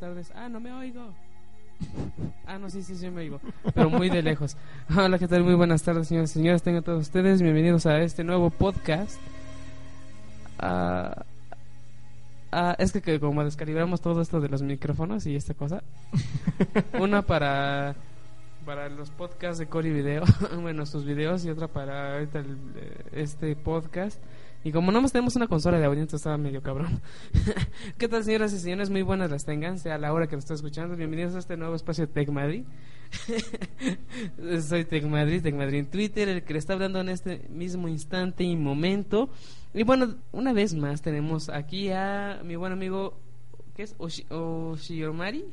buenas tardes. Ah, no me oigo. Ah, no, sí, sí, sí me oigo, pero muy de lejos. Hola, ¿qué tal? Muy buenas tardes, señores y señores. Tengan todos ustedes bienvenidos a este nuevo podcast. Ah, ah, es que, que como descalibramos todo esto de los micrófonos y esta cosa, una para para los podcasts de Cori Video, bueno, sus videos y otra para ahorita el- eh, este podcast. Y como no más tenemos una consola de audio, entonces estaba medio cabrón. ¿Qué tal, señoras y señores? Muy buenas las tengan, sea la hora que nos está escuchando. Bienvenidos a este nuevo espacio Tech Madrid. Soy Tech Madrid, Tech Madrid en Twitter, el que le está hablando en este mismo instante y momento. Y bueno, una vez más tenemos aquí a mi buen amigo, ¿qué es? Oshi- Oshiomari.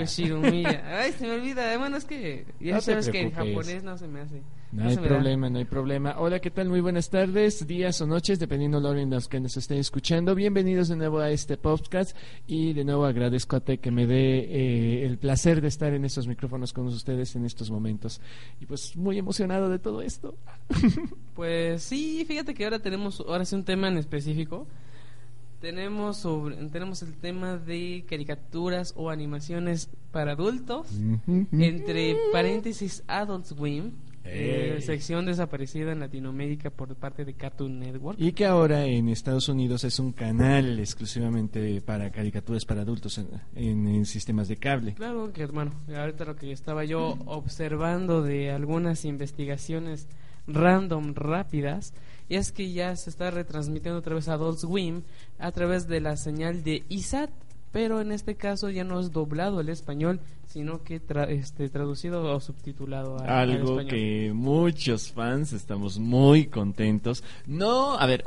Oshiromiya. Ay, se me olvida. Bueno, es que ya No sabes que en japonés no se me hace. No No hay da. problema, no hay problema. Hola, ¿qué tal? Muy buenas tardes, días o noches, dependiendo la hora en los que nos estén escuchando. Bienvenidos de nuevo a este podcast y de nuevo agradezco a Te que me dé eh, el placer de estar en estos micrófonos con ustedes en estos momentos. Y pues muy emocionado de todo esto. Pues sí, fíjate que ahora tenemos ahora sí un tema en específico. Tenemos sobre tenemos el tema de caricaturas o animaciones para adultos entre paréntesis Adult Swim, eh, Ey. sección desaparecida en Latinoamérica por parte de Cartoon Network. Y que ahora en Estados Unidos es un canal exclusivamente para caricaturas para adultos en, en- en sistemas de cable. Claro que, bueno, ahorita lo que estaba yo observando de algunas investigaciones random rápidas, y es que ya se está retransmitiendo otra vez Adult Swim a través de la señal de ISAT, pero en este caso ya no es doblado al español, sino que tra- este, traducido o subtitulado a- al Algo español. que muchos fans estamos muy contentos. No, a ver,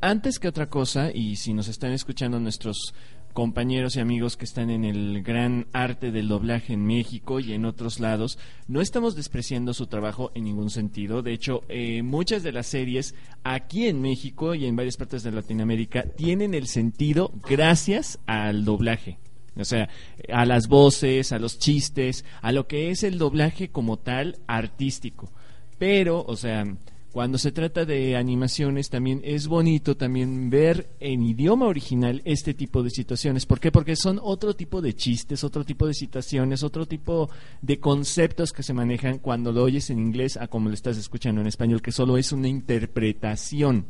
antes que otra cosa, y si nos están escuchando nuestros compañeros y amigos que están en el gran arte del doblaje en México y en otros lados, no estamos despreciando su trabajo en ningún sentido. De hecho, eh, muchas de las series aquí en México y en varias partes de Latinoamérica tienen el sentido gracias al doblaje. O sea, a las voces, a los chistes, a lo que es el doblaje como tal artístico. Pero, o sea, cuando se trata de animaciones también es bonito también ver en idioma original este tipo de situaciones. ¿Por qué? Porque son otro tipo de chistes, otro tipo de situaciones, otro tipo de conceptos que se manejan cuando lo oyes en inglés a como lo estás escuchando en español, que solo es una interpretación.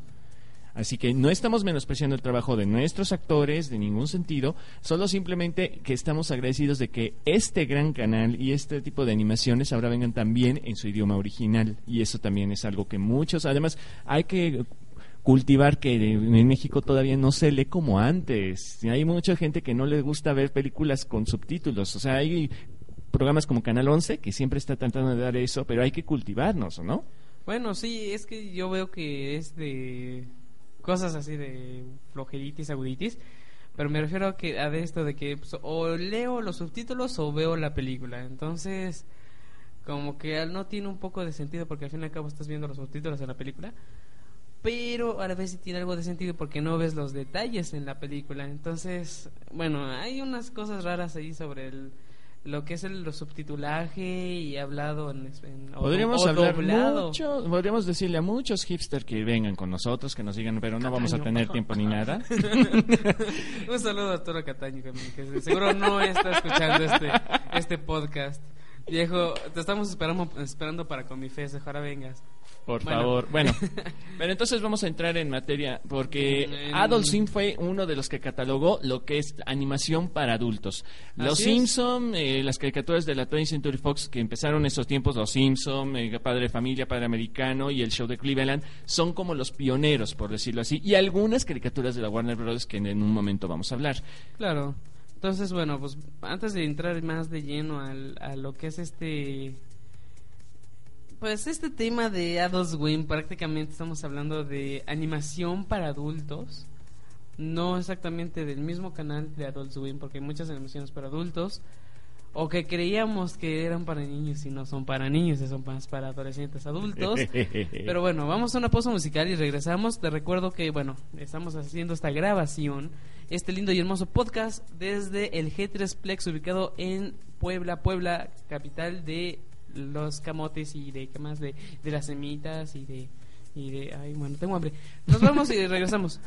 Así que no estamos menospreciando el trabajo de nuestros actores de ningún sentido, solo simplemente que estamos agradecidos de que este gran canal y este tipo de animaciones ahora vengan también en su idioma original. Y eso también es algo que muchos, además, hay que cultivar que en México todavía no se lee como antes. Hay mucha gente que no le gusta ver películas con subtítulos. O sea, hay programas como Canal 11 que siempre está tratando de dar eso, pero hay que cultivarnos, ¿no? Bueno, sí, es que yo veo que es de cosas así de flojeritis, aguditis, pero me refiero a que a de esto de que pues, o leo los subtítulos o veo la película. Entonces, como que no tiene un poco de sentido porque al fin y al cabo estás viendo los subtítulos en la película, pero a la vez sí tiene algo de sentido porque no ves los detalles en la película. Entonces, bueno, hay unas cosas raras ahí sobre el lo que es el subtitulaje y hablado en, en o- Podríamos o hablar mucho, podríamos decirle a muchos hipsters que vengan con nosotros, que nos digan, pero no vamos a tener tiempo ni nada. Un saludo a Arturo Cataño, que, seguro no está escuchando este, este podcast. Viejo, te estamos esperando, esperando para con mi fe, ojalá vengas. Por Bueno. favor. Bueno, pero entonces vamos a entrar en materia, porque Mm, Adult Swim fue uno de los que catalogó lo que es animación para adultos. Los Así. Simpson, eh, las caricaturas de la 20th Century Fox que empezaron en esos tiempos, Los Simpson, eh, Padre de Familia, Padre Americano y el show de Cleveland, son como los pioneros, por decirlo así, y algunas caricaturas de la Warner Bros. que en un momento vamos a hablar. Claro. Entonces, bueno, pues antes de entrar más de lleno al, a lo que es este... Pues este tema de Adult Swim, prácticamente estamos hablando de animación para adultos. No exactamente del mismo canal de Adult Swim, porque hay muchas animaciones para adultos. O que creíamos que eran para niños y no son para niños, son más para adolescentes adultos. Pero bueno, vamos a una pausa musical y regresamos. Te recuerdo que, bueno, estamos haciendo esta grabación, este lindo y hermoso podcast desde el G3 Plex ubicado en Puebla, Puebla, capital de los camotes y de, ¿qué más? De, de las semitas y de, y de, ay, bueno, tengo hambre. Nos vamos y regresamos.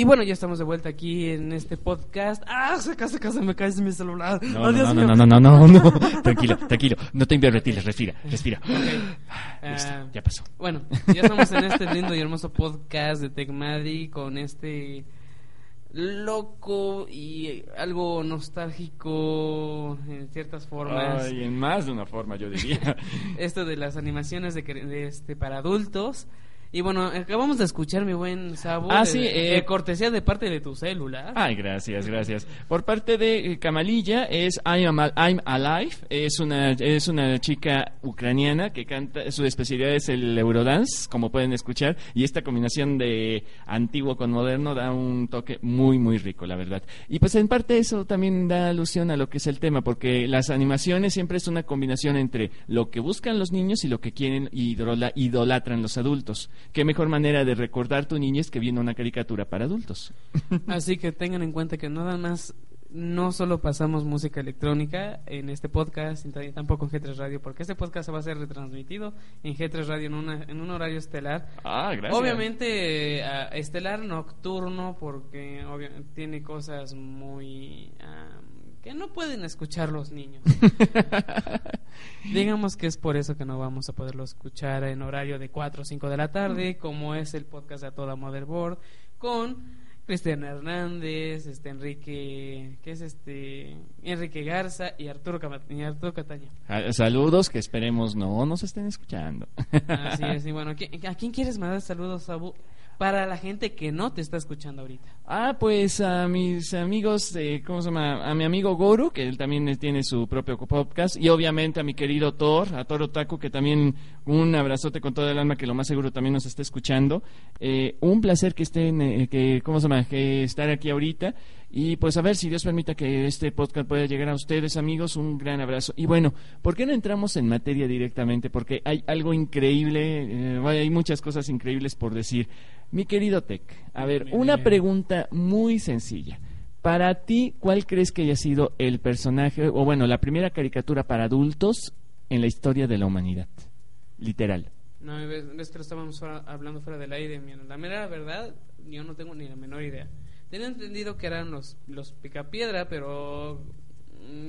Y bueno, ya estamos de vuelta aquí en este podcast. ¡Ah! Se casa, se casa, me cae mi celular. No, ¡Oh, no, Dios no, mío! no, no, no, no, no. Tranquilo, tranquilo. No te invertiles, respira, respira. Listo, Ah, ya pasó. Bueno, ya estamos en este lindo y hermoso podcast de TechMadi con este loco y algo nostálgico en ciertas formas. Ay, en más de una forma, yo diría. Esto de las animaciones de este para adultos. Y bueno, acabamos de escuchar mi buen Sabo. Ah, de- sí, de eh, cortesía de parte de tu celular. Ay, gracias, gracias. Por parte de eh, Camalilla es I am, Al- I'm Alive, es una es una chica ucraniana que canta, su especialidad es el Eurodance, como pueden escuchar, y esta combinación de antiguo con moderno da un toque muy muy rico, la verdad. Y pues en parte eso también da alusión a lo que es el tema, porque las animaciones siempre es una combinación entre lo que buscan los niños y lo que quieren y idola- idolatran los adultos. Qué mejor manera de recordar tu niñez que viendo una caricatura para adultos. Así que tengan en cuenta que nada más no solo pasamos música electrónica en este podcast, t- tampoco en G3 Radio, porque este podcast va a ser retransmitido en G3 Radio en, una, en un horario estelar. Ah, gracias. Obviamente eh, a- estelar nocturno, porque obvia- tiene cosas muy... ah, que no pueden escuchar los niños. Digamos que es por eso que no vamos a poderlo escuchar en horario de 4 o 5 de la tarde, como es el podcast de A Toda Motherboard, con Cristian Hernández, este Enrique, ¿qué es este? Enrique Garza y Arturo, y Arturo Cataña. Ah, Saludos que esperemos no nos estén escuchando. Así es, y bueno, ¿a quién, a quién quieres mandar saludos, Sabu? Para la gente que no te está escuchando ahorita. Ah, pues a mis amigos, de, ¿cómo se llama? A mi amigo Goru, que él también tiene su propio podcast, y obviamente a mi querido Thor, a Thor Otaku, que también un abrazote con todo el alma, que lo más seguro también nos está escuchando. Eh, un placer que estén, eh, que, ¿cómo se llama? Que estar aquí ahorita. Y pues a ver si Dios permita que este podcast pueda llegar a ustedes, amigos, un gran abrazo. Y bueno, ¿por qué no entramos en materia directamente? Porque hay algo increíble, eh, hay muchas cosas increíbles por decir. Mi querido Tech, a ver, una pregunta muy sencilla. Para ti, ¿cuál crees que haya sido el personaje, o bueno, la primera caricatura para adultos en la historia de la humanidad? Literal. No, ves, que lo estábamos hablando fuera del aire. mira, La mera verdad, yo no tengo ni la menor idea. Tenía entendido que eran los, los picapiedra, pero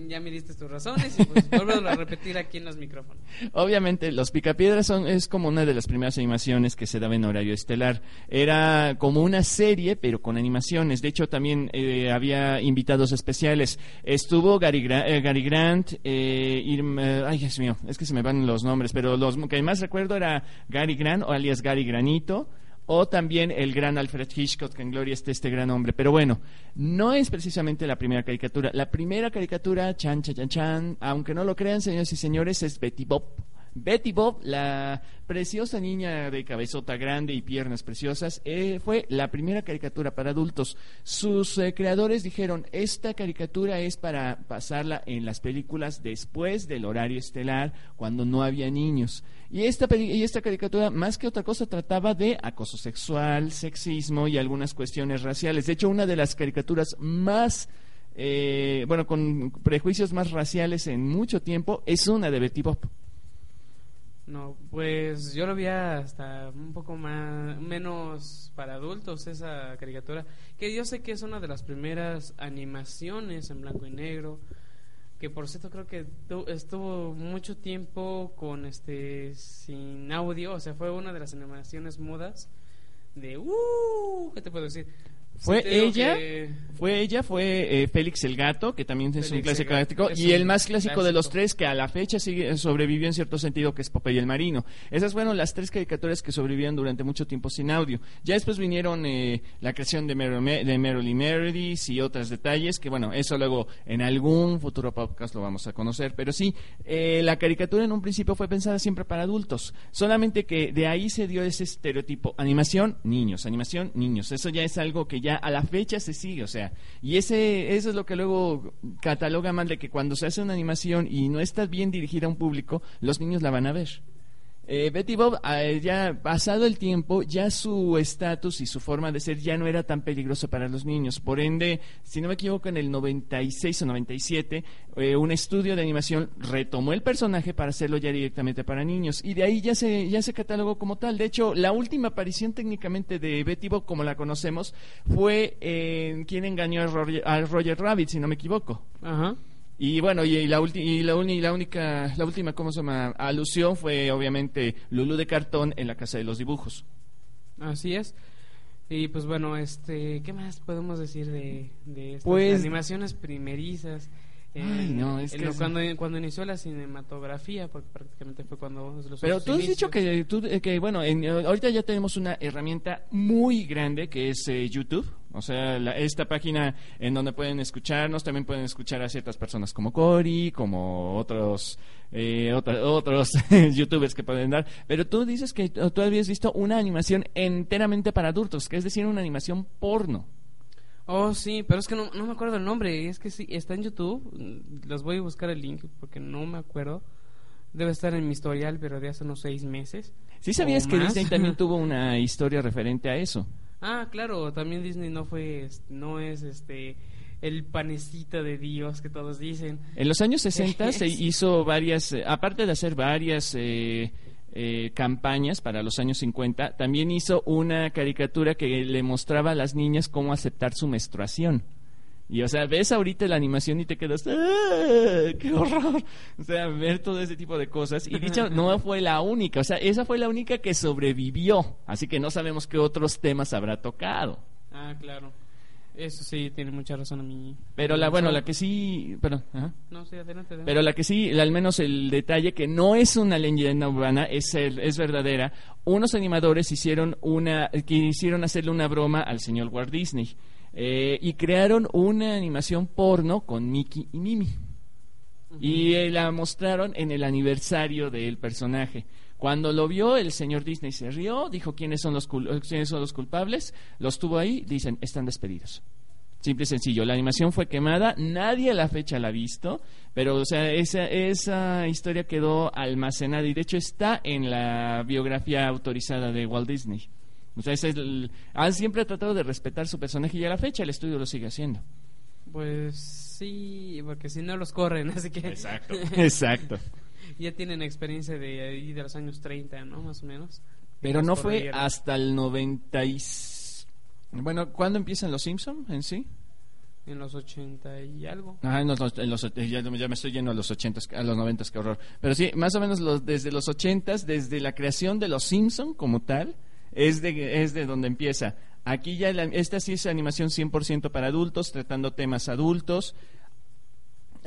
ya me diste tus razones y pues vuelvo a repetir aquí en los micrófonos. Obviamente, Los Picapiedras son, es como una de las primeras animaciones que se daba en horario estelar. Era como una serie, pero con animaciones. De hecho, también eh, había invitados especiales. Estuvo Gary, eh, Gary Grant, eh, Irma- ay, Dios mío, es que se me van los nombres, pero los que más recuerdo era Gary Grant, o alias Gary Granito. O también el gran Alfred Hitchcock, que en gloria esté este gran hombre. Pero bueno, no es precisamente la primera caricatura. La primera caricatura, chan, chan, chan, chan, aunque no lo crean, señores y señores, es Betty Bob. Betty Bob, la preciosa niña de cabezota grande y piernas preciosas, eh, fue la primera caricatura para adultos. Sus eh, creadores dijeron, esta caricatura es para pasarla en las películas después del horario estelar, cuando no había niños. Y esta, y esta caricatura, más que otra cosa, trataba de acoso sexual, sexismo y algunas cuestiones raciales. De hecho, una de las caricaturas más eh, bueno, con prejuicios más raciales en mucho tiempo, es una de Betty Bob. No, pues yo lo vi hasta un poco más menos para adultos esa caricatura, que yo sé que es una de las primeras animaciones en blanco y negro, que por cierto creo que tu- estuvo mucho tiempo con este sin audio, o sea, fue una de las animaciones mudas de uh, ¿qué te puedo decir? Fue ella, que- fue ella, fue eh, Félix el Gato, que también es un clásico Gato, clásico, es y el más clásico de los tres, que a la fecha sigue, sobrevivió en cierto sentido, que es Popeye el Marino. Esas fueron las tres caricaturas que sobrevivieron durante mucho tiempo sin audio. Ya después vinieron eh, la creación de, Merrill Me- de Merrill Meredith y otros detalles, que bueno, eso luego en algún futuro podcast lo vamos a conocer, pero sí, eh, la caricatura en un principio fue pensada siempre para adultos, solamente que de ahí se dio ese estereotipo, animación, niños, animación, niños, eso ya es algo que ya a la fecha se sigue, o sea, y ese eso es lo que luego cataloga mal de que cuando se hace una animación y no está bien dirigida a un público, los niños la van a ver. Eh, Betty Bob, eh, ya pasado el tiempo, ya su estatus y su forma de ser ya no era tan peligroso para los niños. Por ende, si no me equivoco, en el 96 o 97, eh, un estudio de animación retomó el personaje para hacerlo ya directamente para niños. Y de ahí ya se, ya se catalogó como tal. De hecho, la última aparición técnicamente de Betty Bob, como la conocemos, fue en quien engañó a Roger, a Roger Rabbit, si no me equivoco. Ajá. Y bueno, y, y la, ulti- y la, uni- y la única, la última, ¿cómo se llama? Alusión fue obviamente Lulu de cartón en la casa de los dibujos. Así es. Y pues bueno, este, ¿qué más podemos decir de, de estas Pues- animaciones primerizas? Eh, Ay, no, es que es- cuando, cuando inició la cinematografía, porque prácticamente fue cuando los Pero tú has dicho que, tú- eh, que bueno, en- ahorita ya tenemos una herramienta muy grande que es eh, YouTube. O sea, la- esta página en donde pueden escucharnos, también pueden escuchar a ciertas personas como Cory, como otros eh, otra- otros youtubers que pueden dar. Pero tú dices que tú tú habías visto una animación enteramente para adultos, que es decir, una animación porno. Oh, sí, pero es que no, no me acuerdo el nombre. Es que sí, está en YouTube. Los voy a buscar el link porque no me acuerdo. Debe estar en mi historial, pero de hace unos seis meses. ¿Sí sabías ¿O que más? Disney también tuvo una historia referente a eso? Ah, claro, también Disney no fue, no es este, el panecito de Dios que todos dicen. En los años 60 se hizo varias, eh, aparte de hacer varias eh, eh, campañas para los años 50, también hizo una caricatura que le mostraba a las niñas cómo aceptar su menstruación. Y o sea, ves ahorita la animación y te quedas, ¡ah! ¡qué horror! O sea, ver todo ese tipo de cosas. Y dicho, no fue la única, o sea, esa fue la única que sobrevivió. Así que no sabemos qué otros temas habrá tocado. Ah, claro. Eso sí, tiene mucha razón a mí. Pero la, bueno, la que sí, perdón, ajá. No, sí, adelante, adelante. Pero la que sí, al menos el detalle que no es una leyenda urbana, es, el- es verdadera. Unos animadores hicieron una, quisieron hacerle una broma al señor Walt Disney eh, y crearon una animación porno con Mickey y Mimi. Y eh, la mostraron en el aniversario del personaje. Cuando lo vio, el señor Disney se rió, dijo quiénes son los, cul- quiénes son los culpables, los tuvo ahí, dicen, están despedidos. Simple y sencillo. La animación fue quemada, nadie a la fecha la ha visto, pero o sea, esa, esa historia quedó almacenada y de hecho está en la biografía autorizada de Walt Disney. O sea, ese es el- han siempre tratado de respetar su personaje y a la fecha el estudio lo sigue haciendo. Pues sí, porque si no los corren, así que... Exacto. Exacto. Ya tienen experiencia de ahí de los años 30, ¿no? Más o menos. Pero no fue hasta el 90 y... Bueno, ¿cuándo empiezan los Simpson en sí? En los 80 y algo. Ah, en los, en los- ya, ya me estoy yendo a los 80, a los 90, qué horror. Pero sí, más o menos los, desde los 80, desde la creación de los Simpson como tal, es de, es de donde empieza. Aquí ya, la- esta sí es animación 100% para adultos, tratando temas adultos,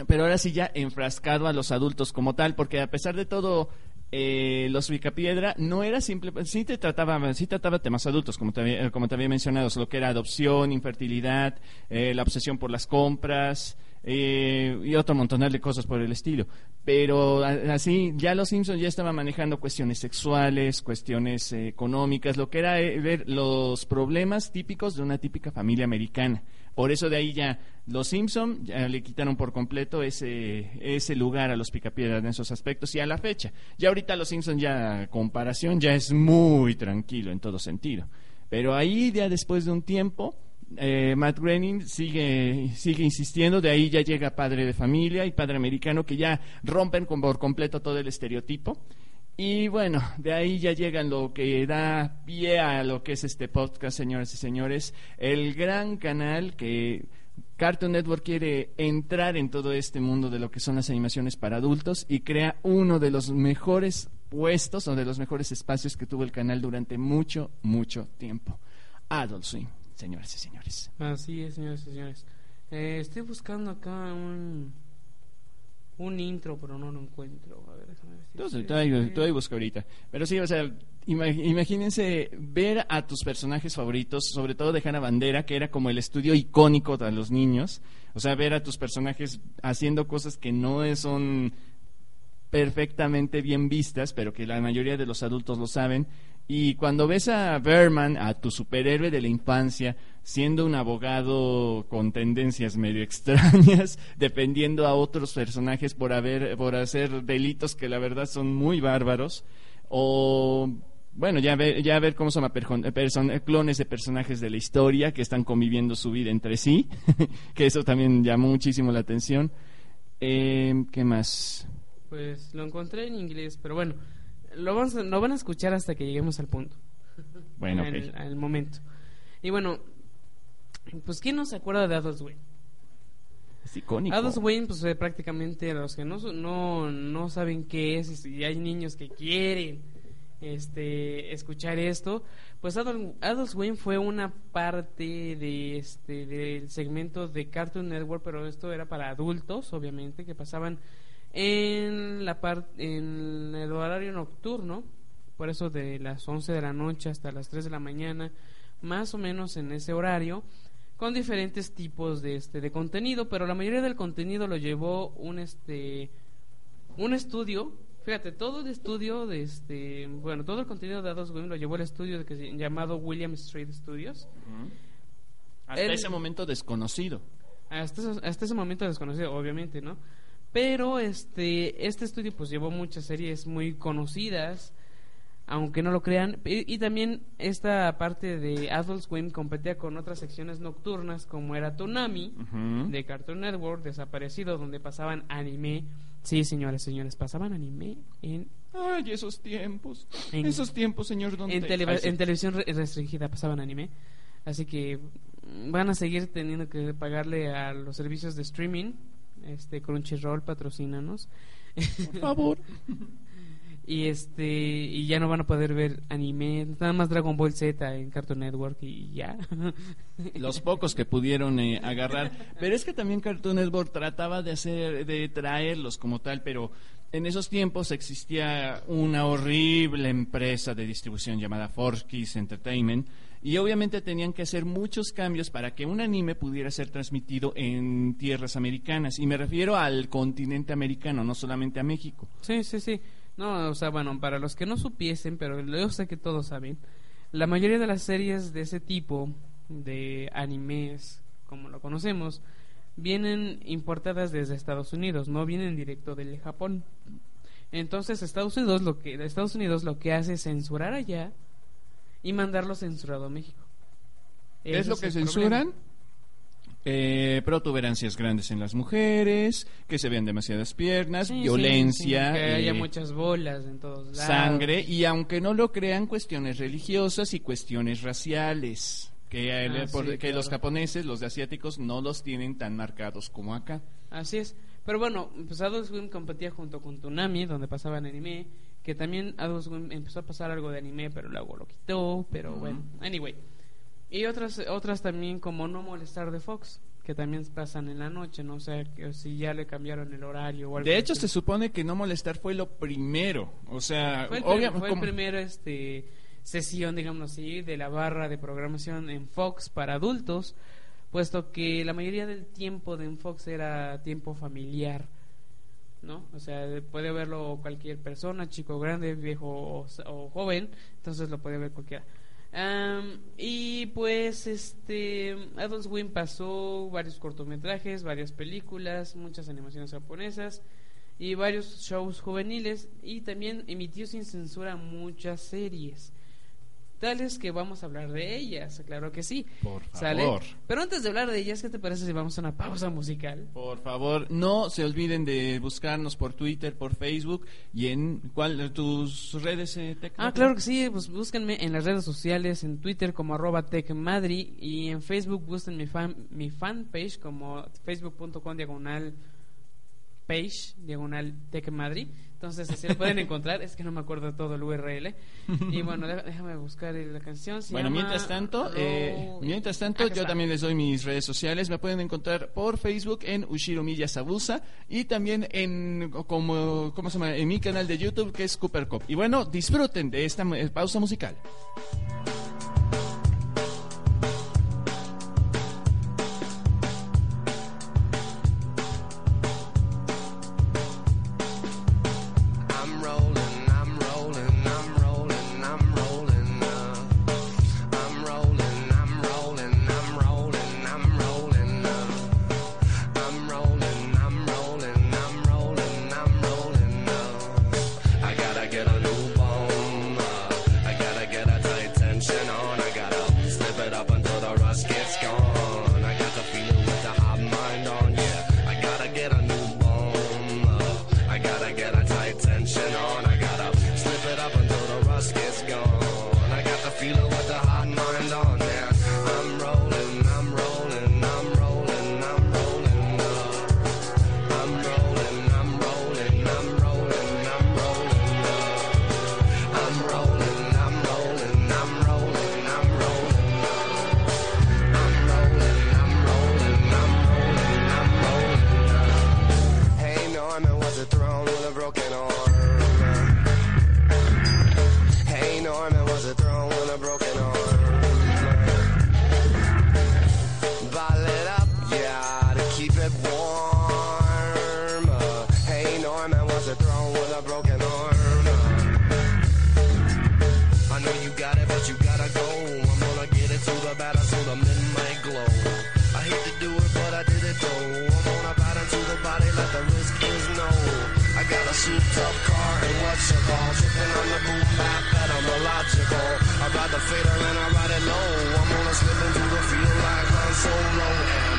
pero ahora sí ya enfrascado a los adultos como tal, porque a pesar de todo, eh, los Picapiedra no era simple, sí te trataba, sí trataba temas adultos, como te, había- como te había mencionado, lo que era adopción, infertilidad, eh, la obsesión por las compras eh, y otro montonal de cosas por el estilo. Pero así, ya los Simpsons ya estaban manejando cuestiones sexuales, cuestiones eh, económicas, lo que era eh, ver los problemas típicos de una típica familia americana. Por eso de ahí ya los Simpson ya le quitaron por completo ese, ese lugar a los Picapiedras en esos aspectos y a la fecha. Ya ahorita los Simpson ya comparación ya es muy tranquilo en todo sentido. Pero ahí ya después de un tiempo eh, Matt Groening sigue sigue insistiendo, de ahí ya llega Padre de Familia y Padre Americano que ya rompen con, por completo todo el estereotipo Y bueno, de ahí ya llegan lo que da pie a lo que es este podcast, señoras y señores. El gran canal que Cartoon Network quiere entrar en todo este mundo de lo que son las animaciones para adultos y crea uno de los mejores puestos o de los mejores espacios que tuvo el canal durante mucho, mucho tiempo. Adult Swim, señoras y señores. Así es, señores y señores. Eh, estoy buscando acá un un intro, pero no lo encuentro. A ver, déjame ver si- Entonces, todavía, todavía busco ahorita. Pero sí, o sea, ima- imagínense ver a tus personajes favoritos, sobre todo de Hanna Bandera, que era como el estudio icónico de los niños. O sea, ver a tus personajes haciendo cosas que no son perfectamente bien vistas, pero que la mayoría de los adultos lo saben. Y cuando ves a Berman, a tu superhéroe de la infancia, siendo un abogado con tendencias medio extrañas, defendiendo a otros personajes por haber, por hacer delitos que la verdad son muy bárbaros, o bueno, ya ver, ya ver cómo son person- clones de personajes de la historia que están conviviendo su vida entre sí, que eso también llamó muchísimo la atención. Eh, ¿Qué más? Pues lo encontré en inglés, pero bueno, lo, vamos a- lo van a escuchar hasta que lleguemos al punto. Bueno, al, al momento. Y bueno, pues ¿quién no se acuerda de Adult Swim? Es icónico. Adult Swim, pues eh, prácticamente los que no, no, no saben qué es y hay niños que quieren este escuchar esto, pues Adult, Adult Swim fue una parte de este del segmento de Cartoon Network, pero esto era para adultos, obviamente, que pasaban en la par- en el horario nocturno, por eso de las 11 de la noche hasta las 3 de la mañana, más o menos en ese horario, con diferentes tipos de este de contenido, pero la mayoría del contenido lo llevó un este un estudio, fíjate, todo el estudio de este, bueno, todo el contenido de Adult Swim lo llevó el estudio de que llamado William Street Studios. Hasta El- ese momento desconocido. Hasta ese momento desconocido, obviamente, ¿no? Pero este, este estudio pues llevó muchas series muy conocidas, aunque no lo crean. Y, y también esta parte de Adult Swim competía con otras secciones nocturnas como era Toonami Ujú. de Cartoon Network, desaparecido, donde pasaban anime. Sí, señores, señores, pasaban anime en, Ay, esos tiempos. En- esos tiempos, señor Don en, Te- televa- Ay, sí. en televisión re- restringida, pasaban anime. Así que mm, van a seguir teniendo que pagarle a los servicios de streaming. Este Crunchyroll, patrocínanos. Por favor. Y este y ya no van a poder ver anime, nada más Dragon Ball Z en Cartoon Network y ya. Los pocos que pudieron eh, agarrar. Pero es que también Cartoon Network trataba de hacer, de traerlos como tal, pero en esos tiempos existía una horrible empresa de distribución llamada Forskis Entertainment y obviamente tenían que hacer muchos cambios para que un anime pudiera ser transmitido en tierras americanas. Y me refiero al continente americano, no solamente a México. Sí, sí, sí. No, o sea, bueno, para los que no supiesen, pero yo sé que todos saben, la mayoría de las series de ese tipo, de animes, como lo conocemos, vienen importadas desde Estados Unidos, no vienen directo del Japón. Entonces, Estados Unidos lo que Estados Unidos lo que hace es censurar allá y mandarlo censurado a México. ¿Qué es Ese lo que el censuran? Eh, protuberancias grandes en las mujeres, que se vean demasiadas piernas, Sí, sí, violencia, sí, que haya eh, muchas bolas en todos lados. sangre y aunque no lo crean cuestiones religiosas y cuestiones raciales que, eh, Ah, por- sí, que claro. los japoneses, los asiáticos no los tienen tan marcados como acá. Así es. Pero bueno, pues Adult Swim competía junto con Toonami, donde pasaban anime. Que también empezó a pasar algo de anime, pero luego lo quitó. Pero bueno, anyway. Y otras otras también, como No Molestar de Fox, que también pasan en la noche, no sé que si ya le cambiaron el horario o algo De hecho, así. se supone que no molestar fue lo primero, o sea, fue el, obvia- prim- fue el primero este sesión, digamos así, de la barra de programación en Fox para adultos, puesto que la mayoría del tiempo de en Fox era tiempo familiar, ¿no? O sea, puede verlo cualquier persona, chico, grande, viejo o, joven, entonces lo puede ver cualquiera. Y pues este Adult Swim pasó varios cortometrajes, varias películas, muchas animaciones japonesas y varios shows juveniles y también emitió sin censura muchas series. Tales que vamos a hablar de ellas, claro que sí. Por ¿Sale? favor. Pero antes de hablar de ellas, ¿qué te parece si vamos a una pausa musical? Por favor, no se olviden de buscarnos por Twitter, por Facebook y en cuál tus redes eh? Ah, claro que sí, pues búsquenme en las redes sociales, en Twitter como arroba tecmadri y en Facebook busquen mi fan, mi fanpage como facebook.com diagonal page, diagonal tecmadri. Entonces así lo pueden encontrar, es que no me acuerdo todo el URL. Y bueno, dé- déjame buscar la canción. se Bueno, llama mientras tanto, eh, mientras tanto, yo también les doy mis redes sociales. Me pueden encontrar por Facebook en Ushiro Miyasabusa y también en como ¿cómo se llama? en mi canal de YouTube que es Cooper Cop. Y bueno, disfruten de esta pausa musical. Souped up car and what's your call? Tripping on the boom bap, that I'm illogical. I ride the fader and I ride it low. I'm gonna slip into the field like I'm solo and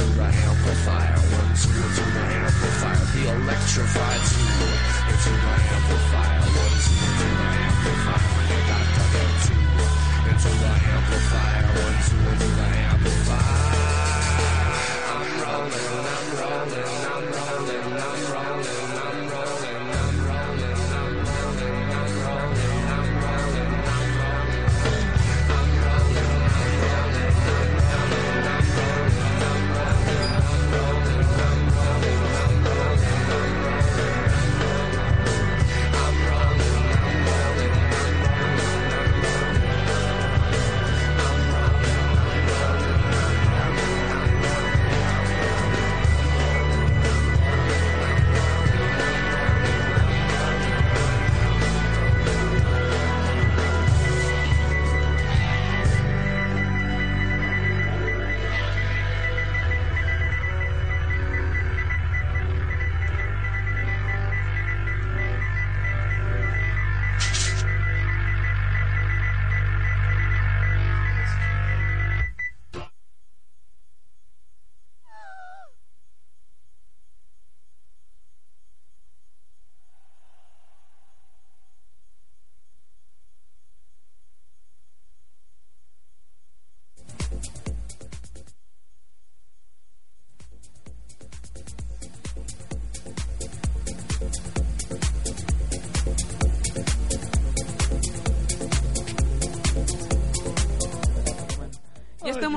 words the amplifier. Words, words of the amplifier. The electrified tune. The amplifier. Words, words of the amplifier. Got to go to. The amplifier. Words the amplifier. I'm rolling, I'm rolling.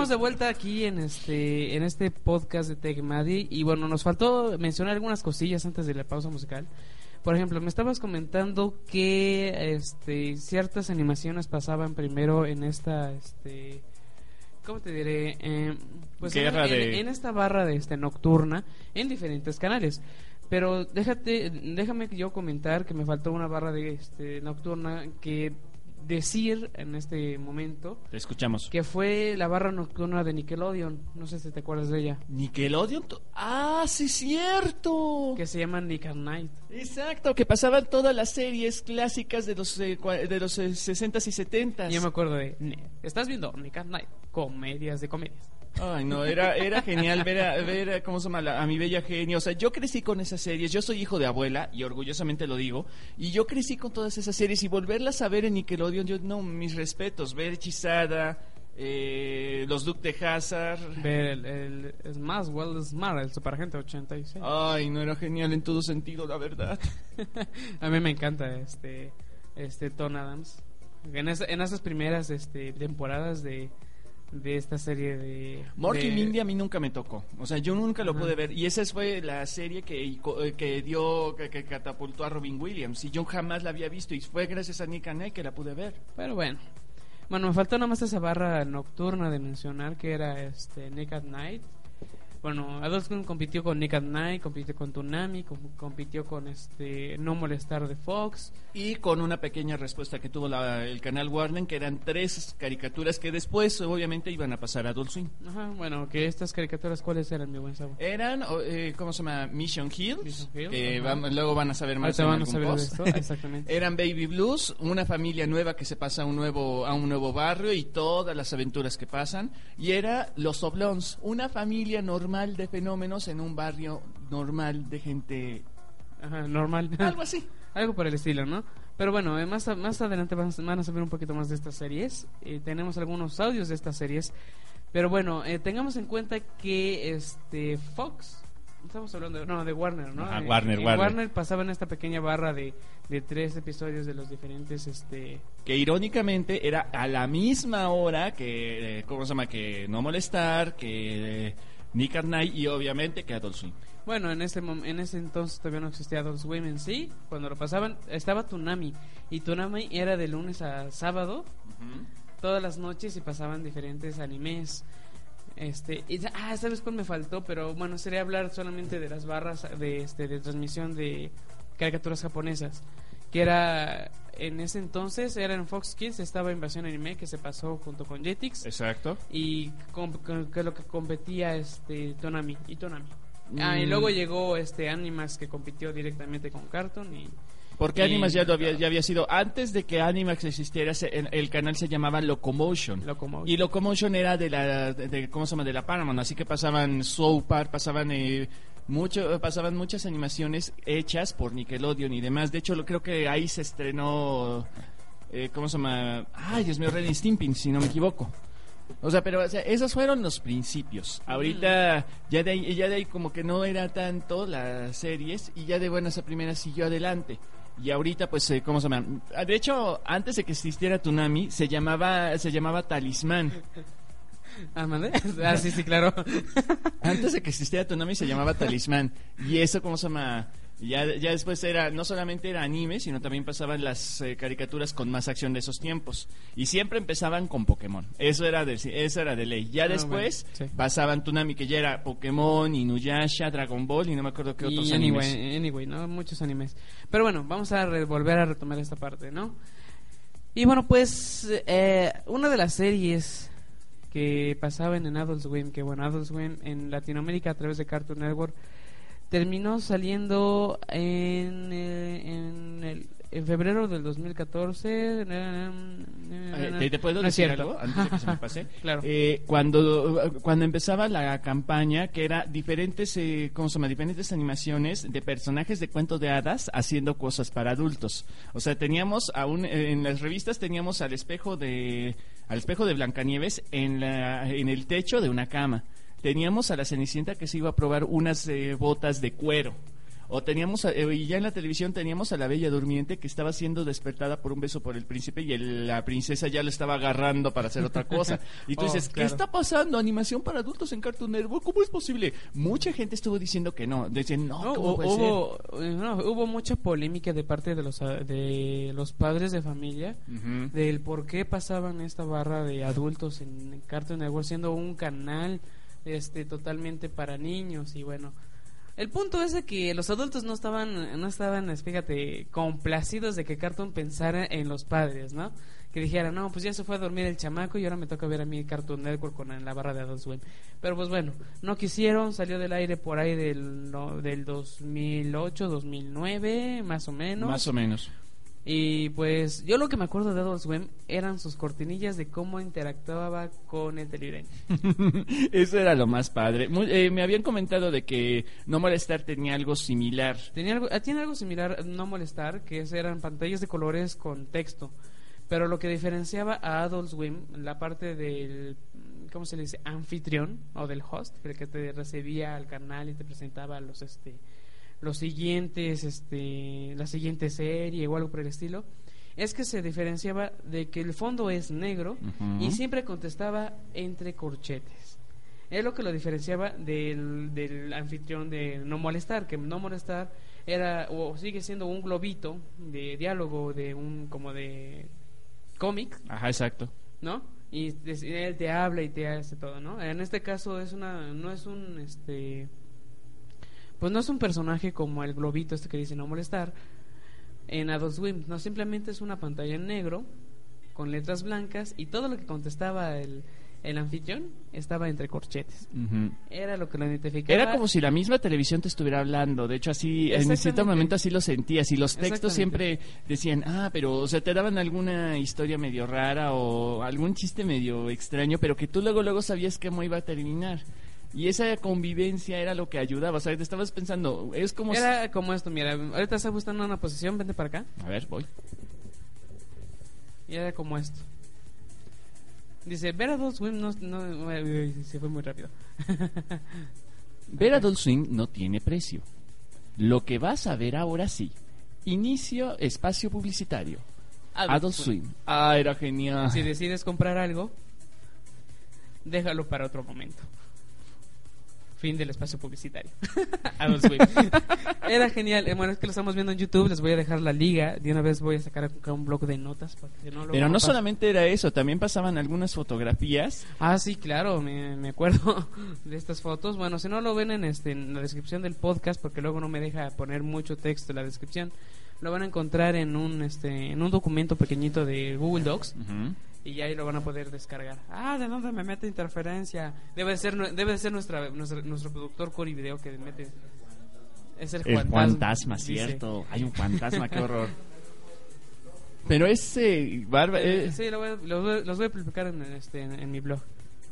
Estamos de vuelta aquí en este en este podcast de Tecmadi y bueno, nos faltó mencionar algunas cosillas antes de la pausa musical. Por ejemplo, me estabas comentando que este ciertas animaciones pasaban primero en esta este ¿cómo te diré? Eh, pues en, en- de- en esta barra de este nocturna en diferentes canales. Pero déjate, déjame yo comentar que me faltó una barra de este nocturna que decir en este momento Te escuchamos. que fue la barra nocturna de Nickelodeon. No sé si te acuerdas de ella. Nickelodeon. Ah, sí, cierto. Que se llama Nick at Night. Exacto, que pasaban todas las series clásicas de los eh, de los eh, 60s y 70s. Y yo me acuerdo de. "Ne- ¿Estás viendo Nick at Night? Comedias de comedias. Ay, no, era, era genial ver, a, ver a- ¿cómo se llama? La- a mi bella genio. O sea, yo crecí con esas series. Yo soy hijo de abuela y orgullosamente lo digo. Y yo crecí con todas esas series y volverlas a ver en Nickelodeon, yo, no, mis respetos. Ver Hechizada, eh, los Duke de Hazard. Ver el, el, el más well smart, el Superagente 86. Ay, no era genial en todo sentido, la verdad. A mí me encanta este este Ton Adams. En, esa- en esas primeras este, temporadas de, de esta serie de... Morky de- Mindy a mí nunca me tocó. O sea, yo nunca lo Ajá. pude ver. Y esa fue la serie que, que dio, que, que catapultó a Robin Williams. Y yo jamás la había visto. Y fue gracias a Nick and Night que la pude ver. Pero bueno. Bueno, me faltó nada más esa barra nocturna de mencionar que era este Nick at Night. Bueno, Adult Swim compitió con Nick at Night, compitió con Toonami, com- compitió con este No Molestar de Fox. Y con una pequeña respuesta que tuvo la- el canal Warner, que eran tres caricaturas que después, obviamente, iban a pasar a Adult Swim. Ajá, bueno, que estas caricaturas, ¿cuáles eran, mi buen sabor? Eran, eh, ¿cómo se llama? Mission Hills. Mission Hills, que vamos- luego van a saber más en van a saber de esto, exactamente. Eran Baby Blues, una familia nueva que se pasa a un nuevo a un nuevo barrio y todas las aventuras que pasan. Y era Los Oblons, una familia normal de fenómenos en un barrio normal de gente... Ajá, normal. Algo así. Algo por el estilo, ¿no? Pero bueno, eh, más, a- más adelante van, a- van a saber un poquito más de estas series. Eh, tenemos algunos audios de estas series. Pero bueno, eh, tengamos en cuenta que este Fox, estamos hablando de, no, de Warner, ¿no? Ajá, Eh, Warner, en Warner. pasaba en esta pequeña barra de, de tres episodios de los diferentes, este... Que irónicamente era a la misma hora que, eh, ¿cómo se llama? Que No Molestar, que eh, Nick at Night y obviamente que Adult Swim. Bueno, en ese, mom- en ese entonces todavía no existía Adult Swim en sí. Cuando lo pasaban, estaba Toonami. Y Toonami era de lunes a sábado. todas las noches y pasaban diferentes animes. Este, y, ah, ¿sabes cuál me faltó? Pero bueno, sería hablar solamente de las barras de, este, de transmisión de caricaturas japonesas. Que era, en ese entonces, era en Fox Kids, estaba Invasión Anime, que se pasó junto con Jetix. Exacto. Y con- que lo que competía este Tonami y Tonami. Ah, y Mm. luego llegó este Animax que compitió directamente con Cartoon y Porque Y- Animax ya, lo había, ya había sido, antes de que Animax existiera, se- el, el canal se llamaba Locomotion. Locomotion. Y Locomotion era de la, de, de- ¿cómo se llama? De la Paramount, así que pasaban South Park, pasaban eh, mucho, pasaban muchas animaciones hechas por Nickelodeon y demás. De hecho, lo, creo que ahí se estrenó, eh, ¿cómo se llama? Ay, Dios mío, Ren y Stimpy, si no me equivoco. O sea, pero o sea, esos fueron los principios. Ahorita ya de ahí, ya de ahí como que no era tanto las series y ya de buenas a primeras siguió adelante. Y ahorita pues eh, ¿cómo se llama? De hecho, antes de que existiera Tsunami se llamaba se llamaba Talismán. Ah, ¿mande? Ah, sí, sí, claro. Antes de que existiera Tsunami se llamaba Talismán. Y eso ¿cómo se llama? Ya, ya después era, no solamente era anime, sino también pasaban las eh, caricaturas con más acción de esos tiempos. Y siempre empezaban con Pokémon. Eso era de, eso era de ley. Ya Ah, después bueno, sí. pasaban Tsunami, que ya era Pokémon, Inuyasha, Dragon Ball y no me acuerdo qué otros y animes. anyway, anyway, ¿no? Muchos animes. Pero bueno, vamos a volver a retomar esta parte, ¿no? Y bueno, pues eh, una de las series que pasaban en Adult Swim, que bueno, Adult Swim en Latinoamérica a través de Cartoon Network terminó saliendo en, eh, en, el- en febrero del 2014. Eh, ¿Te, te puedo No decir algo antes de que se me pase? Claro. Eh, cuando, cuando empezaba la campaña, que era diferentes, eh, ¿cómo se llama? Diferentes animaciones de personajes de cuentos de hadas haciendo cosas para adultos. O sea, teníamos aún en las revistas teníamos al espejo de al espejo de Blancanieves en la en el techo de una cama. Teníamos a la Cenicienta que se iba a probar unas eh, botas de cuero. O teníamos, a- eh, y ya en la televisión teníamos a la Bella Durmiente que estaba siendo despertada por un beso por el príncipe y el- la princesa ya lo estaba agarrando para hacer otra cosa. Y tú Oh, dices, ¿qué claro. está pasando? ¿Animación para adultos en Cartoon Network? ¿Cómo es posible? Mucha gente estuvo diciendo que no. Decían, no, No, ¿cómo puede hubo, eh, no, hubo mucha polémica de parte de los, a- de los padres de familia del por qué pasaban esta barra de adultos en Cartoon Network siendo un canal este totalmente para niños y bueno el punto es de que los adultos no estaban no estaban es, fíjate complacidos de que Cartoon pensara en los padres no que dijera no pues ya se fue a dormir el chamaco y ahora me toca ver a mí Cartoon Network con la barra de Adult Swim pero pues bueno no quisieron salió del aire por ahí del no, del 2008 2009 más o menos. Más o menos. Y pues yo lo que me acuerdo de Adult Swim eran sus cortinillas de cómo interactuaba con el televidente. Eso era lo más padre. Muy- eh, me habían comentado de que No Molestar tenía algo similar. Tenía algo, ah, tiene algo similar, no molestar, que eran pantallas de colores con texto. Pero lo que diferenciaba a Adult Swim, la parte del, ¿cómo se le dice? Anfitrión o del host, el que te recibía al canal y te presentaba los, este, los siguientes, este, la siguiente serie o algo por el estilo, es que se diferenciaba de que el fondo es negro y siempre contestaba entre corchetes. Es lo que lo diferenciaba del, del anfitrión de No Molestar, que No Molestar era o sigue siendo un globito de diálogo de un como de cómic, Ajá, exacto. ¿no? Y des- él te habla y te hace todo, ¿no? En este caso es una no es un este pues no es un personaje como el globito este que dice no molestar en Adult Swim, no simplemente es una pantalla en negro con letras blancas y todo lo que contestaba el el anfitrión estaba entre corchetes. Ujú. Era lo que lo identificaba. Era como si la misma televisión te estuviera hablando. De hecho, así, en cierto momento así lo sentías. Y los textos siempre decían, ah, pero, o sea, te daban alguna historia medio rara o algún chiste medio extraño, pero que tú luego, luego sabías cómo iba a terminar. Y esa convivencia era lo que ayudaba. O sea, te estabas pensando, es como si- Era como esto, mira, ahorita está buscando una posición, vente para acá. A ver, voy. Y era como esto. Dice, ver a dos Swim no, no- uy, uy, se fue muy rápido. Ver Adult Swim no tiene precio. Lo que vas a ver ahora sí. Inicio espacio publicitario. Adult, Swim. Ah, era genial. Si decides comprar algo, déjalo para otro momento. Fin del espacio publicitario. Era genial. Eh, Bueno, es que lo estamos viendo en YouTube. Les voy a dejar la liga. De una vez voy a sacar acá un blog de notas. Para que no, luego Pero no pasa. solamente era eso, también pasaban algunas fotografías. Ah, sí, claro, me, me acuerdo de estas fotos. Bueno, si no lo ven en, este, en la descripción del podcast, porque luego no me deja poner mucho texto en la descripción, lo van a encontrar en un, este, en un documento pequeñito de Google Docs y ahí lo van a poder descargar. Ah, ¿de dónde me mete interferencia? Debe ser, debe ser nuestra, nuestra- nuestro productor Cory Video que mete. Es el, El fantasma, cierto. Hay un fantasma, qué horror. Pero ese barba, eh, Sí, lo voy a- lo voy a- los voy a publicar en, este, en, en mi blog.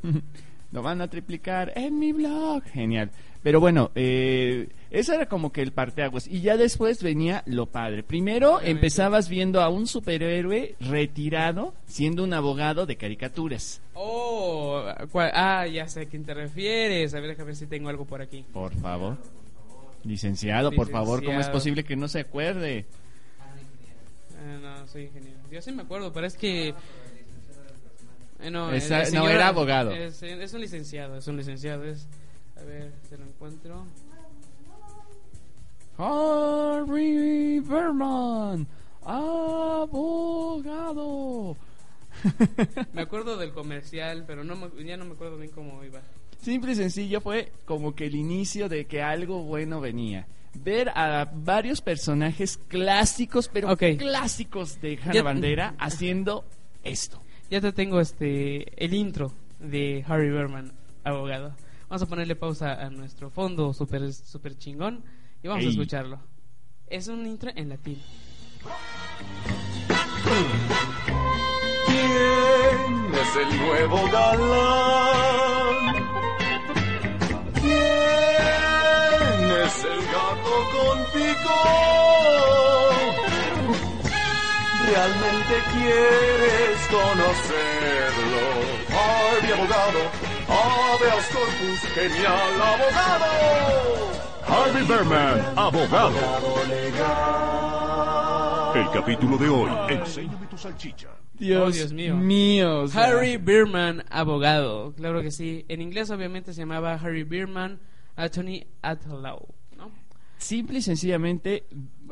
lo van a triplicar en mi blog. Genial. Pero bueno, eh, eso era como que el parteaguas. Y ya después venía lo padre. Primero empezabas viendo a un superhéroe retirado siendo un abogado de caricaturas. Oh, ¿cuál? ah, ya sé a quién te refieres. A ver, déjame ver si tengo algo por aquí. Por favor. Licenciado, por favor, ¿cómo es Licenciado. posible que no se acuerde? Ah, no, soy ingeniero. Yo sí me acuerdo, pero es que... Eh, no, Esa- era abogado. Es, es un licenciado, es un licenciado. Es, a ver, se lo encuentro. Harry Berman, abogado. Me acuerdo del comercial, pero no ya no me acuerdo bien cómo iba. Simple y sencillo fue como que el inicio de que algo bueno venía. Ver a varios personajes clásicos, pero clásicos de Hanna Bandera haciendo esto. Ya te tengo este el intro de Harry Berman, abogado. Vamos a ponerle pausa a nuestro fondo super, super chingón y vamos a escucharlo. Es un intro en latín. ¿Quién es el nuevo galán? ¿Quién es el gato con pico? ¿Realmente quieres conocerlo? Harvey abogado, habeas corpus, genial abogado. Harvey Berman, abogado. El capítulo de hoy, enséñame tu salchicha. Dios, Oh, Dios mío. mío. o sea, Harry Bierman, abogado. Claro que sí. En inglés, obviamente, se llamaba Harry Bierman Attorney at Law. ¿no? Simple y sencillamente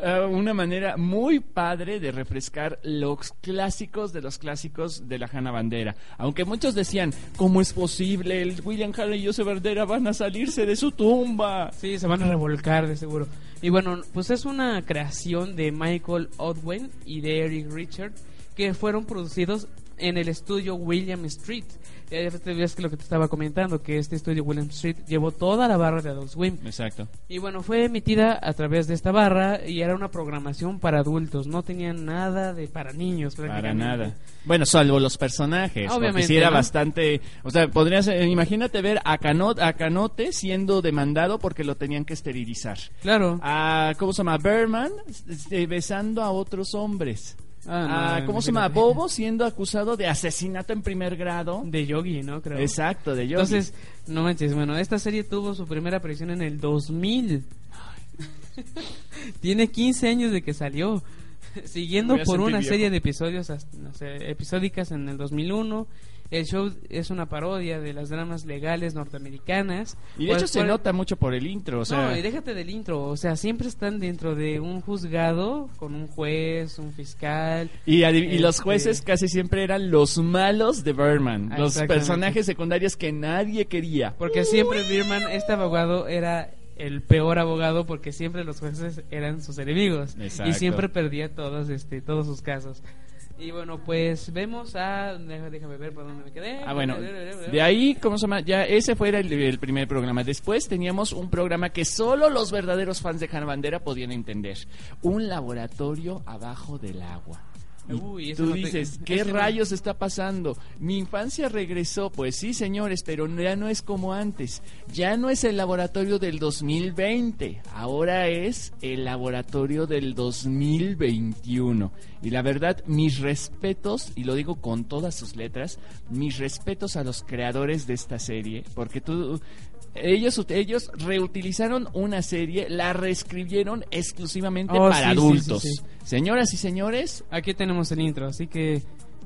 eh, una manera muy padre de refrescar los clásicos de los clásicos de la Hanna Bandera. Aunque muchos decían, ¿cómo es posible? El William Hanna y Joseph Bandera van a salirse de su tumba. Sí, se van a revolcar de seguro. Y bueno, pues es una creación de Michael Odwin y de Eric Richard que fueron producidos en el estudio William Street. Ya te ves que lo que te estaba comentando, que este estudio William Street llevó toda la barra de Adult Swim. Exacto. Y bueno, fue emitida a través de esta barra y era una programación para adultos, no tenían nada de para niños. Para nada. Bueno, salvo los personajes. porque Obviamente, sí era ¿no? bastante. O sea, podrías. eh, imagínate ver a, Cano- a Canote siendo demandado porque lo tenían que esterilizar. Claro. A, ¿cómo se llama? Berman este, besando a otros hombres. Ah, a, no, ¿Cómo se llama? Bobo siendo acusado de asesinato en primer grado. De Yogi, ¿no? Creo. Exacto, de Yogi. Entonces, no manches, bueno, esta serie tuvo su primera aparición en el 2000. Tiene 15 años de que salió. Siguiendo por una viejo. serie de episodios no sé, episódicas en el 2001. El show es una parodia de las dramas legales norteamericanas. y de Pues, hecho se por- nota mucho por el intro. O sea, no, y déjate del intro, o sea, siempre están dentro de un juzgado con un juez, un fiscal. Y, los Este- jueces casi siempre eran los malos de Berman, Ah, los personajes secundarios que nadie quería. Porque siempre Birman, este abogado, era el peor abogado porque siempre los jueces eran sus enemigos. Exacto. Y siempre perdía todos, este, todos sus casos. Y bueno, pues vemos a... Déjame ver por dónde me quedé. Ah, bueno, de ahí, ¿cómo se llama? Ya ese fue el, el primer programa. Después teníamos un programa que solo los verdaderos fans de Hanna Bandera podían entender. Un laboratorio abajo del agua. Uy, tú no te- dices, ¿qué rayos está pasando? Mi infancia regresó. Pues sí, señores, pero ya no es como antes. Ya no es el laboratorio del 2020. Ahora es el laboratorio del 2021. Y la verdad, mis respetos, y lo digo con todas sus letras, mis respetos a los creadores de esta serie, porque tú... Ellos, ellos reutilizaron una serie, la reescribieron exclusivamente Oh, para sí, adultos. sí, sí. Señoras y señores, Aquí tenemos el intro, así que...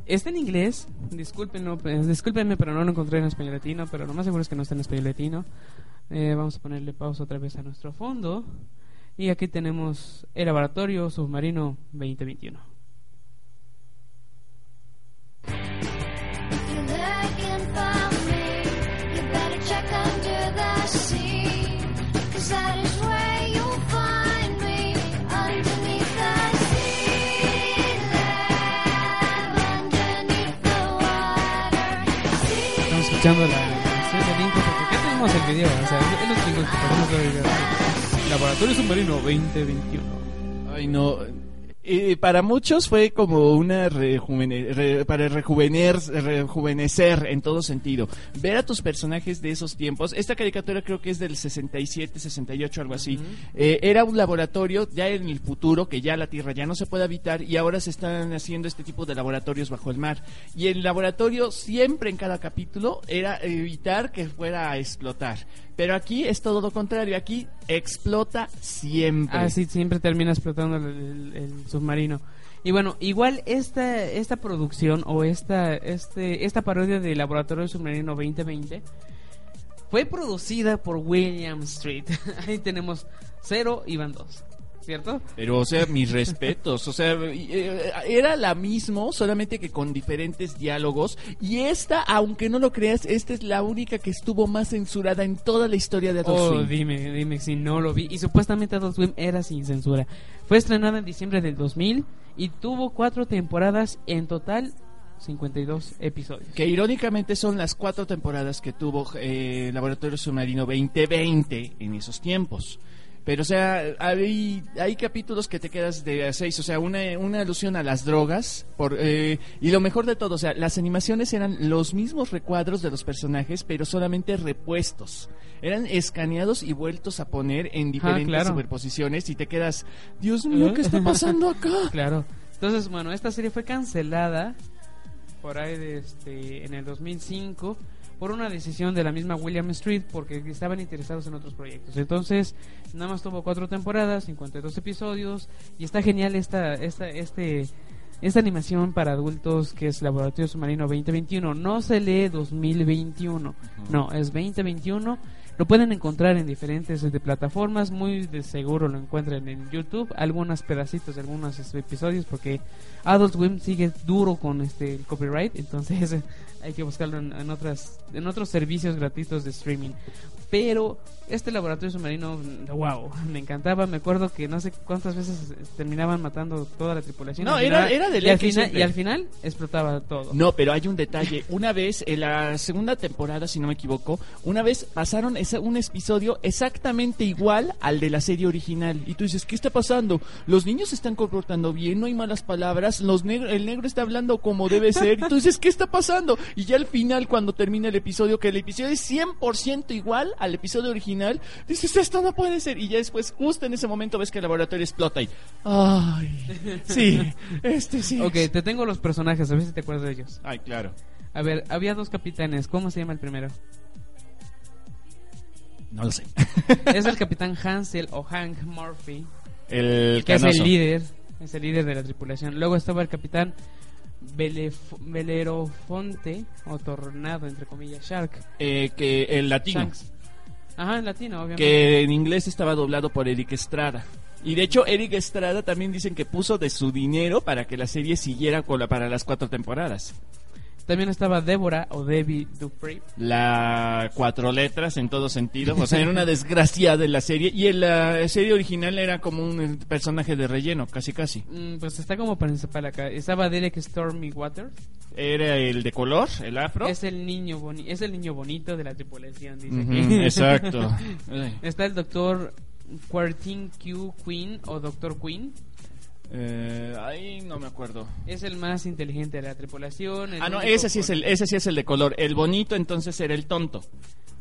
Está en inglés, discúlpenlo, eh, discúlpenme, pero no lo encontré en español latino, pero lo más seguro es que no está en español latino. Eh, vamos a ponerle pausa otra vez a nuestro fondo. Y aquí tenemos el laboratorio submarino 2021. Escuchando la canción del intro porque acá tenemos el video, o sea, es lo chingón que ver el video. Laboratorio submarino 2021. Ay, no. Eh, para muchos fue como una rejuvene- re- para rejuvener, rejuvenecer en todo sentido. Ver a tus personajes de esos tiempos. Esta caricatura creo que es del 67, 68, algo así. Eh, era un laboratorio ya en el futuro, que ya la Tierra ya no se puede habitar y ahora se están haciendo este tipo de laboratorios bajo el mar. Y el laboratorio siempre en cada capítulo era evitar que fuera a explotar. Pero aquí es todo lo contrario. Aquí explota siempre. Ah, siempre termina explotando el, submarino. Y bueno, igual esta esta producción o esta este esta parodia de Laboratorio Submarino 2020 fue producida por William Street. Ahí tenemos cero y van dos, ¿cierto? Pero, o sea, mis respetos. O sea, eh, era la mismo, solamente que con diferentes diálogos. Y esta, aunque no lo creas, esta es la única que estuvo más censurada en toda la historia de Adult Oh, Swim. dime, dime si no lo vi. Y supuestamente Adult Swim era sin censura. Fue estrenada en diciembre del 2000 y tuvo cuatro temporadas en total 52 episodios. Que irónicamente son las cuatro temporadas que tuvo eh, Laboratorio Submarino 2020 en esos tiempos. Pero, o sea, hay, hay capítulos que te quedas de a seis, o sea, una, una alusión a las drogas. Por, eh, y lo mejor de todo, o sea, las animaciones eran los mismos recuadros de los personajes, pero solamente repuestos. Eran escaneados y vueltos a poner en diferentes claro. superposiciones y te quedas, Dios mío, ¿qué está pasando acá? Claro. Entonces, bueno, esta serie fue cancelada por ahí de este, en el 2005 por una decisión de la misma William Street porque estaban interesados en otros proyectos. Entonces, nada más tuvo cuatro temporadas, 52 episodios y está genial esta, esta, este, esta animación para adultos que es Laboratorio Submarino 2021. No se lee 2021, no, es 2021. Lo pueden encontrar en diferentes este, plataformas, muy de seguro lo encuentran en YouTube, algunos pedacitos de algunos este, episodios porque Adult Swim sigue duro con este el copyright, entonces hay que buscarlo en, en otras en otros servicios gratuitos de streaming. Pero este laboratorio submarino, wow, me encantaba. Me acuerdo que no sé cuántas veces terminaban matando toda la tripulación. No, era- final- era de y ley al, final, y al final explotaba todo. No, pero hay un detalle. Una vez, en la segunda temporada, si no me equivoco, una vez pasaron esa- un episodio exactamente igual al de la serie original. Y tú dices, ¿qué está pasando? Los niños se están comportando bien, no hay malas palabras, los negro- el negro está hablando como debe ser. Y tú dices, ¿qué está pasando? Y ya al final, cuando termina el episodio, que el episodio es 100% igual al episodio original, dices, esto no puede ser. Y ya después, justo en ese momento, ves que el laboratorio explota y... ¡Ay! Sí, este sí. Ok, es". te tengo los personajes, a ver si te acuerdas de ellos. Ay, claro. A ver, había dos capitanes. ¿Cómo se llama el primero? No lo sé. es el capitán Hansel o Hank Murphy, El que es el líder. Es el líder de la tripulación. Luego estaba el capitán Belerofonte, o Tornado, entre comillas, Shark. Eh, que el latino. Shanks. Ajá, en latino, obviamente. Que en inglés estaba doblado por Eric Estrada. Y de hecho, Eric Estrada también dicen que puso de su dinero para que la serie siguiera con la- para las cuatro temporadas. También estaba Débora o Debbie Dupree. La cuatro letras en todo sentido. O sea, era una desgraciada en la serie. Y en la serie original era como un personaje de relleno, casi casi. Mm, pues está como principal acá. Estaba Derek Stormy Waters. Era el de color, el afro. Es el niño boni es el niño bonito de la tripulación, dice Ujú, aquí. exacto. Está el doctor Quartin Q Queen o Doctor Queen. Eh, ahí no me acuerdo. Es el más inteligente de la tripulación. Ah, no, ese sí es el, ese sí es el de color. El bonito entonces era el tonto.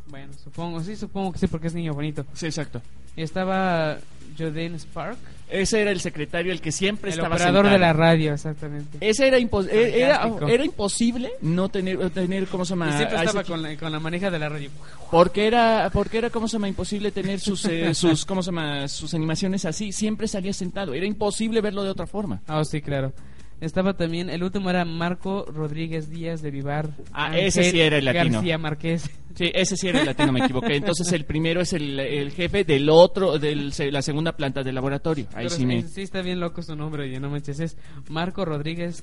Bueno, supongo, sí, supongo que sí, porque es niño bonito. Sí, exacto. Estaba Jordan Spark, Ese era el secretario, el que siempre el estaba operador de sentado. la radio, exactamente. Ese era, impos- eh, era, imposible no tener, tener ¿cómo se llama? y siempre estaba con la, con la maneja de la radio. Porque era, porque era, ¿cómo se llama? Imposible tener sus, eh, sus, ¿cómo se llama? Sus animaciones así. Siempre salía sentado. Era imposible verlo de otra forma. Ah, sí, claro. Estaba también, el último era Marco Rodríguez Díaz de Vivar. Ah, ese sí era el latino. García Márquez. Sí, ese sí era el latino, me equivoqué. Entonces el primero es el, el jefe del otro, de la segunda planta del laboratorio. Ahí Pero sí me... sí está bien loco su nombre, oye, no manches, es Marco Rodríguez,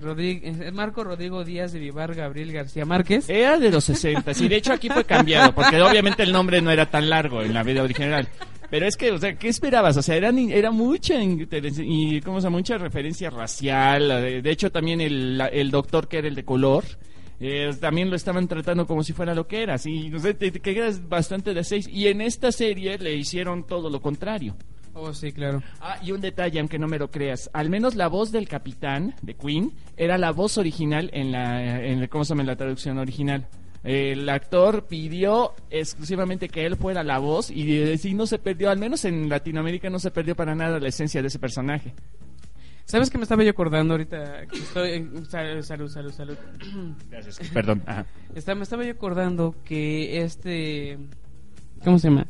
Rodríguez Marco Rodrigo Díaz de Vivar Gabriel García Márquez. Era de los 60 y de hecho aquí fue cambiado, porque obviamente el nombre no era tan largo en la vida original. Pero es que, o sea, ¿qué esperabas? O sea, era, era mucha, y, ¿cómo se mucha referencia racial. De, hecho, también el, el doctor que era el de color, eh, también lo estaban tratando como si fuera lo que era. Así, no sé, te, te quedas bastante de seis. Y en esta serie le hicieron todo lo contrario. Oh, sí, claro. Ah, y un detalle, aunque no me lo creas. Al menos la voz del capitán de Queen era la voz original en la, en ¿cómo se llama? En la traducción original. El actor pidió exclusivamente que él fuera la voz y sí no se perdió, al menos en Latinoamérica no se perdió para nada la esencia de ese personaje. ¿Sabes qué me estaba yo acordando ahorita? que Estoy salud, salud, salud. Gracias. Perdón. Ajá. Está- me estaba yo acordando que este... ¿Cómo se llama?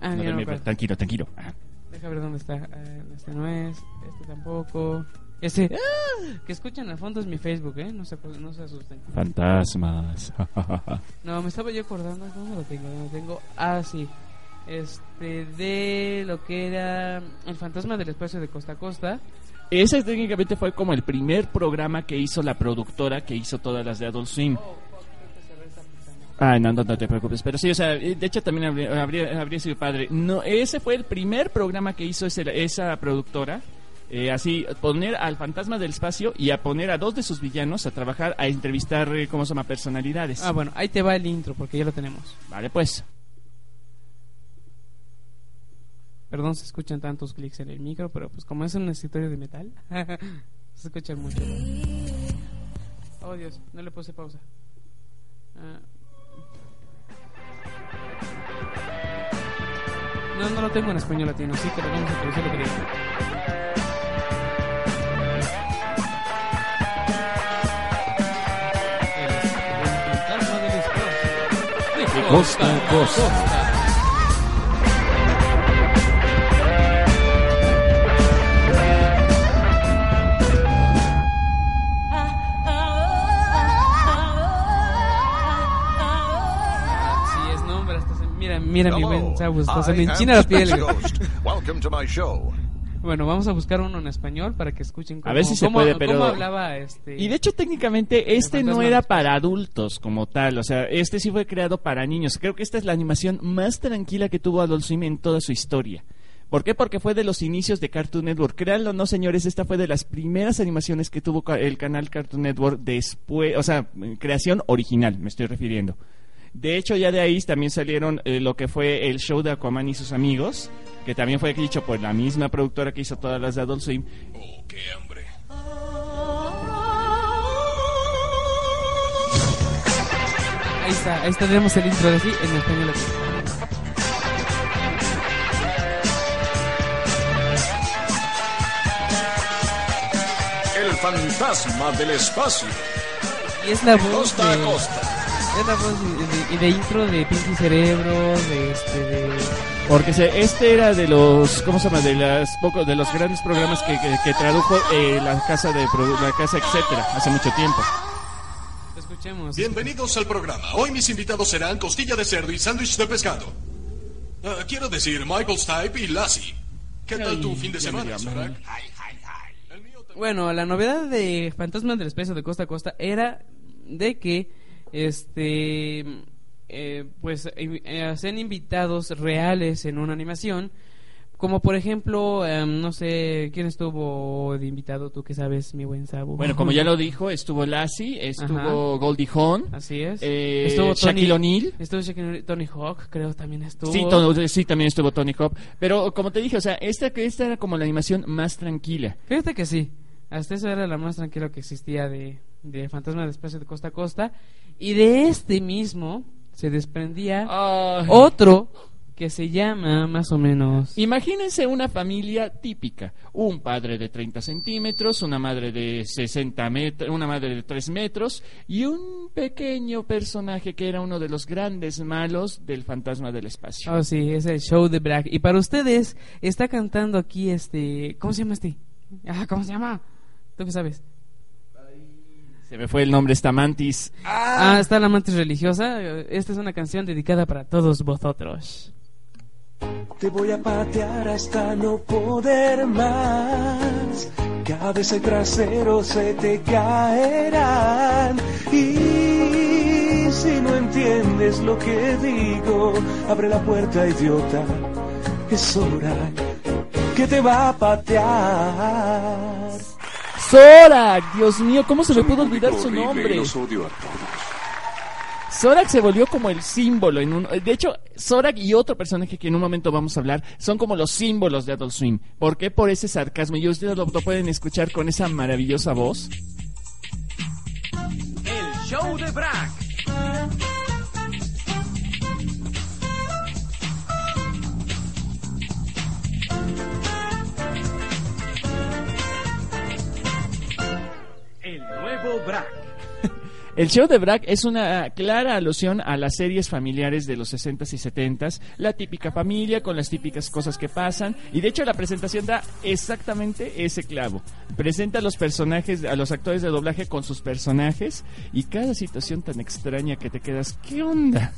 Ah, No me tranquilo, tranquilo. Ajá. Deja ver dónde está. Ah, este no es, este tampoco. Este... ¡Ah! Que escuchan al fondo es mi Facebook, ¿eh? No se, no se asusten. Fantasmas. No, me estaba yo acordando, ¿dónde lo tengo? ¿Dónde lo tengo? Ah, sí. Este, de lo que era El fantasma del espacio de Costa a Costa. Ese técnicamente fue como el primer programa que hizo la productora que hizo todas las de Adult Swim. Ah, no, no, no te preocupes. Pero sí, o sea, de hecho también habría, habría, habría sido padre. No, ese fue el primer programa que hizo ese- esa productora. Eh, así, poner al fantasma del espacio y a poner a dos de sus villanos a trabajar, a entrevistar, eh, ¿cómo se llama? Personalidades. Ah, bueno, ahí te va el intro porque ya lo tenemos. Vale, pues. Perdón si escuchan tantos clics en el micro, pero pues como es un escritorio de metal, se escuchan mucho. Oh Dios, no le puse pausa. Ah. No, no lo tengo en español latino, sí que lo vamos a traducir lo que digo. Costa a costa. Mira, mira mi Hello, buen Sabu, hasta se I me am enchina la the piel. Welcome to my show. Bueno, vamos a buscar uno en español para que escuchen cómo, A ver si se cómo- puede, pero- cómo hablaba este... Y de hecho técnicamente este no era para adultos como tal, o sea, este sí fue creado para niños. Creo que esta es la animación más tranquila que tuvo Adult Swim en toda su historia. ¿Por qué? Porque fue de los inicios de Cartoon Network. Créanlo no, señores, esta fue de las primeras animaciones que tuvo el canal Cartoon Network después, o sea, creación original, me estoy refiriendo. De hecho, ya de ahí también salieron eh, lo que fue el show de Aquaman y sus amigos, que también fue dicho por la misma productora que hizo todas las de Adult Swim. Oh, qué hambre. Ahí está, ahí está, tenemos el intro de sí en español. aquí. El fantasma del espacio. Y es la voz Costa a de... costa. Es la voz de, de- y de intro de Pinky Cerebro, de este, de... Porque se- este era de los, ¿cómo se llama? De las pocos, de los grandes programas que, que- que tradujo eh, la casa de produ- la casa etcétera hace mucho tiempo. Escuchemos. Bienvenidos al programa. Hoy mis invitados serán costilla de cerdo y sándwich de pescado. Ah, quiero decir, Michael Stipe y Lassie. ¿Qué tal tu fin de semana. Bueno, la novedad de Fantasmas del Espacio de Costa a Costa era de que, este, eh, pues, eh, eh, hacen invitados reales en una animación, como por ejemplo, em, no sé, ¿quién estuvo de invitado? Tú que sabes, mi buen Sabu. Bueno, como ya lo dijo, estuvo Lassie, estuvo Ajá. Goldie Hawn, Así es. eh, estuvo Shaquille O'Neal. Estuvo Shaquille Tony Hawk, creo también estuvo. Sí, sí, también estuvo Tony Hawk. Pero como te dije, o sea, esta, esta era como la animación más tranquila. Fíjate que sí. Hasta eso era la más tranquila que existía de, de Fantasma del Espacio de Costa a Costa. Y de este mismo se desprendía Ay. otro que se llama más o menos. Imagínense una familia típica, un padre de 30 centímetros, una madre de 60 metros, una madre de 3 metros y un pequeño personaje que era uno de los grandes malos del fantasma del espacio. Oh, sí, es el show de Bragg. Y para ustedes, está cantando aquí este. ¿Cómo se llama este? Ah, ¿cómo se llama? ¿Tú qué sabes? Se me fue el nombre, esta mantis. Ah, está la mantis religiosa. Esta es una canción dedicada para todos vosotros. Te voy a patear hasta no poder más. Cabeza y trasero se te caerán. Y si no entiendes lo que digo, abre la puerta, idiota. Es hora que te va a patear. Zorak, Dios mío, ¿cómo se me pudo olvidar su nombre? Los odio a todos. Zorak se volvió como el símbolo en un... De hecho, Zorak y otro personaje que en un momento vamos a hablar son como los símbolos de Adult Swim. ¿Por qué? Por ese sarcasmo. Y ustedes lo, lo pueden escuchar con esa maravillosa voz. El show de Brack. El show de Brack es una clara alusión a las series familiares de los 60s y 70s, la típica familia con las típicas cosas que pasan, y de hecho la presentación da exactamente ese clavo. Presenta a los personajes, a los actores de doblaje con sus personajes, y cada situación tan extraña que te quedas, ¿qué onda?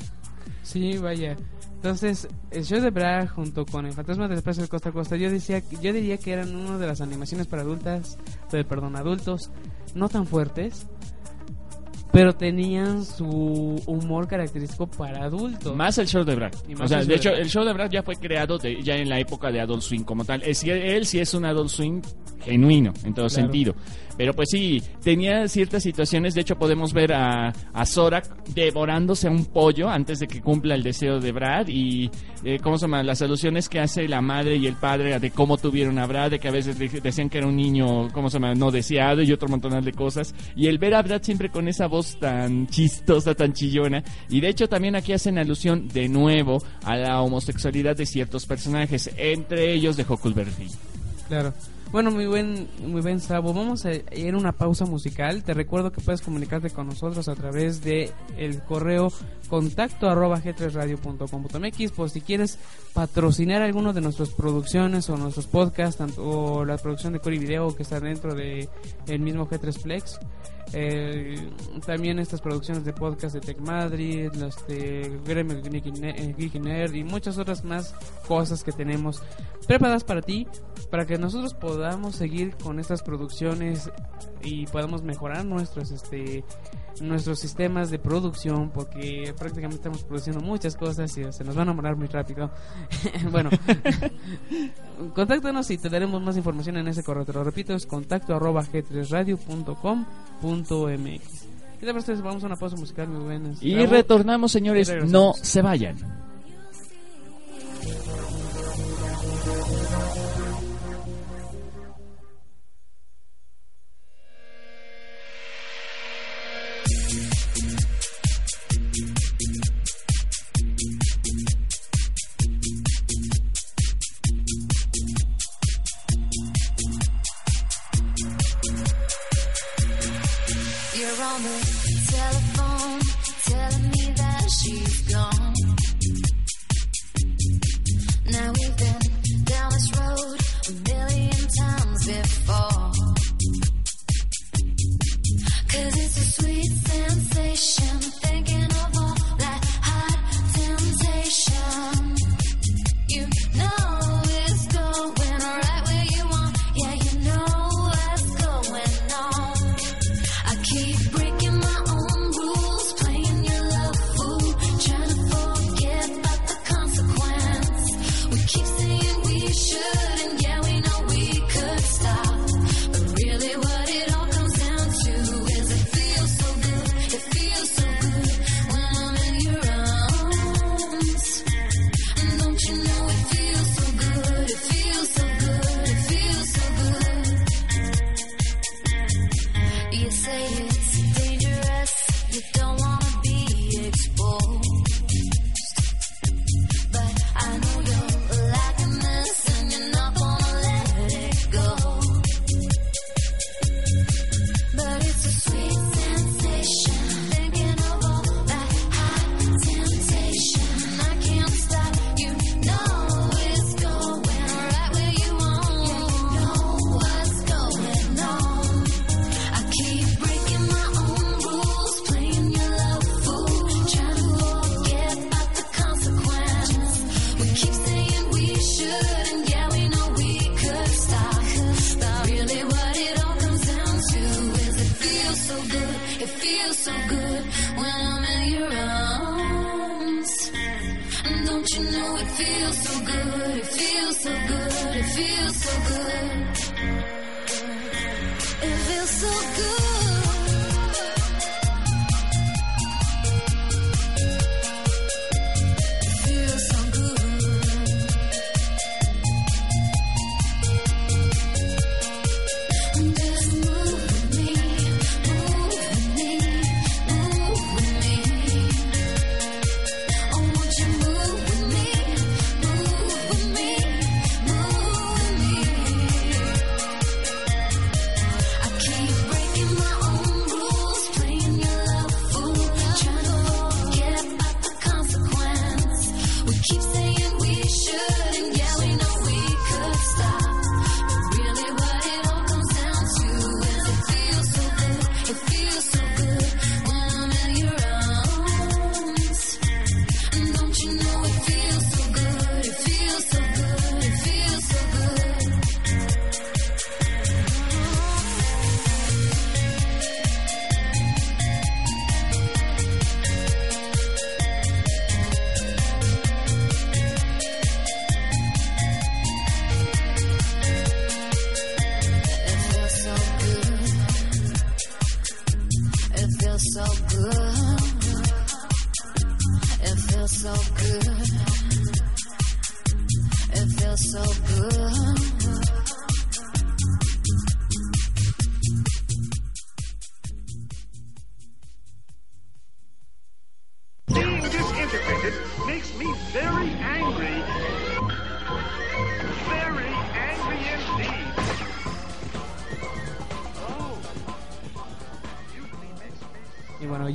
Sí, vaya. Entonces, el show de Bragg junto con el Fantasma del Espacio de Costa a Costa, yo decía, yo diría que eran una de las animaciones para adultas, eh, perdón, adultos, no tan fuertes, pero tenían su humor característico para adultos. Más el show de Brad. O sea, de hecho, el show de Brad ya fue creado de- ya en la época de Adult Swing como tal. Es, él sí es un Adult Swing genuino, en todo Claro. sentido. Pero pues sí, tenía ciertas situaciones. De hecho, podemos ver a, a Zorak devorándose a un pollo antes de que cumpla el deseo de Brad. Y, eh, ¿cómo se llama? Las alusiones que hace la madre y el padre de cómo tuvieron a Brad, de que a veces de- decían que era un niño, ¿cómo se llama? No deseado y otro montón de cosas. Y el ver a Brad siempre con esa voz tan chistosa, tan chillona. Y de hecho, también aquí hacen alusión de nuevo a la homosexualidad de ciertos personajes, entre ellos de Huckleberry. Claro. Bueno, muy buen, muy buen Sabo. Vamos a ir a una pausa musical. Te recuerdo que puedes comunicarte con nosotros a través de el correo contacto arroba g3radio.com.mx por si quieres patrocinar alguno de nuestras producciones o nuestros podcasts tanto, o la producción de Core y Video que está dentro de el mismo G3 Plex. Eh, también estas producciones de podcast de Tech Madrid, los de Gremio Geek eh, Nerd y muchas otras más cosas que tenemos preparadas para ti, para que nosotros podamos seguir con estas producciones y podamos mejorar nuestros este nuestros sistemas de producción porque prácticamente estamos produciendo muchas cosas y se nos va a nombrar muy rápido. bueno, contáctanos y te daremos más información en ese correo. Te lo repito, es contacto arroba g3radio.com www.radiocomunitaria.mx. ¿Qué tal? Vamos a una pausa musical muy buena. Y retornamos, señores. Y no se vayan. patient.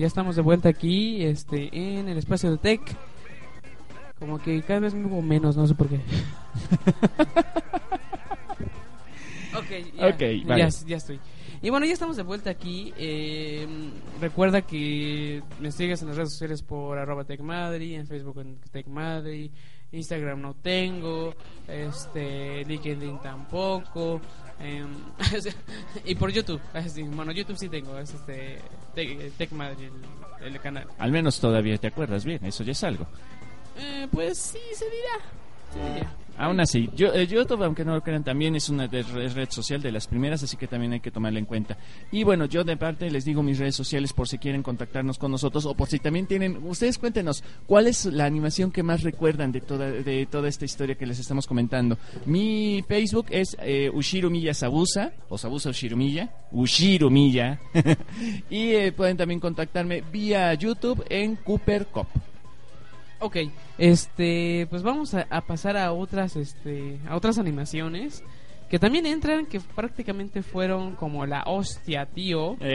Ya estamos de vuelta aquí este, en el espacio de Tech. Como que cada vez me muevo menos, no sé por qué. ok, ya, Ok, ya, vale. ya estoy. Y bueno, ya estamos de vuelta aquí. eh, recuerda que me sigues en las redes sociales por arroba TechMadri, en Facebook en TechMadri, Instagram no tengo, este LinkedIn tampoco. Em, y por YouTube, así, bueno, YouTube sí tengo, es este Tech, TechMadri, el, el canal. Al menos todavía te acuerdas bien, eso ya es algo. Eh, pues sí, se dirá. Se dirá. Aún así, yo, eh, YouTube, aunque no lo crean, también es una de- red social de las primeras, así que también hay que tomarla en cuenta. Y bueno, yo de parte les digo mis redes sociales por si quieren contactarnos con nosotros o por si también tienen, ustedes cuéntenos, ¿cuál es la animación que más recuerdan de toda, de toda esta historia que les estamos comentando? Mi Facebook es eh, Ushiro Miya Sabusa, o Sabusa Ushiro Miya, Ushiro Miya. y eh, pueden también contactarme vía YouTube en Cooper Cop. Ok, este, pues vamos a, a pasar a otras, este, a otras animaciones que también entran, que prácticamente fueron como la hostia, tío.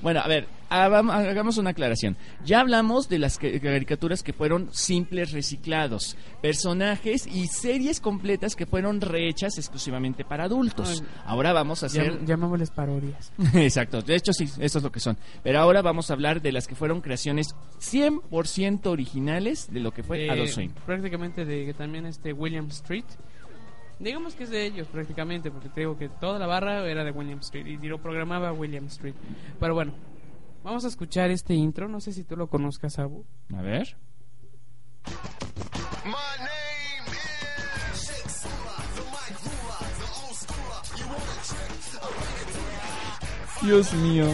Bueno, a ver, hagam- hagamos una aclaración. Ya hablamos de las ca- caricaturas que fueron simples reciclados, personajes y series completas que fueron rehechas exclusivamente para adultos. Ay. Ahora vamos a hacer... Llam- llamémosles parodias. Exacto, de hecho sí, eso es lo que son. Pero ahora vamos a hablar de las que fueron creaciones 100% originales de lo que fue De- Adult Swim. Prácticamente de también este William Street. Digamos que es de ellos prácticamente, porque te digo que toda la barra era de William Street y lo programaba William Street. Pero bueno, vamos a escuchar este intro, no sé si tú lo conozcas, Abu. A ver. Dios mío.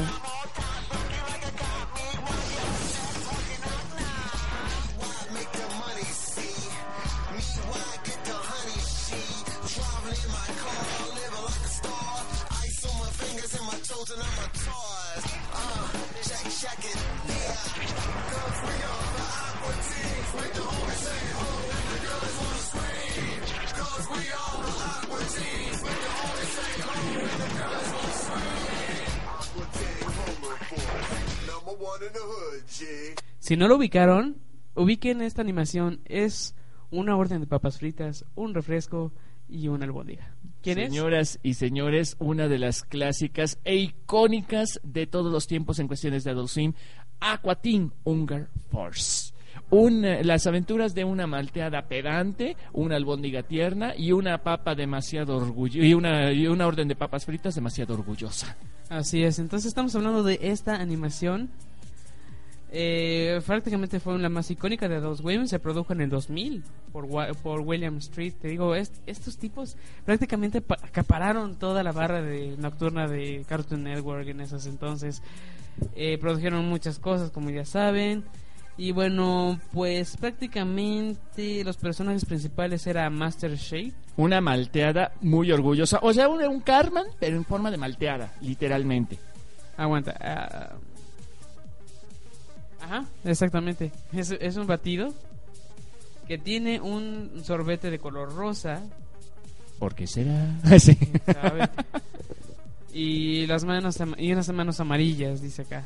No lo ubicaron, ubiquen esta animación. Es una orden de papas fritas, un refresco y una albóndiga. ¿Quién es? Señoras y señores, una de las clásicas e icónicas de todos los tiempos en cuestiones de Adult Swim, Aqua Teen Hunger Force. Un, eh, las aventuras de una malteada pedante, una albóndiga tierna y una papa demasiado orgullo y una, y una orden de papas fritas demasiado orgullosa. Así es, entonces estamos hablando de esta animación. Eh, prácticamente fue la más icónica de Adult Swim, se produjo en el 2000 por, por William Street. Te digo, est- estos tipos prácticamente pa- acapararon toda la barra de nocturna de Cartoon Network en esos entonces. Eh, produjeron muchas cosas, como ya saben. Y bueno, pues prácticamente los personajes principales era Master Shape. Una malteada muy orgullosa, o sea, un, un Carmen, pero en forma de malteada, literalmente. Aguanta. ah. Ajá, exactamente. Es, es un batido que tiene un sorbete de color rosa. ¿Por qué será? Sí. ¿sabe? y las manos y unas manos amarillas, dice acá.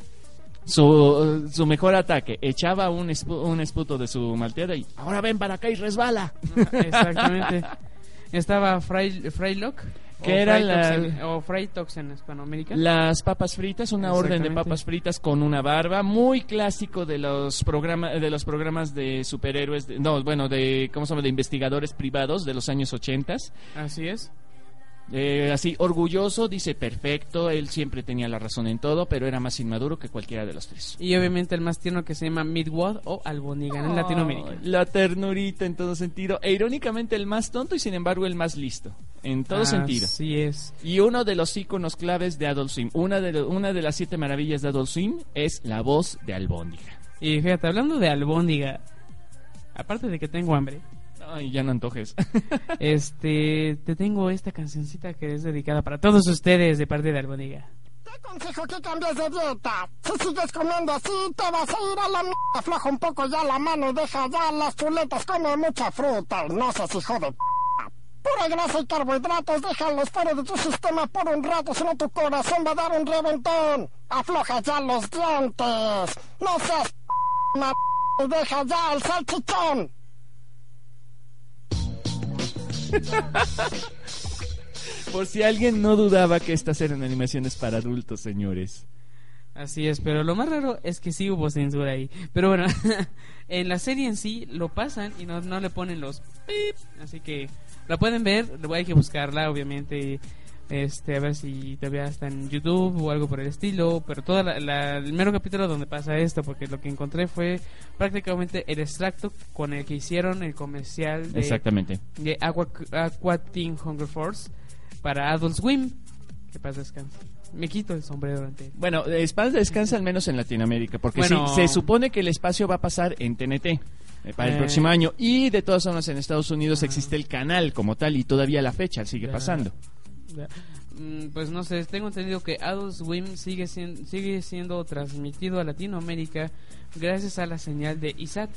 Su, su mejor ataque, echaba un, espu- un esputo de su malteada y ahora ven para acá y resbala. Exactamente. Estaba Fry, Frylock. Que o era la- en Hispanoamérica. Las papas fritas, una orden de papas fritas con una barba, muy clásico de los programas de los programas de superhéroes, de- no, bueno, de cómo se llama, de investigadores privados de los años ochentas. Así es. Eh, así orgulloso, dice perfecto, él siempre tenía la razón en todo, pero era más inmaduro que cualquiera de los tres. Y obviamente el más tierno que se llama Midwad o Albonigan en Latinoamérica. La ternurita en todo sentido, e irónicamente el más tonto y sin embargo el más listo, en todo sentido. Así es. Y uno de los íconos claves de Adult Swim, una de, lo- una de las siete maravillas de Adult Swim es la voz de Albóndiga. Y fíjate, hablando de albóndiga, aparte de que tengo hambre, Ay, ya no antojes. este, te tengo esta cancioncita que es dedicada para todos ustedes de parte de albóndiga. Te aconsejo que cambies de dieta. Si sigues comiendo así, te vas a ir a la mierda. Afloja un poco ya la mano y deja ya las chuletas. Come mucha fruta. No seas hijo de p***. Pura grasa y carbohidratos, déjalos fuera de tu sistema por un rato, si no tu corazón va a dar un reventón. Afloja ya los dientes. No seas ma y deja ya el salchichón. Por si alguien no dudaba que estas eran animaciones para adultos, señores. Así es, pero lo más raro es que sí hubo censura ahí. Pero bueno, en la serie en sí lo pasan y no, no le ponen los pip. Así que la pueden ver, hay que buscarla, obviamente. Este, a ver si todavía está en YouTube o algo por el estilo. Pero todo el mero capítulo donde pasa esto, porque lo que encontré fue prácticamente el extracto con el que hicieron el comercial de, Exactamente. de Aqua, Aqua Teen Hunger Force para Adult Swim. Que pasa descanso. Me quito el sombrero ante Bueno, Spans descansa al menos en Latinoamérica, porque Bueno. sí, se supone que el espacio va a pasar en TNT eh, para el Eh. próximo año. Y de todas formas, en Estados Unidos existe el canal como tal y todavía la fecha sigue pasando. Mm, Pues no sé, tengo entendido que Adult Swim sigue, sien- sigue siendo transmitido a Latinoamérica gracias a la señal de ISAT.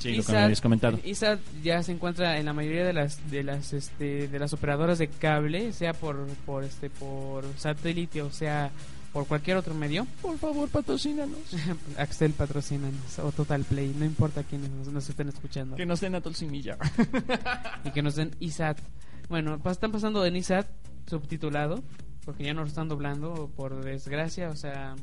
Sí, lo que me habías comentado. ISAT ya se encuentra en la mayoría de las de las este, de las operadoras de cable, sea por por este por satélite o sea por cualquier otro medio. Por favor, patrocínanos. Axel patrocina o Total Play, no importa quiénes nos, nos estén escuchando. que nos den a Tolsimilla. y que nos den ISAT. Bueno, pa- están pasando en ISAT subtitulado, porque ya no lo están doblando, por desgracia, o sea...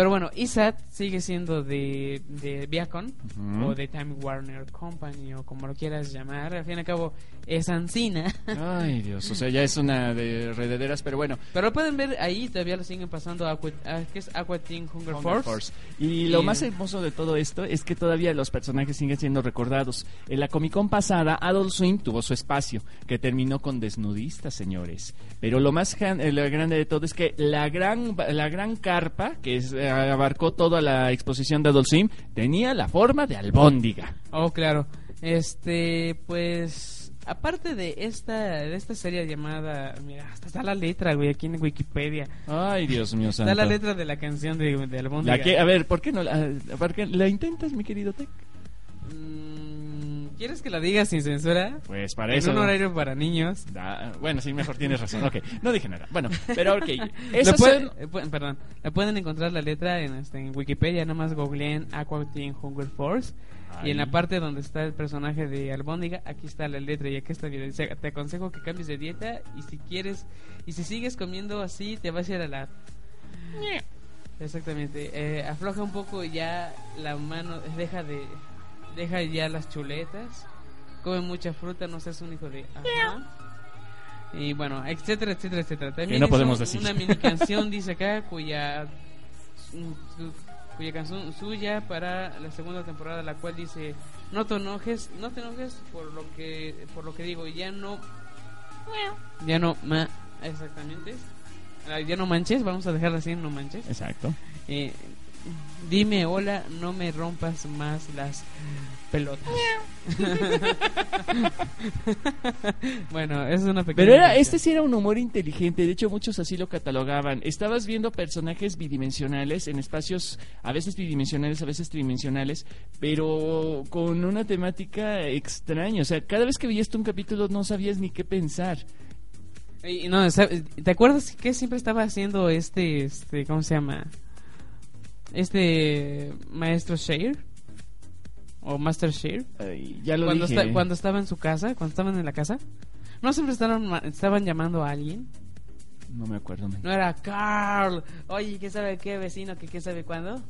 Pero bueno, ISAT sigue siendo de, de Viacom Ujú. o de Time Warner Company o como lo quieras llamar. Al fin y al cabo es Ancina. Ay, Dios, o sea, ya es una de redederas, pero bueno. Pero lo pueden ver ahí, todavía lo siguen pasando a, a- que es Aqua Teen Hunger, Hunger Force. Force. Y lo Y- más hermoso de todo esto es que todavía los personajes siguen siendo recordados. En la Comic Con pasada, Adult Swim tuvo su espacio, que terminó con desnudistas, señores. Pero lo más gran- eh, lo grande de todo es que la gran, la gran carpa, que es, eh, abarcó toda la exposición de Swim, tenía la forma de albóndiga. Oh, claro. Este, pues, aparte de esta, de esta serie llamada, mira, hasta está la letra, güey, aquí en Wikipedia. Ay, Dios mío santo. Está la letra de la canción de, de Albóndiga. La que, a ver, ¿por qué no la, por qué- la intentas, mi querido Tech? Mm, ¿Quieres que la diga sin censura? Pues para en eso. un horario para niños. Da- bueno, sí, mejor tienes razón. Ok, no dije nada. Bueno, pero ok. Pueden, eh, perdón, la pueden encontrar la letra en, este, en Wikipedia, nada más googleen Aqua Teen Hunger Force. Y en la parte donde está el personaje de Albóndiga, aquí está la letra y aquí está el te aconsejo que cambies de dieta y si quieres, y si sigues comiendo así, te vas a ir a la... Exactamente. Eh, afloja un poco ya la mano, deja de... Deja ya las chuletas, come mucha fruta, no seas un hijo de... Ajá. Y bueno, etcétera, etcétera, etcétera. También no podemos decir. Una mini canción, dice acá, cuya mm, su- cuya canción suya para la segunda temporada la cual dice no te enojes no te enojes por lo que por lo que digo ya no ya no ma exactamente Ah, ya no manches vamos a dejarla así no manches Exacto. Eh, dime hola no me rompas más las pelotas bueno es una pequeña Pero era, este sí era un humor inteligente, de hecho muchos así lo catalogaban. Estabas viendo personajes bidimensionales en espacios a veces bidimensionales, a veces tridimensionales, pero con una temática extraña. O sea, cada vez que veías tú un capítulo no sabías ni qué pensar. Y no. ¿te acuerdas que siempre estaba haciendo este, este, ¿cómo se llama? Este maestro Share o Master Share. Ay, ya lo cuando, dije. esta- cuando estaba en su casa, cuando estaban en la casa, no siempre estaban, estaban llamando a alguien. No me acuerdo. No era Carl. Oye, ¿qué sabe qué vecino? que qué sabe cuándo?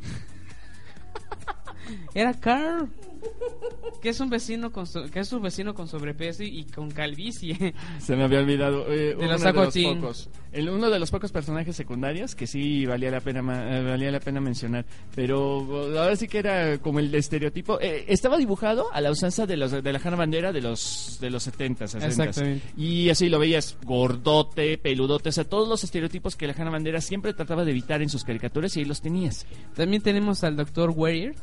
Era Carl. Que es un vecino con so- que es un vecino con sobrepeso y, y con calvicie. Se me había olvidado. eh, los de los pocos. El, uno de los pocos personajes secundarios que sí valía la pena eh, valía la pena mencionar. Pero eh, ahora sí que era como el estereotipo. eh, estaba dibujado a la usanza de, los, de la Hanna Bandera de los de los 70 60 Exactamente. Y así lo veías gordote, peludote, o sea, todos los estereotipos que la Hanna Bandera siempre trataba de evitar en sus caricaturas y ahí los tenías. También tenemos al doctor Warrior,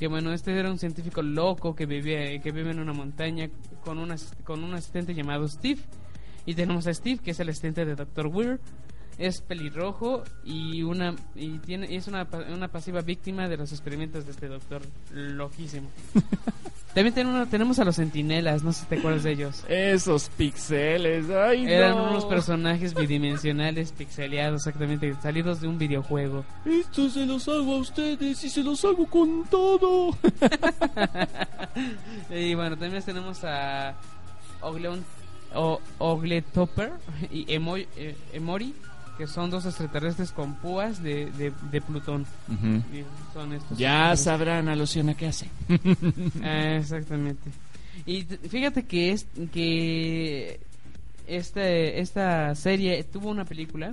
que bueno, este era un científico loco que vive, que vive en una montaña con un, as- con un asistente llamado Steve. Y tenemos a Steve, que es el asistente de Dr. Weir. Es pelirrojo y una y tiene es una, una pasiva víctima de los experimentos de este doctor loquísimo. También tenemos, tenemos a los sentinelas, no sé si te acuerdas de ellos. Esos pixeles, ay Eran no. unos personajes bidimensionales pixeleados, exactamente, salidos de un videojuego. Esto se los hago a ustedes y se los hago con todo. Y bueno, también tenemos a Ogleon, o, Ogletopper y Emo- eh, Emori, que son dos extraterrestres con púas de, de, de Plutón. Y son estos Ya sabrán alusión a qué hace. Ah, exactamente. Y fíjate que es que este, esta serie tuvo una película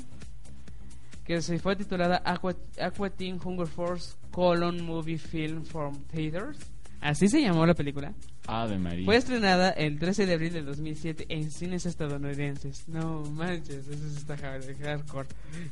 que se fue titulada Aqua, Aqua Teen Hunger Force colon Movie Film from Theaters. Así se llamó la película. Ave María. Fue estrenada el 13 de abril del 2007 en cines estadounidenses. No manches, eso sí está hard- hardcore.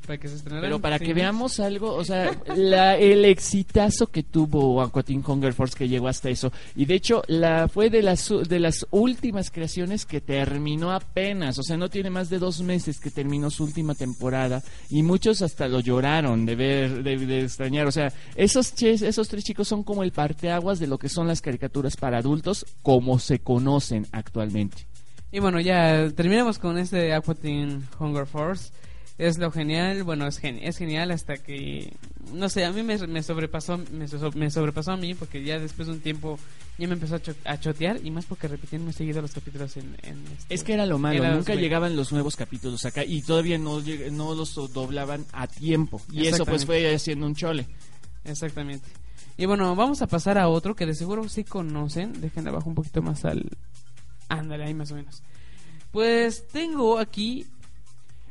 Para que se estrenara Pero para que cines. veamos algo, o sea, la- el exitazo que tuvo Aquatin Hunger Force que llegó hasta eso. Y de hecho, la fue de las, de las últimas creaciones que terminó apenas. O sea, no tiene más de dos meses que terminó su última temporada. Y muchos hasta lo lloraron de ver, de, de extrañar. O sea, esos, ches- esos tres chicos son como el parteaguas de lo que son las caricaturas para adultos como se conocen actualmente. Y bueno, ya terminamos con este Aqua Teen Hunger Force. Es lo genial, bueno, es, gen- es genial hasta que, no sé, a mí me, me sobrepasó me, so- me sobrepasó a mí porque ya después de un tiempo ya me empezó a, cho- a chotear y más porque repetían muy seguido los capítulos en... en este- Es que era lo malo, Era nunca los- llegaban los nuevos capítulos acá y todavía no, no los doblaban a tiempo. Y eso pues fue haciendo un chole. Exactamente. Y bueno, vamos a pasar a otro que de seguro sí conocen. Déjenle abajo un poquito más al... Ándale, ahí más o menos. Pues tengo aquí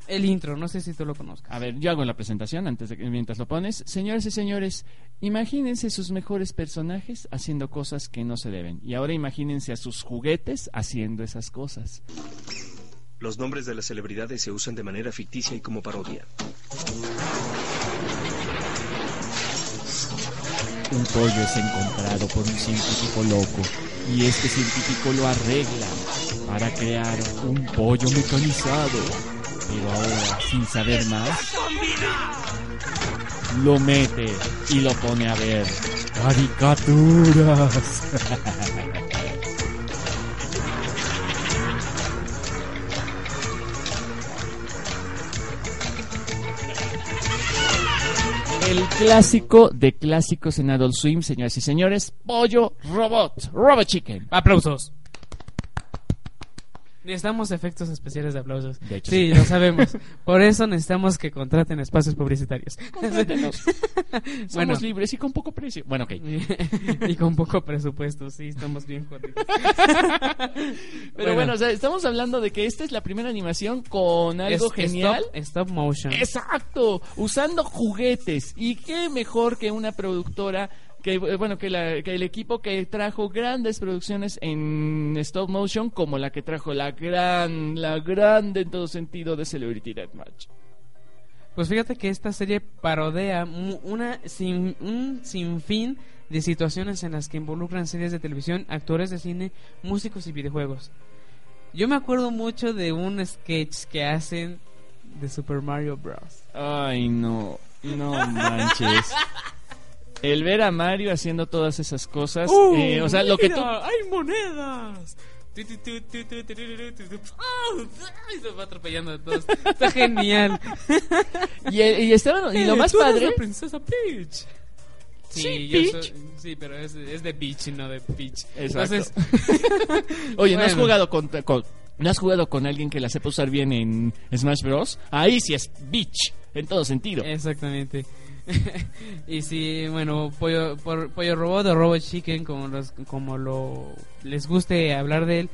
el intro, no sé si tú lo conozcas. A ver, yo hago la presentación antes de que mientras lo pones. Señores y señores, imagínense sus mejores personajes haciendo cosas que no se deben. Y ahora imagínense a sus juguetes haciendo esas cosas. Los nombres de las celebridades se usan de manera ficticia y como parodia. Un pollo es encontrado por un científico loco y este científico lo arregla para crear un pollo mecanizado. Pero ahora, sin saber más, lo mete y lo pone a ver caricaturas. El clásico de clásicos en Adult Swim, señoras y señores, Pollo Robot, Robot Chicken. Aplausos. Necesitamos efectos especiales de aplausos. De hecho, sí, sí. lo sabemos. Por eso necesitamos que contraten espacios publicitarios. Contrátenos. bueno, Somos libres y con poco precio. Bueno, ok. y con poco presupuesto, sí, estamos bien jodidos. Pero bueno, o sea, estamos hablando de que esta es la primera animación con algo Es- genial. Stop, stop motion. Exacto, usando juguetes. Y qué mejor que una productora que eh, bueno que, la- que el equipo que trajo grandes producciones en stop motion como la que trajo la gran la grande en todo sentido de Celebrity Deathmatch. Pues fíjate que esta serie parodea mu- una sin, un sinfín de situaciones en las que involucran series de televisión, actores de cine, músicos y videojuegos. Yo me acuerdo mucho de un sketch que hacen de Super Mario Bros. Ay, no, no manches. el ver a Mario haciendo todas esas cosas, uh, eh, o sea, mira, lo que tú... ¡Hay monedas! Y se va atropellando a todos. Está genial. y, y, estaban, y lo eh, más padre. La princesa Peach. Sí, sí, yo Peach. Sí pero es, es, de Peach, y no de Peach. Exacto. Entonces, Oye, bueno. ¿no has jugado con, con, no has jugado con alguien que la sepa usar bien en Smash Bros? Ahí sí es Peach, en todo sentido. Exactamente. y sí, bueno, pollo, por- pollo robot o robot chicken, como, los, como lo les guste hablar de él,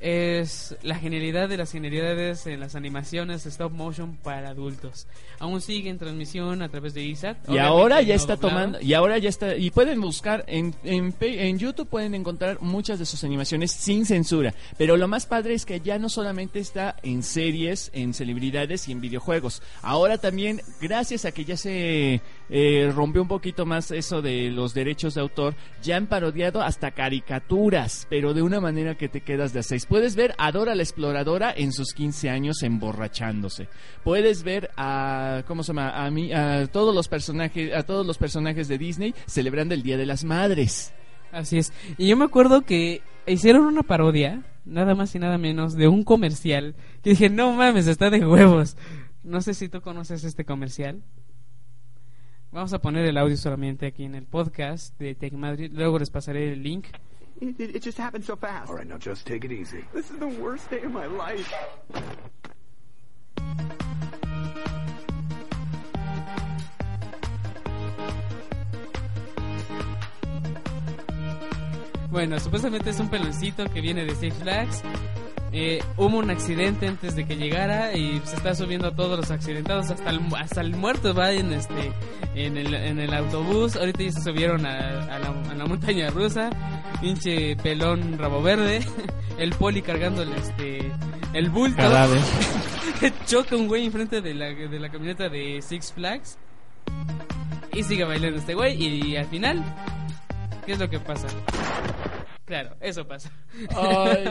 es la genialidad de las genialidades en las animaciones stop motion para adultos. Aún sigue en transmisión a través de ISAT. Y ahora ya no está doblado. tomando, y ahora ya está, y pueden buscar en, en, en YouTube pueden encontrar muchas de sus animaciones sin censura. Pero lo más padre es que ya no solamente está en series, en celebridades y en videojuegos. Ahora también, gracias a que ya se eh, rompió un poquito más eso de los derechos de autor, ya han parodiado hasta caricaturas, pero de una manera que te quedas de a seis Puedes ver a Dora la Exploradora en sus 15 años emborrachándose. Puedes ver a ¿cómo se llama? A mí a todos los personajes a todos los personajes de Disney celebrando el Día de las Madres. Así es. Y yo me acuerdo que hicieron una parodia, nada más y nada menos, de un comercial. Que dije, no mames, está de huevos. No sé si tú conoces este comercial. Vamos a poner el audio solamente aquí en el podcast de Tech Madrid. Luego les pasaré el link. It, it, it just happened so fast. All right, now just take it easy. This is the worst day of my life. Bueno, supuestamente es un peloncito que viene de Six Flags. Eh, hubo un accidente antes de que llegara y se está subiendo a todos los accidentados hasta el, hasta el muerto va en este en el, en el autobús. Ahorita ya se subieron a, a la, a la montaña rusa. Pinche pelón rabo verde. El poli cargando el este el bulto. Choca un güey enfrente de la, de la camioneta de Six Flags. Y sigue bailando este güey y, al final ¿qué es lo que pasa? Claro, eso pasa. Ay,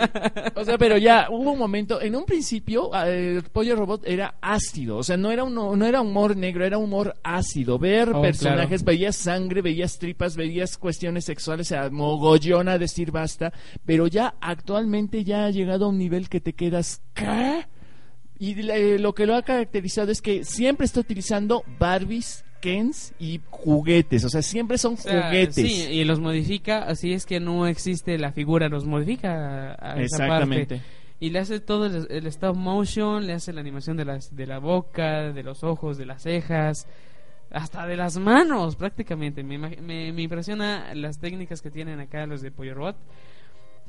o sea, pero ya hubo un momento, en un principio eh, Pollo Robot era ácido, o sea, no era un, no era humor negro, era humor ácido. Ver Oh, personajes, claro. veías sangre, veías tripas, veías cuestiones sexuales, o sea, mogollona decir basta, pero ya actualmente ya ha llegado a un nivel que te quedas ¿qué? Y le- lo que lo ha caracterizado es que siempre está utilizando Barbies, Kens y juguetes, o sea, siempre son O sea, juguetes. Sí, y los modifica, así es que no existe la figura, los modifica a, a esa Exactamente. parte. Y le hace todo el, el stop motion, le hace la animación de, las, de la boca, de los ojos, de las cejas, hasta de las manos prácticamente. Me, me, me impresiona las técnicas que tienen acá los de Pollo Robot.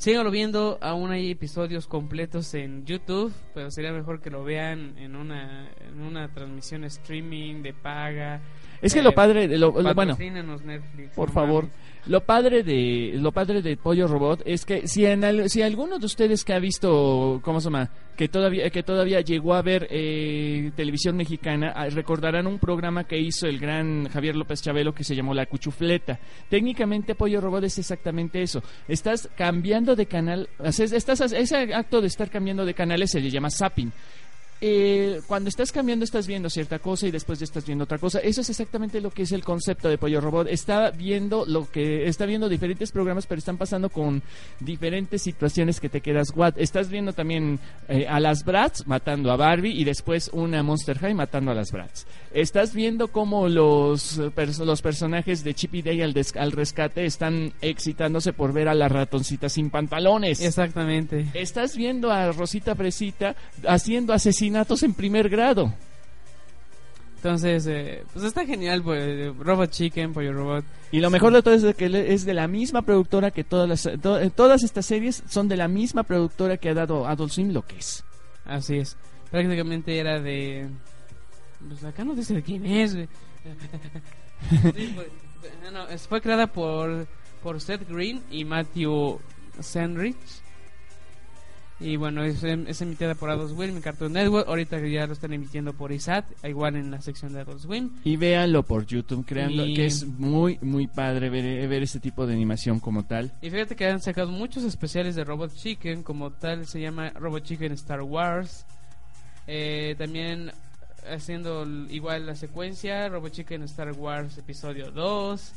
Síganlo viendo, aún hay episodios completos en YouTube, pero sería mejor que lo vean en una, en una transmisión streaming de paga. Es que Eh, lo padre de lo, lo- bueno, Netflix, por no favor. mames. Lo padre de lo padre de Pollo Robot es que si en al- si alguno de ustedes que ha visto cómo se llama que todavía que todavía llegó a ver eh, televisión mexicana ah, recordarán un programa que hizo el gran Javier López Chabelo que se llamó La Cuchufleta. Técnicamente Pollo Robot es exactamente eso. Estás cambiando de canal, estás ese acto de estar cambiando de canales se le llama zapping. Eh, cuando estás cambiando estás viendo cierta cosa y después ya estás viendo otra cosa. Eso es exactamente lo que es el concepto de Pollo Robot. Está viendo lo que está viendo diferentes programas, pero están pasando con diferentes situaciones que te quedas what. Estás viendo también eh, a las Bratz matando a Barbie y después una Monster High matando a las Bratz. Estás viendo cómo los eh, los personajes de Chip y Dale al, des- al rescate están excitándose por ver a la ratoncita sin pantalones. Exactamente. Estás viendo a Rosita Fresita haciendo asesinatos en primer grado. Entonces, eh, pues está genial, pues, Robot Chicken, Pollo Robot. Y lo mejor de todo es de que es de la misma productora que todas las to- eh, todas estas series son de la misma productora que ha dado Adult Swim lo que es. Así es. Prácticamente era de... Pues acá no dice de quién es, güey. Sí, fue, no, no, es- fue creada por, por Seth Green y Matthew Sandrich. Y bueno, es, em- es emitida por Adult Swim en Cartoon Network. Ahorita ya lo están emitiendo por ISAT, igual en la sección de Adult Swim. Y véanlo por YouTube, créanlo Y- que es muy muy padre ver, ver este tipo de animación como tal. Y fíjate que han sacado muchos especiales de Robot Chicken, como tal se llama Robot Chicken Star Wars. Eh, también haciendo igual la secuencia, Robot Chicken Star Wars episodio 2,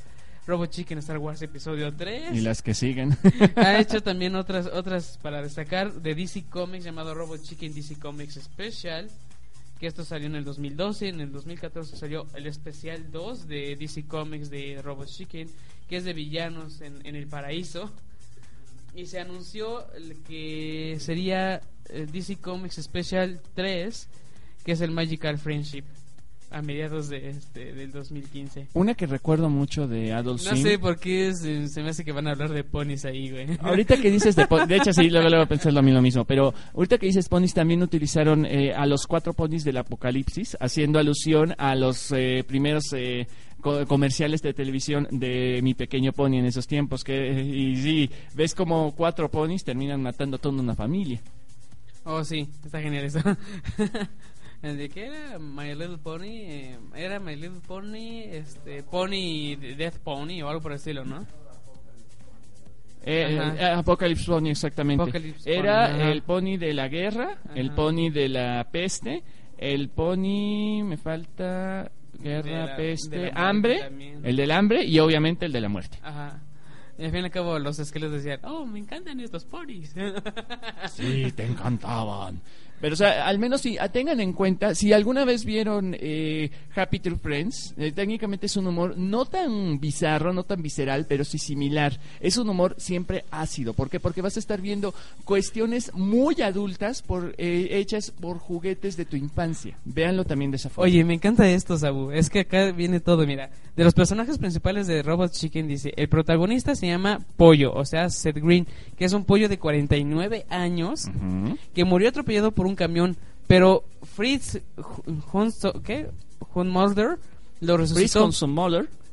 Robot Chicken Star Wars episodio 3. Y las que siguen. ha hecho también otras otras para destacar de DC Comics llamado Robot Chicken DC Comics Special que esto salió en el 2012 en el 2014 salió el especial 2 de DC Comics de Robot Chicken que es de villanos en, en el paraíso y se anunció el que sería eh, DC Comics Special 3 que es el Magical Friendship a mediados de este del 2015 Una que recuerdo mucho de Adult no Swim. sé por qué se, se me hace que van a hablar de ponis ahí, güey. Ahorita que dices de, po- de hecho sí, luego, luego pensé lo mismo, lo mismo, pero ahorita que dices ponis también utilizaron eh, a los cuatro ponis del apocalipsis, haciendo alusión a los eh, primeros eh, co- comerciales de televisión de mi pequeño pony en esos tiempos, que eh, y sí, ves como cuatro ponis terminan matando a toda una familia. Oh, sí, está genial eso. ¿El de qué era? My Little Pony. eh, era My Little Pony, este, Pony, Death Pony o algo por el estilo, ¿no? Eh, eh, Apocalypse Pony, exactamente. Apocalypse Era Pony, el pony de la guerra, el Ajá. pony de la peste, el pony, me falta guerra, la- peste, hambre, también. el del hambre y obviamente el de la muerte. Ajá. Y al fin y al cabo los esqueletos decían, oh, me encantan estos ponis. Sí, te encantaban. Pero, o sea, al menos si ah, tengan en cuenta, si alguna vez vieron eh, Happy True Friends, eh, técnicamente es un humor no tan bizarro, no tan visceral, pero sí similar. Es un humor siempre ácido. ¿Por qué? Porque vas a estar viendo cuestiones muy adultas por, eh, hechas por juguetes de tu infancia. Véanlo también de esa forma. Oye, me encanta esto, Sabu. Es que acá viene todo, mira. De los personajes principales de Robot Chicken dice, el protagonista se llama Pollo, o sea, Seth Green, que es un pollo de 49 años Ujú. que murió atropellado por un camión, pero Fritz Hu- Hunso- ¿qué? Hunmulder lo resucitó.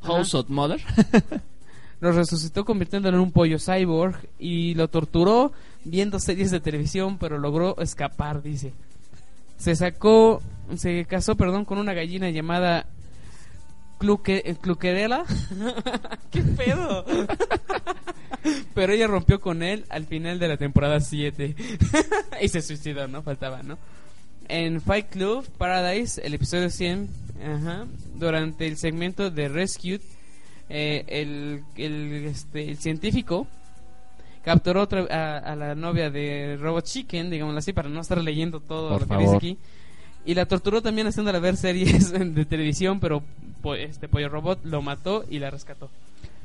Of Mother. Lo resucitó convirtiéndolo en un pollo cyborg y lo torturó viendo series de televisión, pero logró escapar, dice. Se sacó, se casó, perdón, con una gallina llamada Cluque, Cluquerela. ¿Qué pedo? pero ella rompió con él al final de la temporada 7 y se suicidó, ¿no? Faltaba, ¿no? En Fight Club Paradise, el episodio 100, ajá, durante el segmento de Rescue, eh, el, el, este, el científico capturó otra, a, a la novia de Robot Chicken, digámoslo así, para no estar leyendo todo Por lo que favor. dice aquí. Y la torturó también haciéndola ver series de televisión, pero este pollo robot lo mató y la rescató.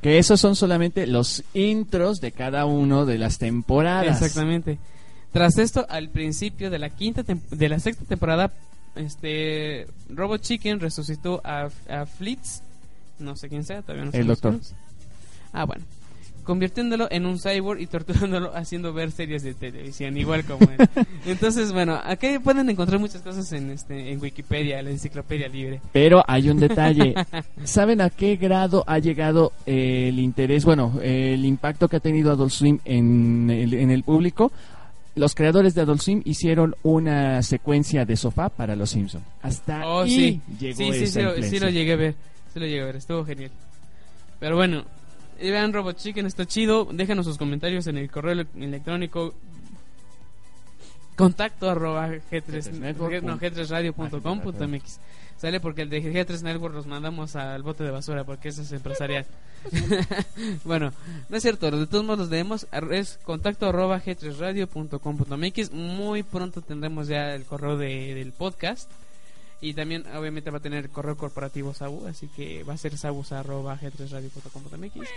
Que esos son solamente los intros de cada uno de las temporadas. Exactamente. Tras esto, al principio de la quinta de la sexta temporada, este Robot Chicken resucitó a, a Flitz, no sé quién sea, todavía no El sabemos doctor. Ah, bueno. Convirtiéndolo en un cyborg y torturándolo haciendo ver series de televisión, igual como él. Entonces, bueno, aquí pueden encontrar muchas cosas en este en Wikipedia, la enciclopedia libre. Pero hay un detalle. ¿Saben a qué grado ha llegado eh, el interés, bueno, eh, el impacto que ha tenido Adult Swim en el, en el público? Los creadores de Adult Swim hicieron una secuencia de sofá para Los Simpson. Hasta Oh, ahí sí. llegó sí, sí, esa sí, lo, sí lo llegué a ver. Sí lo llegué a ver, estuvo genial. Pero bueno, vean Robot Chicken, está chido. Déjanos sus comentarios en el correo ele- electrónico contacto arroba g3, Network G- no, punto- g3radio.com.mx Sale porque el de G3 Network los mandamos al bote de basura porque ese es empresarial. bueno, no es cierto, de todos modos los leemos. Es contacto arroba g3radio.com.mx. Muy pronto tendremos ya el correo de- del podcast. Y también, obviamente, va a tener correo corporativo Sabu, así que va a ser sabus.g3radio.com.mx.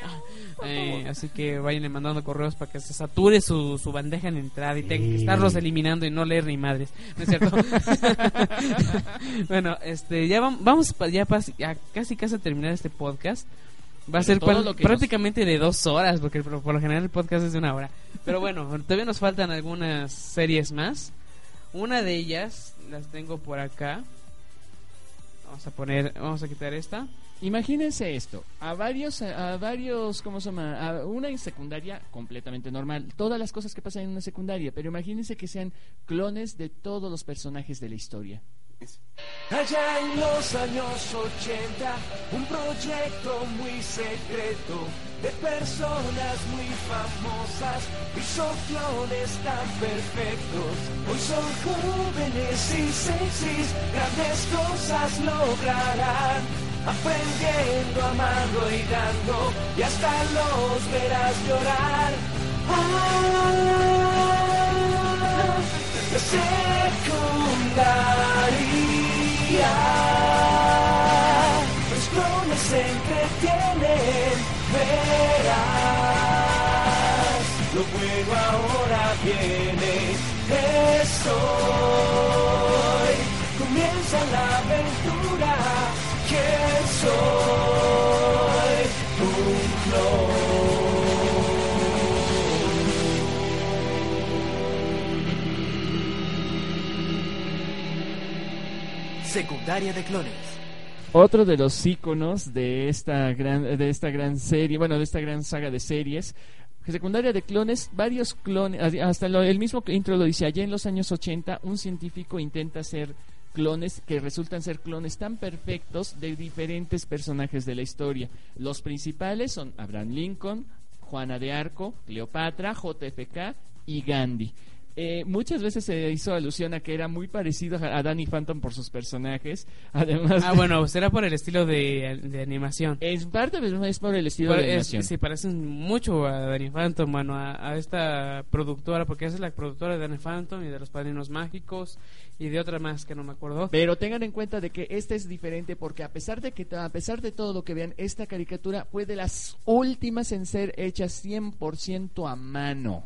Eh, así que vayan mandando correos para que se sature su, su bandeja en entrada y tenga que estarlos eliminando y no leer ni madres. ¿No es cierto? bueno, este, ya vam- vamos pa- ya, pas- ya casi casi a terminar este podcast. Va a ser todo pa- lo que nos- prácticamente de dos horas, porque por, por lo general el podcast es de una hora. Pero bueno, todavía nos faltan algunas series más. Una de ellas las tengo por acá. Vamos a poner, vamos a quitar esta. Imagínense esto, a varios, a varios, ¿cómo se llama? A una en secundaria completamente normal, todas las cosas que pasan en una secundaria, pero imagínense que sean clones de todos los personajes de la historia. Allá en los años 80, un proyecto muy secreto de personas muy famosas hizo clones tan perfectos. Hoy son jóvenes y sexys, grandes cosas lograrán. Aprendiendo, amando y dando, y hasta los verás llorar. Ah, de secundaria. Los clones se entretienen, verás. Lo bueno ahora viene, es hoy. Comienza la aventura, ¿quién soy? Un clon. Secundaria de clones. Otro de los íconos de esta gran, de esta gran serie, bueno, de esta gran saga de series, secundaria de clones, varios clones, hasta lo- el mismo intro lo dice, allá en los años 80 un científico intenta hacer clones que resultan ser clones tan perfectos de diferentes personajes de la historia. Los principales son Abraham Lincoln, Juana de Arco, Cleopatra, JFK y Gandhi. Eh, muchas veces se hizo alusión a que era muy parecido a Danny Phantom por sus personajes. Además, Ah, bueno, será por el estilo de, de animación. es parte es por el estilo Por- de es- animación. se parecen mucho a Danny Phantom, bueno, a, a esta productora, porque es la productora de Danny Phantom y de Los Padrinos Mágicos y de otra más que no me acuerdo. Pero tengan en cuenta de que esta es diferente porque a pesar de que a pesar de todo lo que vean, esta caricatura fue de las últimas en ser hechas 100% a mano,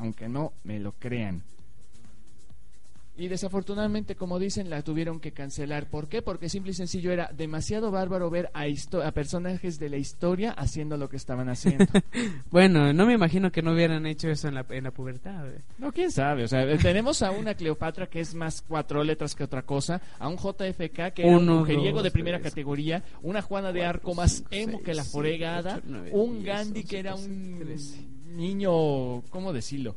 aunque no me lo crean. Y desafortunadamente, como dicen, la tuvieron que cancelar. ¿Por qué? Porque simple y sencillo era demasiado bárbaro ver a, personajes de la historia haciendo lo que estaban haciendo. Bueno, no me imagino que no hubieran hecho eso en la, en la pubertad. eh. No, quién sabe. O sea, eh, tenemos a una Cleopatra que es más cuatro letras que otra cosa, a un JFK que era un Uno, mujeriego dos, de primera tres, categoría, una Juana de Arco más cinco, emo seis, que la nueve, un Gandhi que era un trece. Niño, ¿cómo decirlo?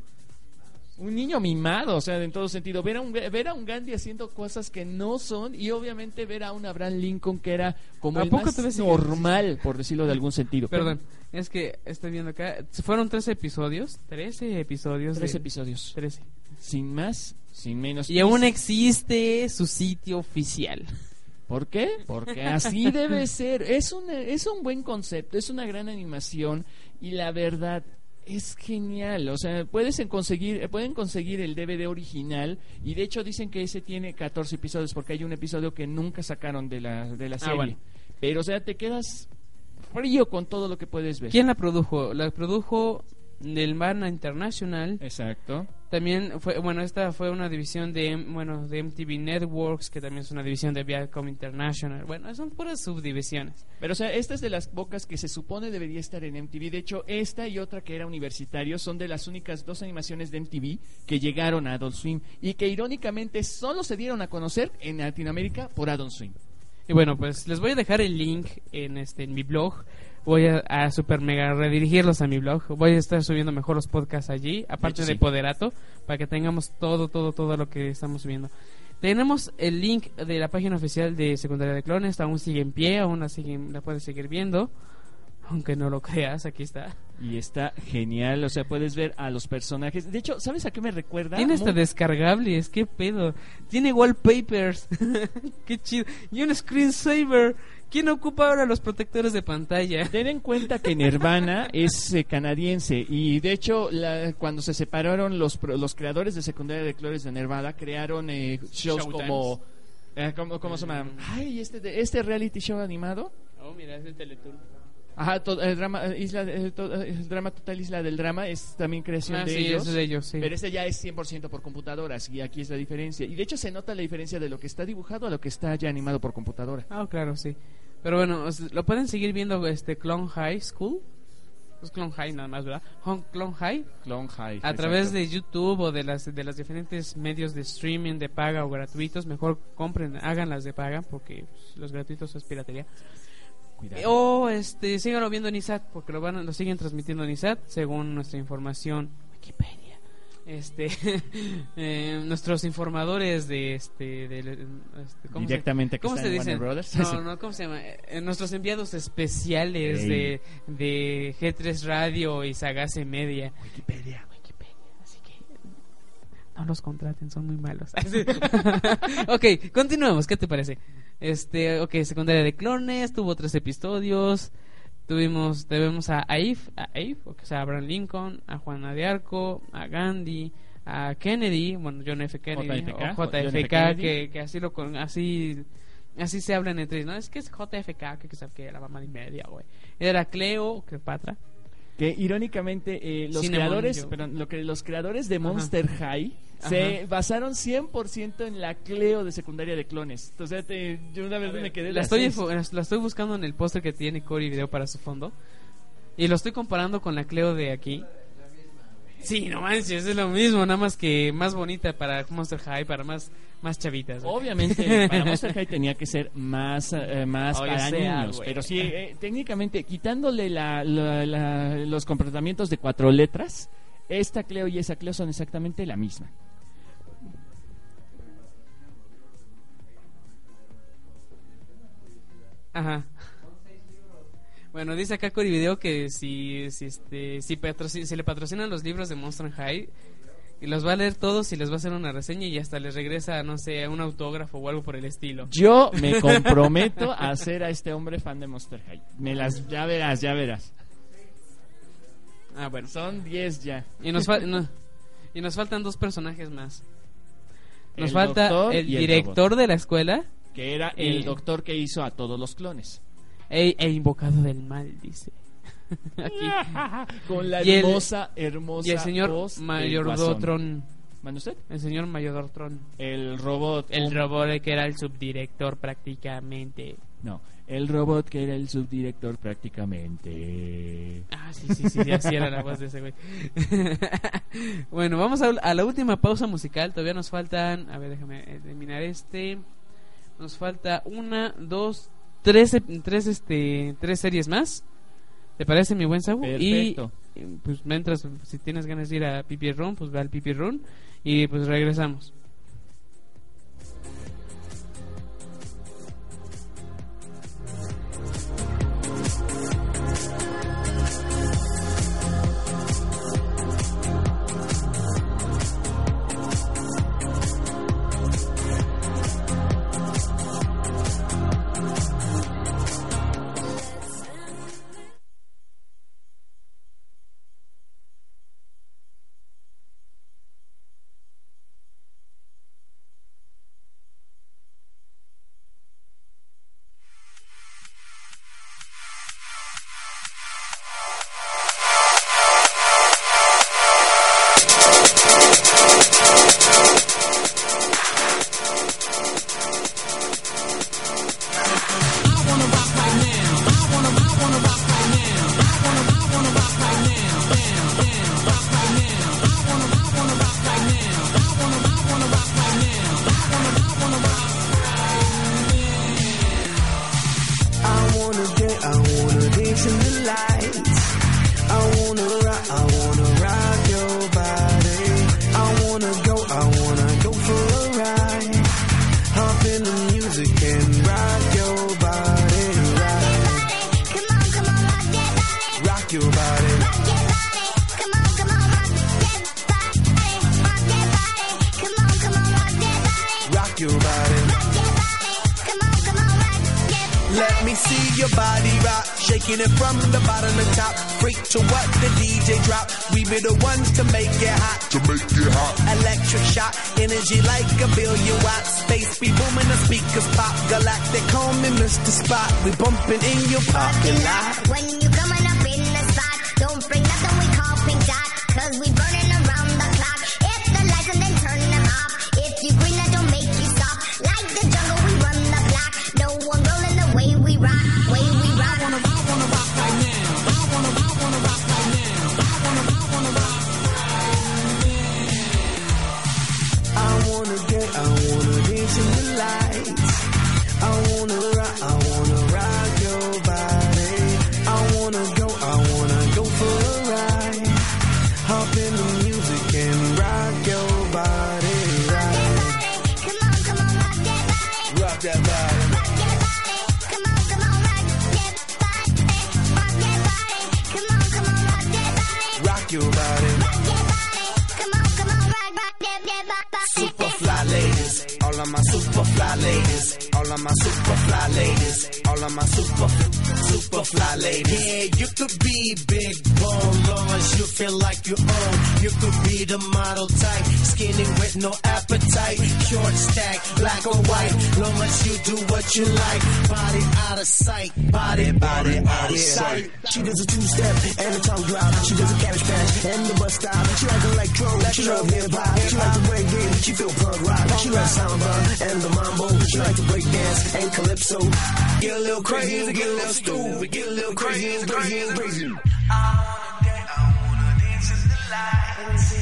Un niño mimado, o sea, en todo sentido. Ver a, un, ver a un Gandhi haciendo cosas que no son y obviamente ver a un Abraham Lincoln que era como ¿A el poco más te ves- normal, por decirlo de algún sentido. Perdón, es que estoy viendo acá. Fueron 13 episodios. 13 episodios. Tres de- episodios. 13. Sin más, sin menos. Y aún existe su sitio oficial. ¿Por qué? Porque así debe ser. Es un, es un buen concepto, es una gran animación y la verdad es genial. O sea, puedes conseguir, pueden conseguir el DVD original y de hecho dicen que ese tiene 14 episodios porque hay un episodio que nunca sacaron de la, de la Ah, serie. bueno. Pero o sea, te quedas frío con todo lo que puedes ver. ¿Quién la produjo? La produjo del Mana International. Exacto. También fue, bueno, esta fue una división de, bueno, de MTV Networks, que también es una división de Viacom International. Bueno, son puras subdivisiones. Pero o sea, esta es de las pocas que se supone debería estar en MTV. De hecho, esta y otra que era universitario son de las únicas dos animaciones de MTV que llegaron a Adult Swim y que irónicamente solo se dieron a conocer en Latinoamérica por Adult Swim. Y bueno, pues les voy a dejar el link en este en mi blog. Voy a, a super mega redirigirlos a mi blog. Voy a estar subiendo mejor los podcasts allí, aparte hecho, de sí. Poderato, para que tengamos todo, todo, todo lo que estamos subiendo. Tenemos el link de la página oficial de Secundaria de Clones, aún sigue en pie, aún la, siguen- la puedes seguir viendo. Aunque no lo creas, aquí está. Y está genial, o sea, puedes ver a los personajes. De hecho, ¿sabes a qué me recuerda? Tiene hasta descargables, qué pedo. Tiene wallpapers, qué chido. Y un screensaver. ¿Quién ocupa ahora los protectores de pantalla? Ten en cuenta que Nirvana es eh, canadiense y de hecho la- cuando se separaron los, pro- los creadores de secundaria de Clores de Nirvana crearon eh, shows Showtimes. como, eh, ¿cómo, cómo se llama? Ay, este, de- este reality show animado. Oh, mira, es el Teletoon. Ajá, to- el drama, eh, isla, de- eh, to- eh, el drama total Isla del Drama es también creación Ah, de sí, ellos. es de ellos, sí. Pero este ya es 100% por computadoras y aquí es la diferencia. Y de hecho se nota la diferencia de lo que está dibujado a lo que está ya animado por computadora. Ah, claro, sí. Pero bueno, lo pueden seguir viendo este Clone High School. Es Clone High nada más, ¿verdad? Clone High. Clone High. A través de YouTube o de las de los diferentes medios de streaming de paga o gratuitos, mejor compren, háganlas de paga porque pues, los gratuitos es piratería. Cuidado. O este, síganlo viendo en ISAT porque lo van lo siguen transmitiendo en ISAT según nuestra información Wikipedia. Este, eh, nuestros informadores de este, de, este, ¿cómo se- Directamente que ¿Cómo se en dice? Warner Brothers. No, no, ¿cómo se llama? Eh, nuestros enviados especiales de, de G3 Radio y Sagase Media. Wikipedia. No los contraten, son muy malos. ok, continuemos, ¿qué te parece? Este, ok, secundaria de clones, tuvo tres episodios. Tuvimos, tuvimos a Abe, a Abe, o sea, a Abraham Lincoln, a Juana de Arco, a Gandhi, a Kennedy, bueno, John F. Kennedy, JFK, o. JFK, que, que así lo con, así, así se hablan entre ellos, ¿no? Es que es JFK, que, que sabe que la mamá de media, güey. Era Cleo, Cleopatra. Que irónicamente eh, los Cinnamon, creadores, perdón, lo que los creadores de Ajá. Monster High se Ajá. basaron 100% en la Cleo de secundaria de clones. Sea, te- yo una vez me quedé La estoy, la estoy buscando en el póster que tiene Cory Video para su fondo. Y lo estoy comparando con la Cleo de aquí. Sí, no manches, es lo mismo, nada más que más bonita para Monster High, para más, más chavitas. Obviamente, para Monster High tenía que ser más, eh, más Oye, para sea, niños. Pero sí, eh, técnicamente, quitándole la- la- la- los comportamientos de cuatro letras, esta Cleo y esa Cleo son exactamente la misma. Ajá. Bueno, dice acá Cory Video que si, si, este, si, si le patrocinan los libros de Monster High, y los va a leer todos y les va a hacer una reseña y hasta les regresa, no sé, un autógrafo o algo por el estilo. Yo me comprometo a hacer a este hombre fan de Monster High. Me las, ya verás, ya verás. Ah, bueno. Son 10 ya. Y nos, no- y nos faltan dos personajes más. Nos El falta el director de la escuela Que era Y- el doctor que hizo a todos los clones. E, e invocado del mal, dice. Aquí. Con la Y el- hermosa, hermosa Y el señor voz Mayordotron. ¿Mande usted? El señor Mayordotron. El robot. El robot que era el subdirector prácticamente. No, el robot que era el subdirector prácticamente. Ah, sí, sí, sí, así era la voz de ese güey. bueno, vamos a, a la última pausa musical. Todavía nos faltan, a ver, déjame eliminar este. Nos falta una, dos, tres, tres, este, tres series más. ¿Te parece, mi buen Sabu? Perfecto. Y pues mientras, si tienes ganas de ir a Pipi Run, pues ve al Pipi Run y pues regresamos. Rock, shaking it from the bottom to top. Freak to what the DJ drop. We be the ones to make it hot. To make it hot. Electric shock, energy like a billion watts. Space be booming, the speakers pop. Galactic, call me Mr. Spot. We bumping in your parking lot. When you coming up in the spot, don't bring nothing we call pink dot, cause we burning all of my super fly ladies, all of my super super fly ladies. Yeah, you could be big bone, long as you feel like you own. You could be the model type, skinny with no appetite, short stack, black or white, long as you do what you like. Body out of sight, body, body out of sight. She does a two-step and a tongue drop. She does a cabbage patch and the bus stop. She like electro, she love hip hop. She like the reggae, she feel punk rock. She like samba and the mambo. She like to break dance and calypso little crazy, get a little stupid, get a little crazy, crazy, crazy. I wanna dance, I wanna dance in the lights.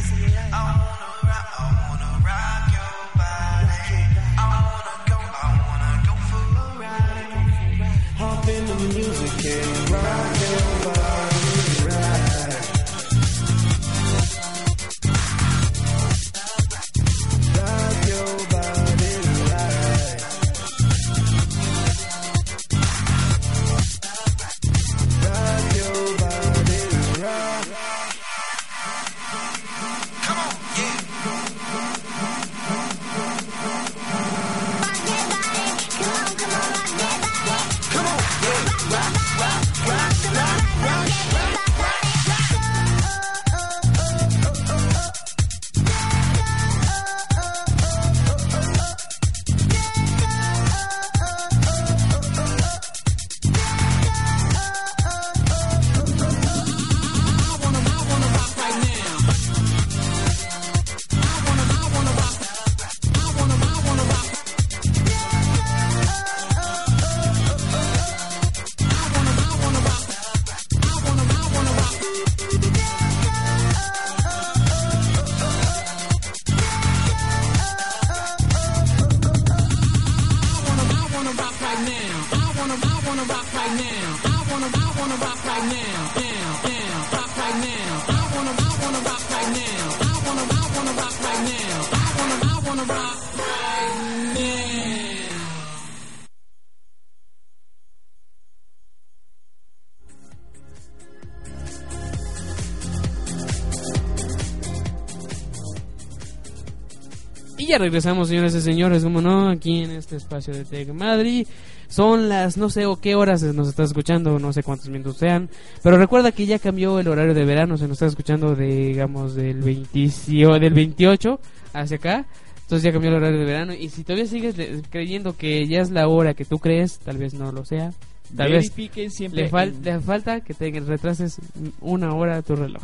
Ya regresamos, señores y señores, como no, aquí en este espacio de Tech Madrid. Son las no sé o qué horas nos estás escuchando, no sé cuántos minutos sean. Pero recuerda que ya cambió el horario de verano, se nos está escuchando de, digamos, del, 20 del 28 hacia acá. Entonces ya cambió el horario de verano. Y si todavía sigues creyendo que ya es la hora que tú crees, tal vez no lo sea. Tal vez Verifiquen siempre le, fal- en- le falta que te retrases una hora a tu reloj.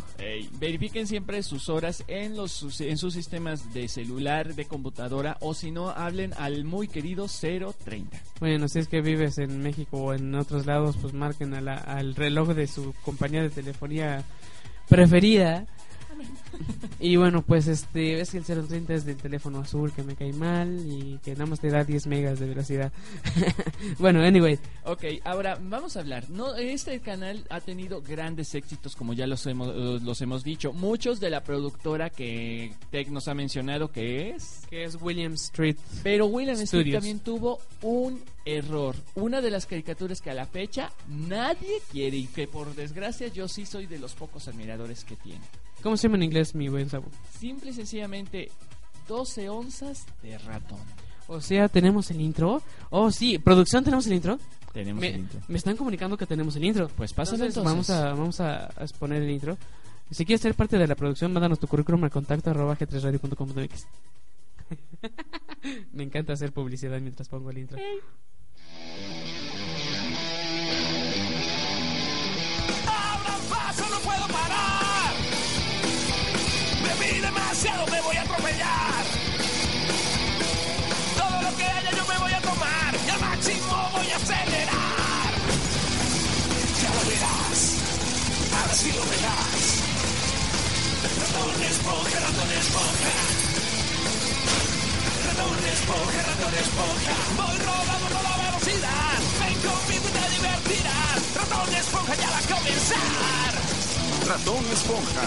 Verifiquen siempre sus horas en los sus- en sus sistemas de celular, de computadora o si no hablen al muy querido 030. Bueno, si es que vives en México o en otros lados, pues marquen a la- al reloj de su compañía de telefonía preferida. Y bueno, pues este, es que el 030 es del teléfono azul que me cae mal y que nada más te da 10 megas de velocidad. bueno, anyway, Ok, ahora vamos a hablar. No, este canal ha tenido grandes éxitos, como ya los hemos, los hemos dicho. Muchos de la productora que Tech nos ha mencionado que es. que es William Street. Pero William Street también tuvo un error. Una de las caricaturas que a la fecha nadie quiere y que por desgracia yo sí soy de los pocos admiradores que tiene. ¿Cómo se llama en inglés, mi buen Sabu? Simple y sencillamente 12 onzas de ratón. O sea, ¿tenemos el intro? Oh, sí, producción, ¿tenemos el intro? Tenemos me, el intro. me están comunicando que tenemos el intro. Pues pásale entonces. entonces. Vamos a, vamos a, exponer el intro. Si quieres ser parte de la producción, mándanos tu currículum al contacto arroba g3radio.com.mx. Me encanta hacer publicidad mientras pongo el intro. Abran demasiado, me voy a atropellar. Todo lo que haya yo me voy a tomar y al máximo voy a acelerar. Ya lo verás, ahora sí lo verás. Ratón esponja, ratón esponja. Ratón esponja, ratón esponja. Voy rodando toda velocidad. Ven conmigo y te divertirás. Ratón esponja ya va a comenzar. Ratón Esponja.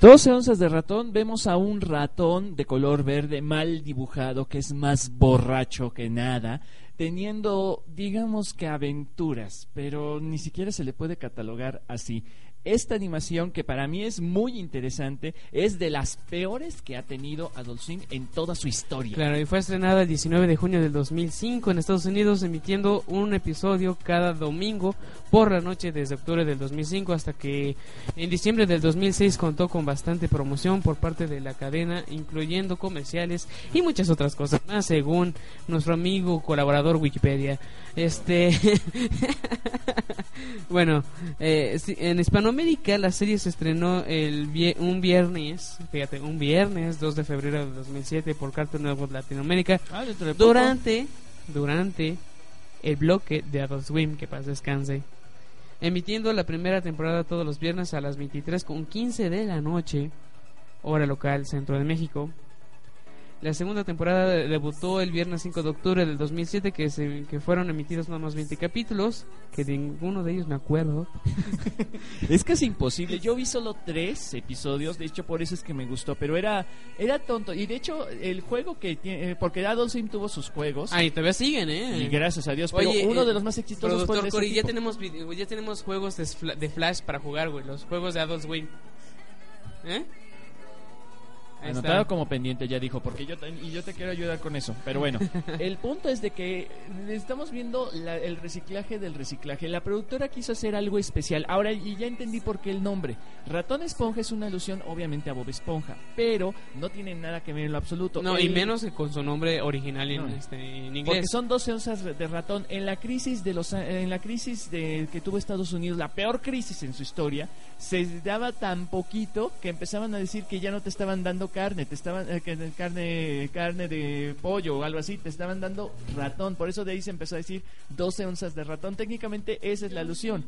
12 onzas de ratón, vemos a un ratón de color verde mal dibujado que es más borracho que nada, teniendo, digamos que aventuras, pero ni siquiera se le puede catalogar así. Esta animación, que para mí es muy interesante, es de las peores que ha tenido Adult en toda su historia. Claro, y fue estrenada el 19 de junio del 2005 en Estados Unidos, emitiendo un episodio cada domingo por la noche desde octubre del 2005 hasta que en diciembre del 2006 contó con bastante promoción por parte de la cadena, incluyendo comerciales y muchas otras cosas más, según nuestro amigo colaborador Wikipedia. Este, bueno, eh, en Hispanoamérica la serie se estrenó el vie- un viernes, fíjate, un viernes 2 de febrero de 2007 por Cartoon Network Latinoamérica. Ah, de durante durante el bloque de Adult Swim que paz descanse emitiendo la primera temporada todos los viernes a las 23 con 15 de la noche hora local centro de México la segunda temporada de- debutó el viernes 5 de octubre del 2007 que, se, que fueron emitidos nada más 20 capítulos que de ninguno de ellos me acuerdo Es casi imposible. Yo vi solo tres episodios, de hecho por eso es que me gustó, pero era era tonto. Y de hecho el juego que tiene, eh, porque Adult Swim tuvo sus juegos. Ahí todavía siguen, ¿eh? Y gracias a Dios, pero Oye, uno eh, de los más exitosos fue Cory, ya tipo. tenemos ya tenemos juegos de, de Flash para jugar, güey, los juegos de Adult Swim. ¿Eh? Anotado como pendiente, ya dijo, porque yo te- y yo te quiero ayudar con eso. Pero bueno, el punto es de que estamos viendo la- el reciclaje del reciclaje. La productora quiso hacer algo especial. Ahora, y ya entendí por qué el nombre. Ratón Esponja es una alusión, obviamente, a Bob Esponja, pero no tiene nada que ver en lo absoluto. No, y menos que con su nombre original en, No. este, en Porque inglés. son 12 onzas de ratón. En la crisis de los en la crisis de que tuvo Estados Unidos, la peor crisis en su historia, se daba tan poquito que empezaban a decir que ya no te estaban dando carne, te estaban eh, carne carne de pollo o algo así, te estaban dando ratón. Por eso de ahí se empezó a decir 12 onzas de ratón. Técnicamente esa es la alusión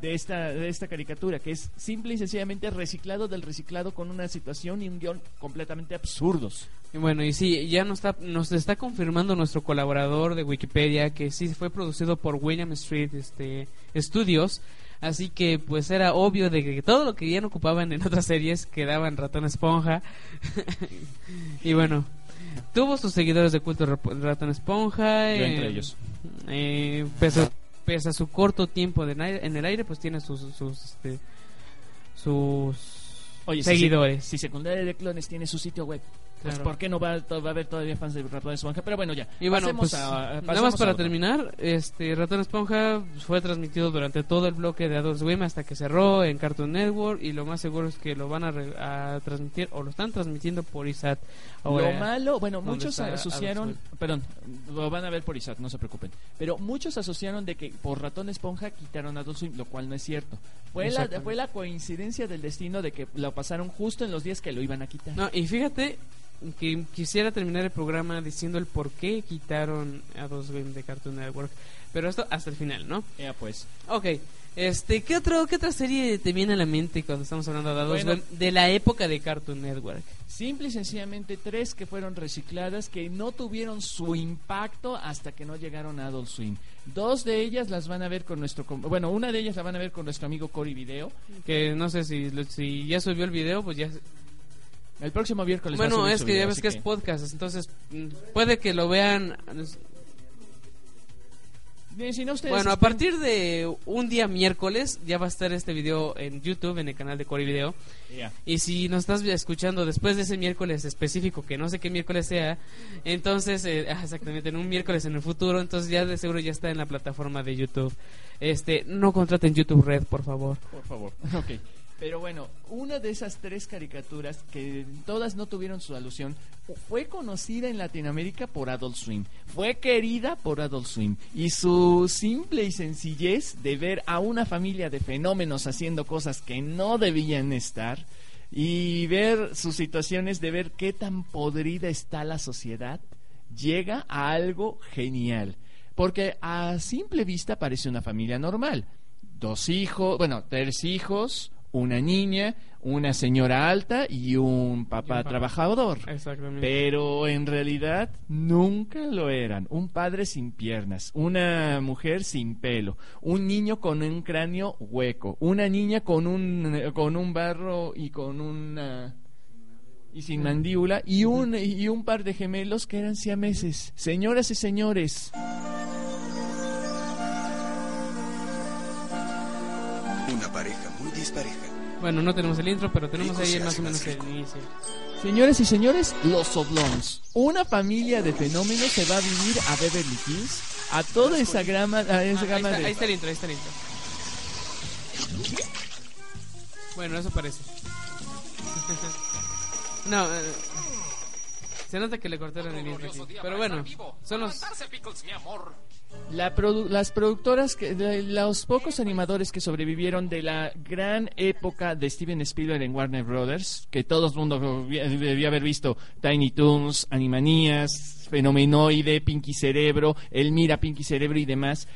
de esta de esta caricatura, que es simple y sencillamente reciclado del reciclado con una situación y un guion completamente absurdos. Bueno, y sí, ya nos está, nos está confirmando nuestro colaborador de Wikipedia que sí fue producido por William Street este, Studios. Así que pues era obvio de que todo lo que ya no ocupaban en otras series quedaba en Ratón Esponja. y bueno, tuvo sus seguidores de culto Ratón Esponja. Yo eh, entre ellos. eh, pese, a- pese a su corto tiempo de en el aire, pues tiene sus sus este, sus Oye, si seguidores. Se- Si, Secundaria de Clones tiene su sitio web, pues. ¿por qué no va, va a haber todavía fans de Ratón Esponja? Pero bueno, ya. Y bueno, pues, a- nada más para terminar, este Ratón Esponja fue transmitido durante todo el bloque de Adult Swim hasta que cerró en Cartoon Network y lo más seguro es que lo van a, re- a transmitir o lo están transmitiendo por ISAT. ahora, lo malo, bueno, muchos asociaron, perdón, lo van a ver por ISAT, no se preocupen, pero muchos asociaron de que por Ratón Esponja quitaron Adult Swim, lo cual no es cierto. Fue la, fue la coincidencia del destino de que lo pasaron justo en los días que lo iban a quitar. No, y fíjate que quisiera terminar el programa diciendo el por qué quitaron a Swim de Cartoon Network, pero esto hasta el final, ¿no? Ya pues. Ok, este, ¿qué, otro, ¿qué otra serie te viene a la mente cuando estamos hablando de Bueno. De la época de Cartoon Network? Simple y sencillamente tres que fueron recicladas que no tuvieron su impacto hasta que no llegaron a Adult Swim. Dos de ellas las van a ver con nuestro... Bueno, una de ellas la van a ver con nuestro amigo Cory Video. Que no sé si ya subió el video, pues ya... El próximo miércoles va a Bueno, subir es que ya ves que es podcast, entonces mm, puede que lo vean... Bien, si no ustedes Bueno, a partir de un día miércoles ya va a estar este video en YouTube, en el canal de Cory Video. Ya. Y si nos estás escuchando después de ese miércoles específico, que no sé qué miércoles sea, entonces, eh, ah, exactamente, en un miércoles en el futuro, entonces ya de seguro ya está en la plataforma de YouTube. Este, no contraten YouTube Red, por favor. Por favor. Ok. Pero bueno, una de esas tres caricaturas que todas no tuvieron su alusión fue conocida en Latinoamérica por Adult Swim. Fue querida por Adult Swim. Y su simple y sencillez de ver a una familia de fenómenos haciendo cosas que no debían estar y ver sus situaciones de ver qué tan podrida está la sociedad llega a algo genial. Porque a simple vista parece una familia normal. Dos hijos, bueno, tres hijos, una niña, una señora alta y un papá, papá. trabajador. Exactamente. Pero en realidad nunca lo eran. Un padre sin piernas, una mujer sin pelo, un niño con un cráneo hueco, una niña con un, con un barro y con una y sin mandíbula y un y un par de gemelos que eran siameses. Señoras y señores, Una pareja dispareja. Bueno, no tenemos el intro, pero tenemos ahí más o menos el inicio. Señoras y señores, los Oblongs. Una familia de fenómenos se va a vivir a Beverly Hills, a toda esa grama, a esa Ah, ahí, gama está, de... ahí está el intro, ahí está el intro. Bueno, eso parece. no, eh, se nota que le cortaron el intro aquí. Pero bueno, son los... La produ- las productoras, que, los pocos animadores que sobrevivieron de la gran época de Steven Spielberg en Warner Brothers, que todo el mundo debía haber visto Tiny Toons, Animanías, Fenomenoide, Pinky Cerebro, Elmira, Pinky Cerebro y demás.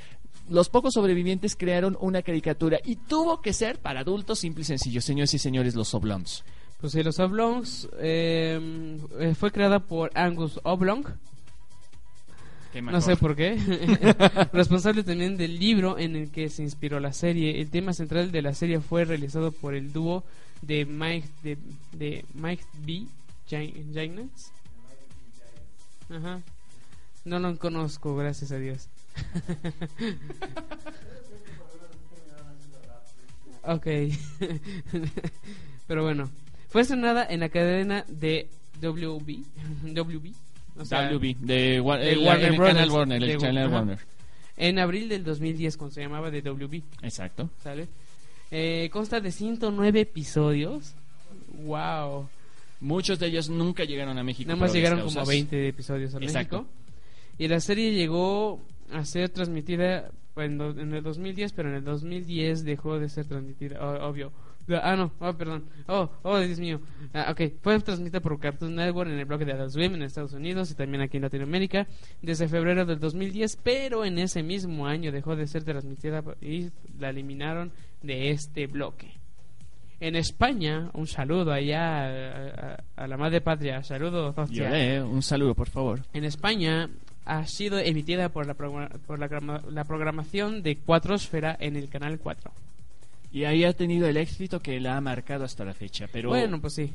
Los pocos sobrevivientes crearon una caricatura y tuvo que ser para adultos simple y sencillo, señores y señores, los Oblongs. Pues sí, los Oblongs eh, eh, fue creada por Angus Oblong. No sé por qué. Responsable también del libro en el que se inspiró la serie. El tema central de la serie fue realizado por el dúo de Mike de, de Mike B. Gi- Giants. Ajá. No lo conozco, gracias a Dios. ok. Pero bueno, fue estrenada en la cadena de WB. WB. O sea, WB, de, de el- Warner Brothers. canal Warner, el De- ajá. Warner. En abril del 2010, cuando se llamaba de WB. Exacto. ¿Sale? Eh, consta de 109 episodios. ¡Wow! Muchos de ellos nunca llegaron a México. Nada más llegaron como 20 episodios a Exacto. México. Y la serie llegó a ser transmitida en, do- en el 2010, pero en el 2010 dejó de ser transmitida, obvio. Ah, no, oh, perdón. Oh, oh, Dios mío. Ah, ok, fue transmitida por Cartoon Network en el bloque de Adult Swim en Estados Unidos y también aquí en Latinoamérica desde febrero del 2010, pero en ese mismo año dejó de ser transmitida y la eliminaron de este bloque. En España, un saludo allá a, a- a la madre patria, saludo Yo, hostia. eh, un saludo, por favor. En España ha sido emitida por la, por la, la programación de Cuatrosfera en el canal 4. Y ahí ha tenido el éxito que la ha marcado hasta la fecha. Pero Bueno, pues sí.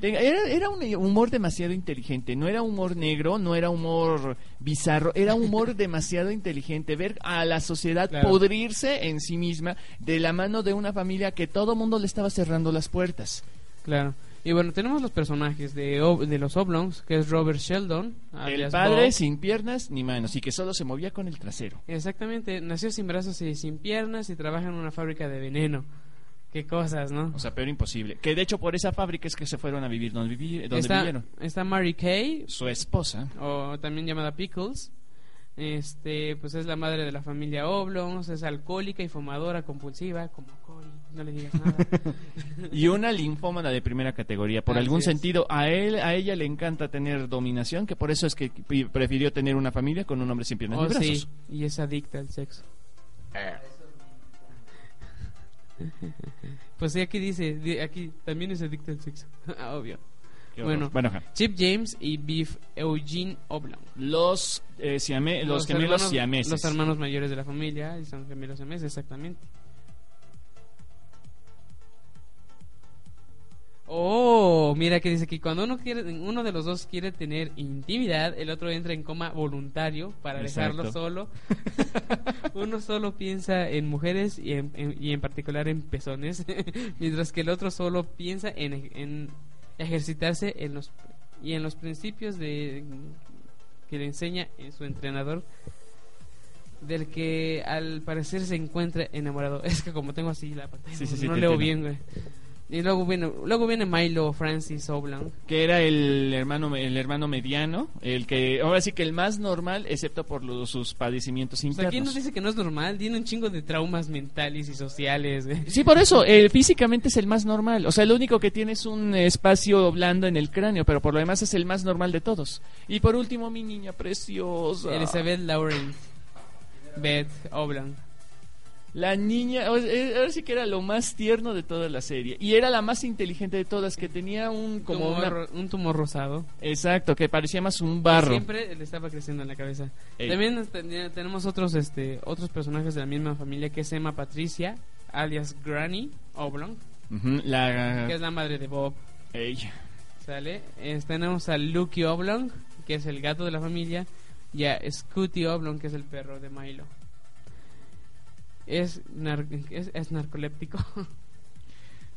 Era, era un humor demasiado inteligente, no era humor negro, no era humor bizarro, era humor demasiado inteligente. Ver a la sociedad Claro. podrirse en sí misma de la mano de una familia que todo mundo le estaba cerrando las puertas. Claro. Y bueno, tenemos los personajes de, de los Oblongs, que es Robert Sheldon. El padre Bob. sin piernas ni manos y que solo se movía con el trasero. Exactamente, nació sin brazos y sin piernas y trabaja en una fábrica de veneno. Qué cosas, ¿no? O sea, pero imposible. Que de hecho por esa fábrica es que se fueron a vivir donde, vivi- donde está, vivieron. está Mary Kay, Su esposa. o también llamada Pickles. Este, pues es la madre de la familia Oblongs, es alcohólica y fumadora compulsiva, como Cory, no le digas nada. Y una linfómana de primera categoría. Por Así algún es. sentido, a él, a ella le encanta tener dominación, que por eso es que prefirió tener una familia con un hombre sin piernas Oh, ni brazos. sí, y es adicta al sexo. Pues sí, aquí dice, di- aquí también es adicta al sexo. Obvio. Bueno, Bueno. Chip James y Beef Eugene Oblong. Los, eh, siame- los, gemelos hermanos, siameses. Los hermanos mayores de la familia, y son gemelos siameses, exactamente. Oh, mira que dice que cuando uno quiere, uno de los dos quiere tener intimidad, el otro entra en coma voluntario para dejarlo solo. uno solo piensa en mujeres y en, en- y en particular en pezones, mientras que el otro solo piensa en, en ejercitarse en los y en los principios de que le enseña en su entrenador del que al parecer se encuentra enamorado. Es que como tengo así la pantalla, Sí, sí, sí, no leo entiendo. bien, güey. Y luego viene, luego viene Milo Francis Oblong. que era el hermano el hermano mediano, el que ahora sí que el más normal, excepto por los- sus padecimientos O sea, internos. ¿quién nos dice que no es normal? Tiene un chingo de traumas mentales y sociales. güey. Sí, por eso, eh, físicamente es el más normal. O sea, lo único que tiene es un espacio blando en el cráneo, pero por lo demás es el más normal de todos. Y por último, mi niña preciosa. Elizabeth Laurent. Beth Oblong. La niña, eh, ahora sí que era lo más tierno de toda la serie. Y era la más inteligente de todas, que tenía un como Tumor una... un tumor rosado. Exacto, que parecía más un barro. Siempre le estaba creciendo en la cabeza. Ey. También tenemos otros este otros personajes de la misma familia que es Emma Patricia, alias Granny Oblong, la... que es la madre de Bob. Ella. ¿Sale? Tenemos a Lucky Oblong, que es el gato de la familia, y a Scooty Oblong, que es el perro de Milo. Es, nar- es, es narcoléptico.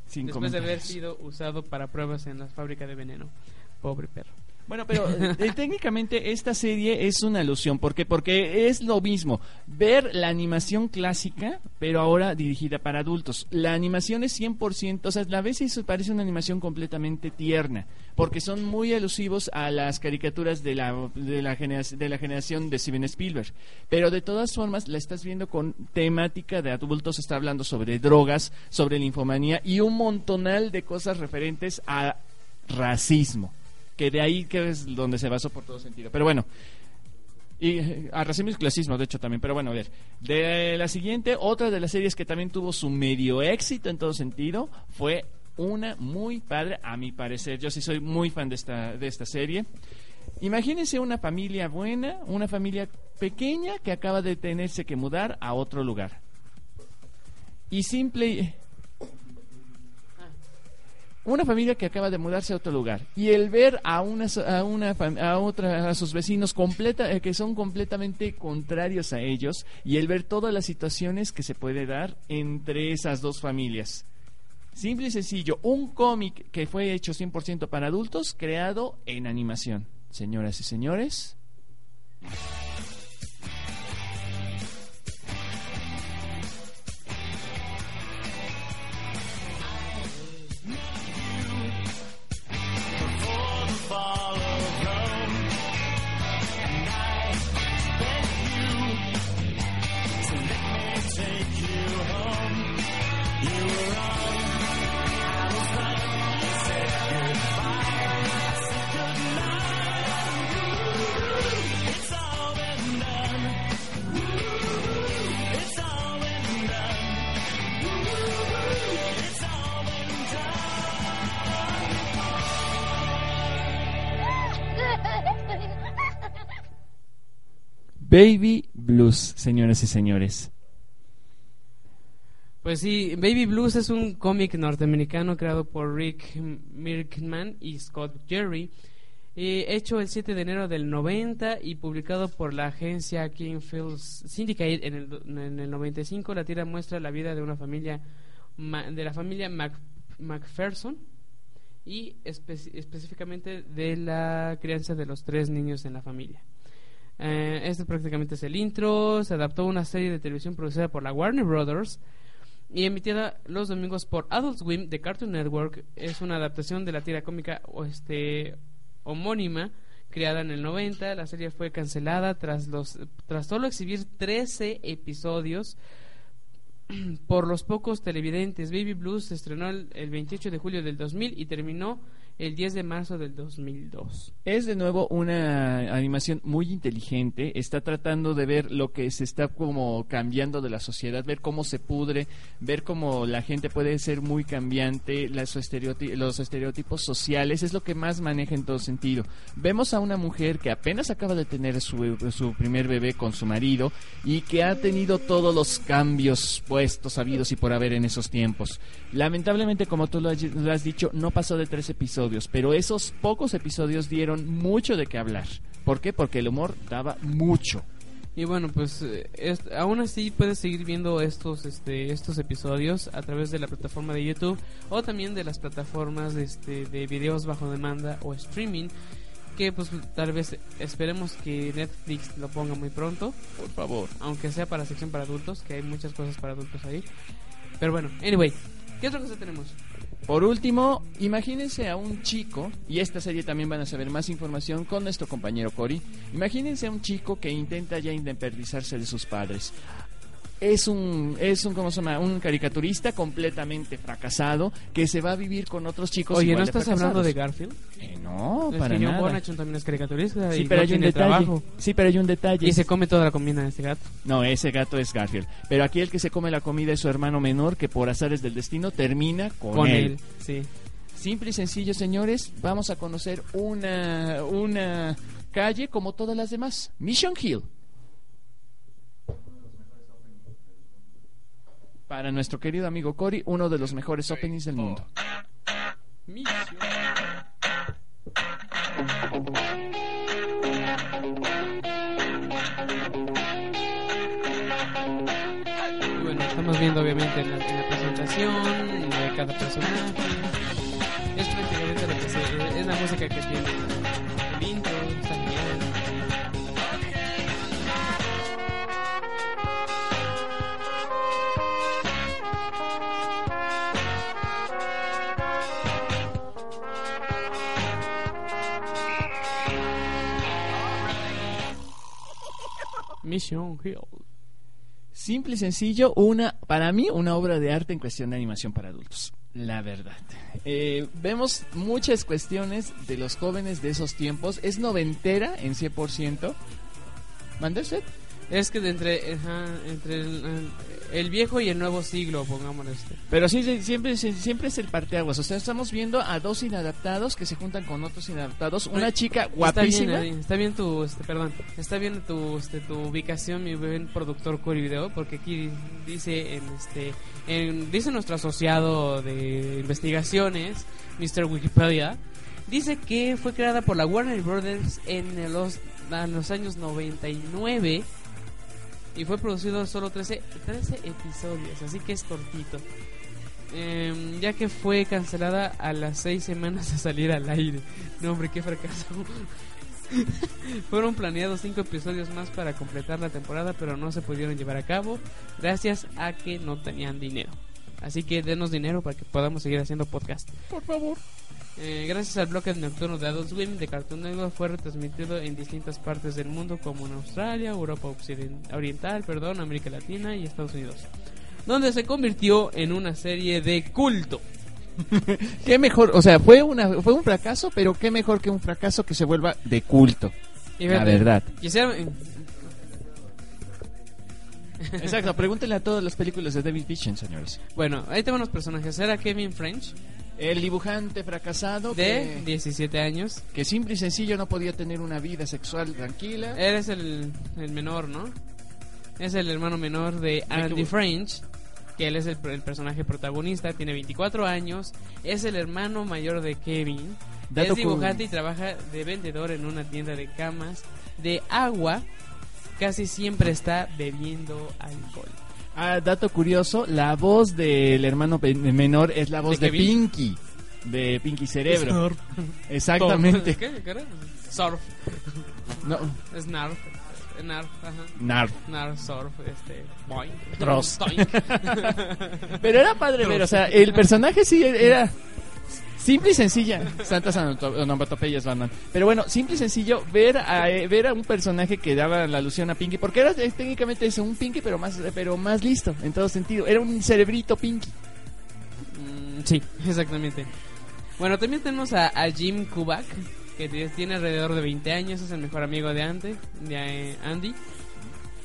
Sin Después de haber sido usado para pruebas en la fábrica de veneno. Pobre perro. Bueno, pero eh, técnicamente esta serie es una alusión. ¿Por qué? Porque es lo mismo. Ver la animación clásica, pero ahora dirigida para adultos. La animación es 100%, o sea, a veces parece una animación completamente tierna. Porque son muy alusivos a las caricaturas de la, de la, de la generación de Steven Spielberg. Pero de todas formas, la estás viendo con temática de adultos. Está hablando sobre drogas, sobre la infomanía y un montonal de cosas referentes a racismo que de ahí que es donde se basó por todo sentido. Pero bueno, y eh, a racismo y clasismo, de hecho también. Pero bueno, a ver, de la siguiente, otra de las series que también tuvo su medio éxito en todo sentido fue una muy padre, a mi parecer. Yo sí soy muy fan de esta, de esta serie. Imagínense una familia buena, una familia pequeña que acaba de tenerse que mudar a otro lugar. Y simple una familia que acaba de mudarse a otro lugar y el ver a una a una a otra a sus vecinos completa eh, que son completamente contrarios a ellos y el ver todas las situaciones que se puede dar entre esas dos familias. Simple y sencillo, un cómic que fue hecho 100% para adultos creado en animación. Señoras y señores, Baby Blues, señoras y señores. Pues sí, Baby Blues es un cómic norteamericano creado por Rick Mirkman y Scott Jerry, eh, hecho el 7 de enero del 90 y publicado por la agencia King Films Syndicate en el, do- en el 95. La tira muestra la vida de una familia, de la familia Mac- MacPherson, y espe- específicamente de la crianza de los tres niños en la familia. Eh, este prácticamente es el intro. Se adaptó a una serie de televisión producida por la Warner Brothers y emitida los domingos por Adult Swim de Cartoon Network. Es una adaptación de la tira cómica este, homónima creada en el 90. La serie fue cancelada tras, los, tras solo exhibir 13 episodios por los pocos televidentes. Baby Blues se estrenó el, el 28 de julio del 2000 y terminó el 10 de marzo del 2002. Es de nuevo una animación muy inteligente, está tratando de ver lo que se está como cambiando de la sociedad, ver cómo se pudre, ver cómo la gente puede ser muy cambiante, los estereotipos sociales, es lo que más maneja en todo sentido. Vemos a una mujer que apenas acaba de tener su, su primer bebé con su marido y que ha tenido todos los cambios puestos, habidos y por haber en esos tiempos. Lamentablemente, como tú lo has dicho, no pasó de tres episodios, pero esos pocos episodios dieron mucho de qué hablar. ¿Por qué? Porque el humor daba mucho. Y bueno, pues eh, es- aún así puedes seguir viendo estos este, estos episodios a través de la plataforma de YouTube o también de las plataformas este, de videos bajo demanda o streaming que pues tal vez esperemos que Netflix lo ponga muy pronto. Por favor. Aunque sea para sección para adultos, que hay muchas cosas para adultos ahí. Pero bueno, anyway, ¿qué otra cosa tenemos? Por último, imagínense a un chico, y esta serie también van a saber más información con nuestro compañero Cory. Imagínense a un chico que intenta ya independizarse de sus padres. Es un, es un, ¿cómo se llama? Un caricaturista completamente fracasado que se va a vivir con otros chicos. Oye, ¿no de estás hablando de. Garfield? Eh, no, Es para que John nada. Bonachon también es caricaturista Sí, y pero no hay un detalle. trabajo. Sí, pero hay un detalle. Y se come toda la comida de este gato. No, ese gato es Garfield. Pero aquí el que se come la comida es su hermano menor que por azares del destino termina con, Con él. él, sí. Simple y sencillo, señores, vamos a conocer una, una calle como todas las demás. Mission Hill. Para nuestro querido amigo Cory, uno de los mejores openings del mundo. Bueno, estamos viendo obviamente en la, la presentación de cada personaje. Es prácticamente lo que se, es la música que tiene. Mission Hill. Simple y sencillo, una, para mí, una obra de arte en cuestión de animación para adultos. La verdad. Eh, vemos muchas cuestiones de los jóvenes de esos tiempos. Es noventera en 100%. ¿Mande usted? Es que de entre, ajá, entre el, el viejo y el nuevo siglo, pongámoslo este. Pero sí, siempre, siempre es el parteaguas. O sea, estamos viendo a dos inadaptados que se juntan con otros inadaptados. Una Ay, chica Está guapísima. bien, está bien tu, este, perdón, está bien tu, este, tu ubicación, mi buen productor Video, porque aquí dice, en este, en, dice nuestro asociado de investigaciones, Mr. Wikipedia, dice que fue creada por la Warner Brothers en los, en los años 99 y fue producido solo 13, 13 episodios, así que es cortito. Em, ya que fue cancelada a las 6 semanas de salir al aire. No, hombre, qué fracaso. Fueron planeados 5 episodios más para completar la temporada, pero no se pudieron llevar a cabo gracias a que no tenían dinero. Así que denos dinero para que podamos seguir haciendo podcast. Por favor. Eh, gracias al bloque nocturno de Adult Swim de Cartoon Network fue retransmitido en distintas partes del mundo como en Australia, Europa Oriental, perdón, América Latina y Estados Unidos, donde se convirtió en una serie de culto. Qué mejor, o sea, fue, una, fue un fracaso, pero qué mejor que un fracaso que se vuelva de culto. Y La verdad. quisiera- Exacto, pregúntenle a todas las películas de David Bitchen, señores. Bueno, ahí tengo unos personajes. Era Kevin French, El dibujante fracasado de que, 17 años. que simple y sencillo no podía tener una vida sexual tranquila. Eres el, el menor, ¿no? Es el hermano menor de Andy French, que él es el, el personaje protagonista, tiene 24 años, es el hermano mayor de Kevin, Dato es dibujante y trabaja de vendedor en una tienda de camas de agua, casi siempre está bebiendo alcohol. Ah, dato curioso, la voz del hermano menor es la voz ¿De? Pinky. de Pinky Cerebro. Snarf. Exactamente. ¿Qué? ¿Qué era? Surf. No. Es Narf. Narf, ajá. Narf. Narf, surf, este. Boing. Trost. Pero era padre ver, o sea, el personaje sí era simple y sencilla. Santas onomatopeyas, Batman. Pero bueno, simple y sencillo ver a, eh, ver a un personaje que daba la alusión a Pinky, porque era eh, técnicamente eso, un Pinky, pero más, pero más listo en todo sentido. Era un cerebrito Pinky. Mm, sí, exactamente. Bueno, también tenemos a, Jim Kubak, que tiene alrededor de 20 años, es el mejor amigo de, Ante, de eh, Andy.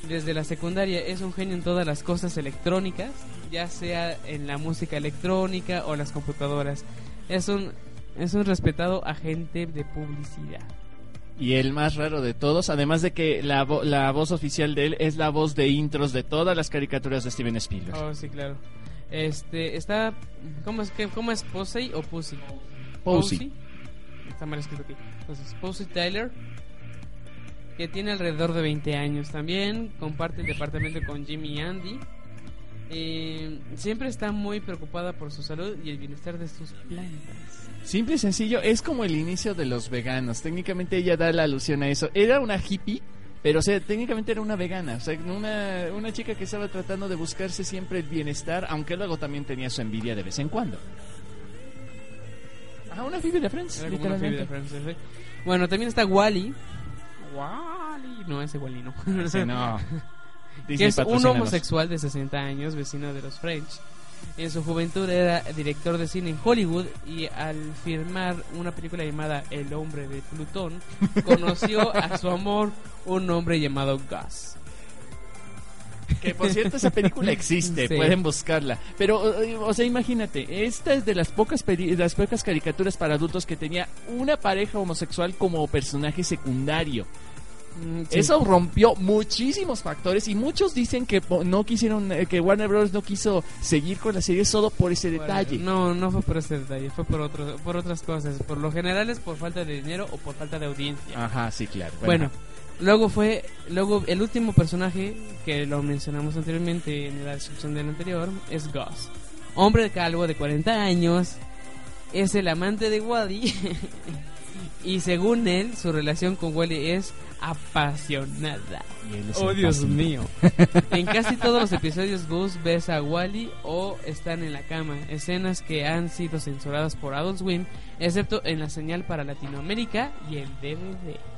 Desde la secundaria es un genio en todas las cosas electrónicas, ya sea en la música electrónica o las computadoras. Es un, es un respetado agente de publicidad. Y el más raro de todos, además de que la, vo- la voz oficial de él es la voz de intros de todas las caricaturas de Steven Spielberg. Oh, sí, claro. Este, está... ¿Cómo es, que, cómo es Posey o Pussy? Posey. Está mal escrito aquí. Entonces, Posey Tyler, que tiene alrededor de 20 años también, comparte el departamento con Jimmy y Andy. Eh, siempre está muy preocupada por su salud y el bienestar de sus plantas. Simple y sencillo, es como el inicio de los veganos. Técnicamente ella da la alusión a eso. Era una hippie, pero o sea, técnicamente era una vegana. O sea, una, una chica que estaba tratando de buscarse siempre el bienestar, aunque luego también tenía su envidia de vez en cuando. Ah, una Phoebe de Friends, Era como una literalmente. Phoebe de Friends, ¿sí? Bueno, también está Wally. Wally. No, ese Wally no. Ese no. que es un homosexual de 60 años, vecino de los French. En su juventud era director de cine en Hollywood y al firmar una película llamada El hombre de Plutón, conoció a su amor, un hombre llamado Gus. Que por cierto, esa película existe, Sí. pueden buscarla. Pero, eh, o sea, imagínate, esta es de las pocas, peri- de las pocas caricaturas para adultos que tenía una pareja homosexual como personaje secundario. Mm, sí. Eso rompió muchísimos factores y muchos dicen que no quisieron, eh, que Warner Bros. no quiso seguir con la serie solo por ese detalle. No, no fue por ese detalle, fue por, otro, por otras cosas. Por lo general es por falta de dinero o por falta de audiencia. Ajá, sí, claro. Bueno, luego fue, luego el último personaje que lo mencionamos anteriormente en la descripción del anterior es Gus. Hombre calvo de 40 años, es el amante de Wally y según él su relación con Wally es apasionada. Oh Dios mío. En casi todos los episodios Gus besa a Wally o están en la cama, escenas que han sido censuradas por Adult Swim, excepto en la señal para Latinoamérica y el DVD.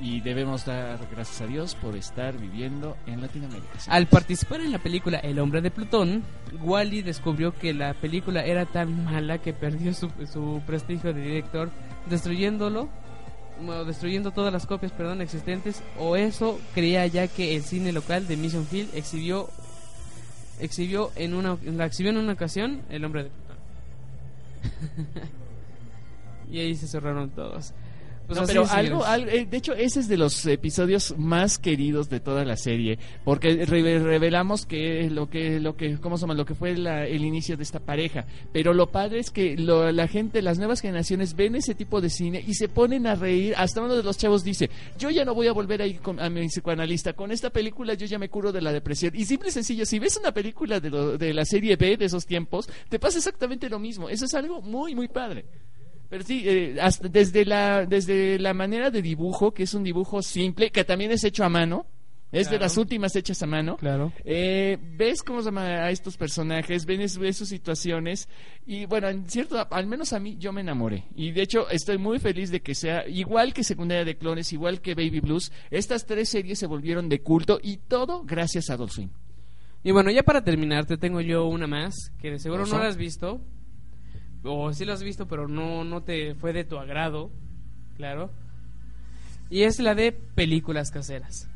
Y debemos dar gracias a Dios por estar viviendo en Latinoamérica. Al participar en la película El hombre de Plutón, Wally descubrió que la película era tan mala que perdió su, su prestigio de director, destruyéndolo, bueno, destruyendo todas las copias, perdón, existentes, o eso creía ya que el cine local de Mission Field exhibió exhibió en una exhibió en una ocasión El hombre de Plutón. y ahí se cerraron todos. Pues No, pero algo, algo- eh, de hecho, ese es de los episodios más queridos de toda la serie, porque re- revelamos que lo que, lo que, ¿cómo se llama? Lo que fue la- el inicio de esta pareja. Pero lo padre es que lo- la gente, las nuevas generaciones ven ese tipo de cine y se ponen a reír. Hasta uno de los chavos dice, yo ya no voy a volver a ir con- a mi psicoanalista. Con esta película yo ya me curo de la depresión. Y simple y sencillo, si ves una película de, lo- de la serie B de esos tiempos, te pasa exactamente lo mismo. Eso es algo muy, muy padre. Pero sí, eh, hasta desde la desde la manera de dibujo, que es un dibujo simple, que también es hecho a mano, es de las últimas hechas a mano. Claro. Eh, ves cómo se llama a estos personajes, ves, ves sus situaciones y bueno, en cierto, al menos a mí yo me enamoré y de hecho estoy muy feliz de que sea igual que Secundaria de Clones, igual que Baby Blues, estas tres series se volvieron de culto y todo gracias a Adult Swim. Y bueno, ya para terminar, te tengo yo una más que de seguro Oso. no la has visto. O sí la has visto, pero no, no te fue de tu agrado. Claro. Y es la de películas caseras.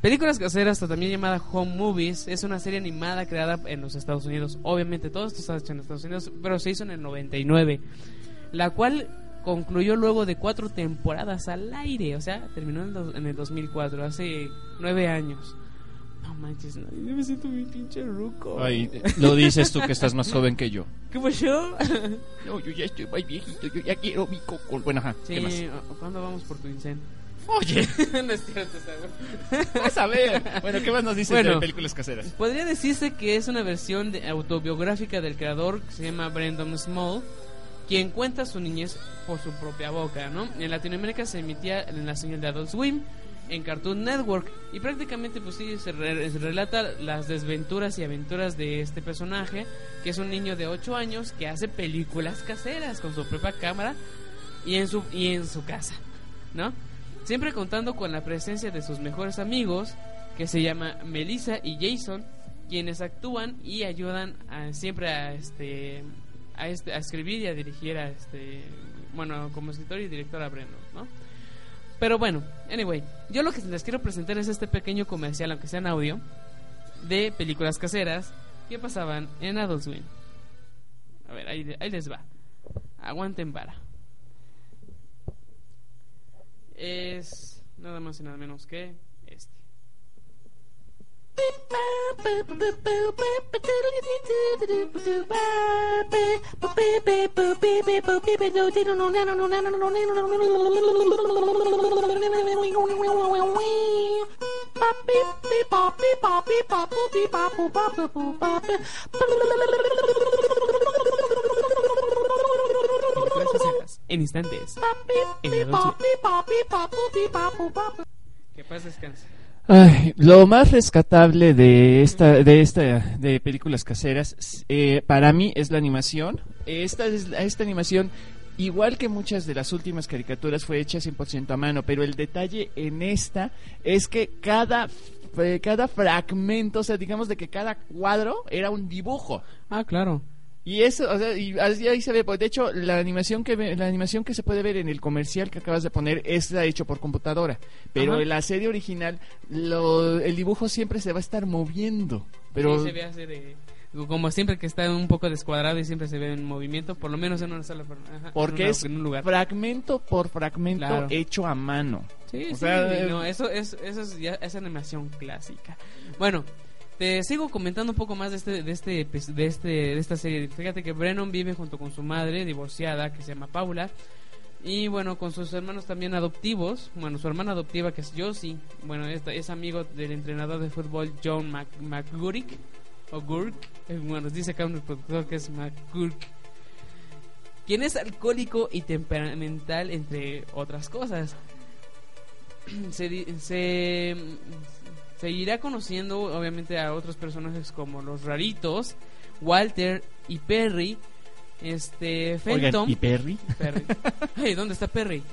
Películas caseras, también llamada Home Movies, es una serie animada creada en los Estados Unidos. Obviamente todo esto está hecho en Estados Unidos, pero se hizo en el 99. La cual concluyó luego de cuatro temporadas al aire. O sea, terminó en el 2004, hace nueve años. Manches, no, yo me siento muy pinche ruco. Ay, lo dices tú que estás más joven que yo. ¿Qué pasó? No, yo ya estoy muy viejito, yo ya quiero mi coco. Bueno, ajá, Sí, ¿qué más? ¿cuándo vamos por tu incen? Oye. no es cierto, Vas a ver. Bueno, ¿qué más nos dices Bueno, de películas caseras? Podría decirse que es una versión de- autobiográfica del creador que se llama Brendan Small, quien cuenta su niñez por su propia boca, ¿no? En Latinoamérica se emitía en la señal de Adult Swim, en Cartoon Network, y prácticamente pues sí, se, re- relata las desventuras y aventuras de este personaje, que es un niño de 8 años que hace películas caseras con su propia cámara y en su, y en su casa, ¿no? Siempre contando con la presencia de sus mejores amigos, que se llama Melissa y Jason, quienes actúan y ayudan a- siempre a este a este a escribir y a dirigir a este bueno como escritor y director a Breno, ¿no? Pero bueno, anyway, yo lo que les quiero presentar es este pequeño comercial, aunque sea en audio, de películas caseras que pasaban en Adult Swim. A ver, ahí, ahí les va. Aguanten vara. Es nada más y nada menos que este. En instantes. En. Que paz descanse. Ay, lo más rescatable de esta, de esta, de películas caseras, eh, para mí es la animación. Esta es esta animación, igual que muchas de las últimas caricaturas, fue hecha 100% a mano, pero el detalle en esta es que cada cada fragmento, o sea, digamos de que cada cuadro era un dibujo. Ah, claro. Y eso, o sea, y así ahí se ve, pues, de hecho, la animación que ve- la animación que se puede ver en el comercial que acabas de poner es la hecho por computadora, pero Ajá. en la serie original lo- el dibujo siempre se va a estar moviendo, pero Sí, se ve así de- como siempre que está un poco descuadrado y siempre se ve en movimiento, por lo menos en una sola ajá, porque en una- es en un lugar. fragmento por fragmento Claro. hecho a mano. Sí, O sí, sea, eh, no, eso es eso es ya es animación clásica. Bueno, te sigo comentando un poco más de este de este epi- de este de esta serie. Fíjate que Brennan vive junto con su madre divorciada que se llama Paula y bueno, con sus hermanos también adoptivos, bueno, su hermana adoptiva que es Josie, bueno, esta, es amigo del entrenador de fútbol John Mc, McGurk o Gurk, eh, bueno, dice acá un productor que es McGurk quien es alcohólico y temperamental entre otras cosas. se, di- se, se irá conociendo obviamente a otros personajes como los raritos, Walter y Perry, este Oigan, Fenton. ¿y Perry? Perry. Hey, ¿dónde está Perry?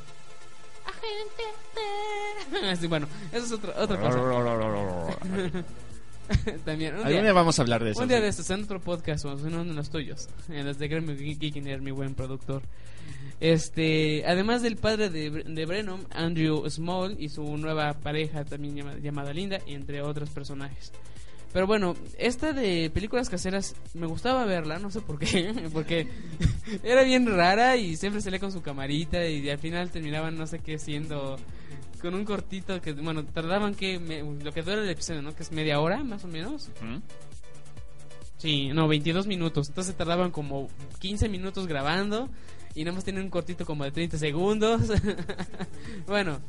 Sí, bueno, eso es otra, otra cosa. También, un Algún día vamos a hablar de eso, Un día sí. de estos, en otro podcast, o en uno de los tuyos, en los de Gremio Geekineer, mi buen productor. Este, además del padre de, de Brennan, Andrew Small y su nueva pareja también llama- llamada Linda, y entre otros personajes. Pero bueno, esta de películas caseras me gustaba verla, no sé por qué, porque era bien rara y siempre salía con su camarita y al final terminaban no sé qué siendo con un cortito que, bueno, tardaban que, me- lo que dura el episodio, ¿no? Que es media hora más o menos. Sí, no, 22 minutos. Entonces tardaban como 15 minutos grabando y nada más tenían un cortito como de 30 segundos. bueno,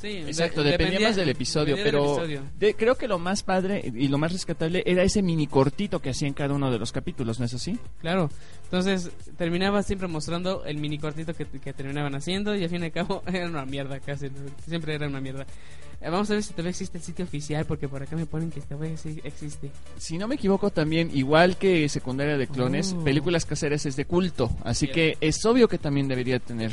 sí. Exacto, de- dependía dependía- más del episodio, dependía del pero episodio. de- creo que lo más padre y lo más rescatable era ese mini cortito que hacía en cada uno de los capítulos, ¿no es así? Claro, entonces terminaba siempre mostrando el mini cortito que, que terminaban haciendo y al fin y al cabo era una mierda casi, siempre era una mierda. Eh, vamos a ver si todavía existe el sitio oficial porque por acá me ponen que todavía existe. Si no me equivoco también, igual que Secundaria de Clones, Oh. películas caseras es de culto, así que es obvio que también debería tener.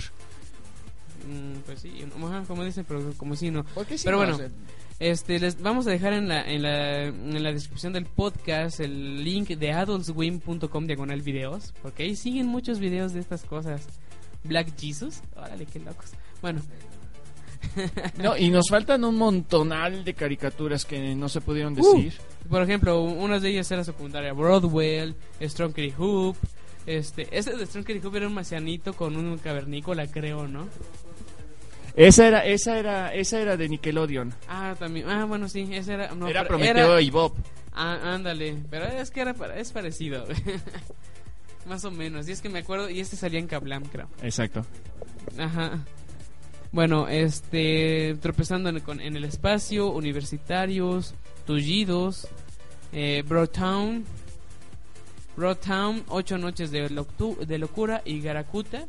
Mm, pues sí, como dicen, pero como si no. Sí, pero no, bueno, o sea- este, les vamos a dejar en la, en la, en la descripción del podcast el link de adultswim.com diagonal videos, porque ahí siguen muchos videos de estas cosas. Black Jesus, órale, qué locos. Bueno, No, y nos faltan un montonal de caricaturas que no se pudieron Uh, decir. por ejemplo, una de ellas era secundaria Broadwell, Strong Hoop. Este, ese de Strong Hoop era un marcianito con un cavernícola, creo, ¿no? Esa era, esa era, esa era de Nickelodeon. Ah, también. Ah, bueno, sí, ese era. no, Era Prometeo y Bob. Ah, ándale. Pero es que era, es parecido. Más o menos. Y es que me acuerdo. Y este salía en Kablam, creo. Exacto. Ajá. Bueno, este, tropezando en, con- en el espacio, universitarios, tullidos, eh, Broadtown, Broadtown, Ocho noches de, loctu- de locura y Garakuta,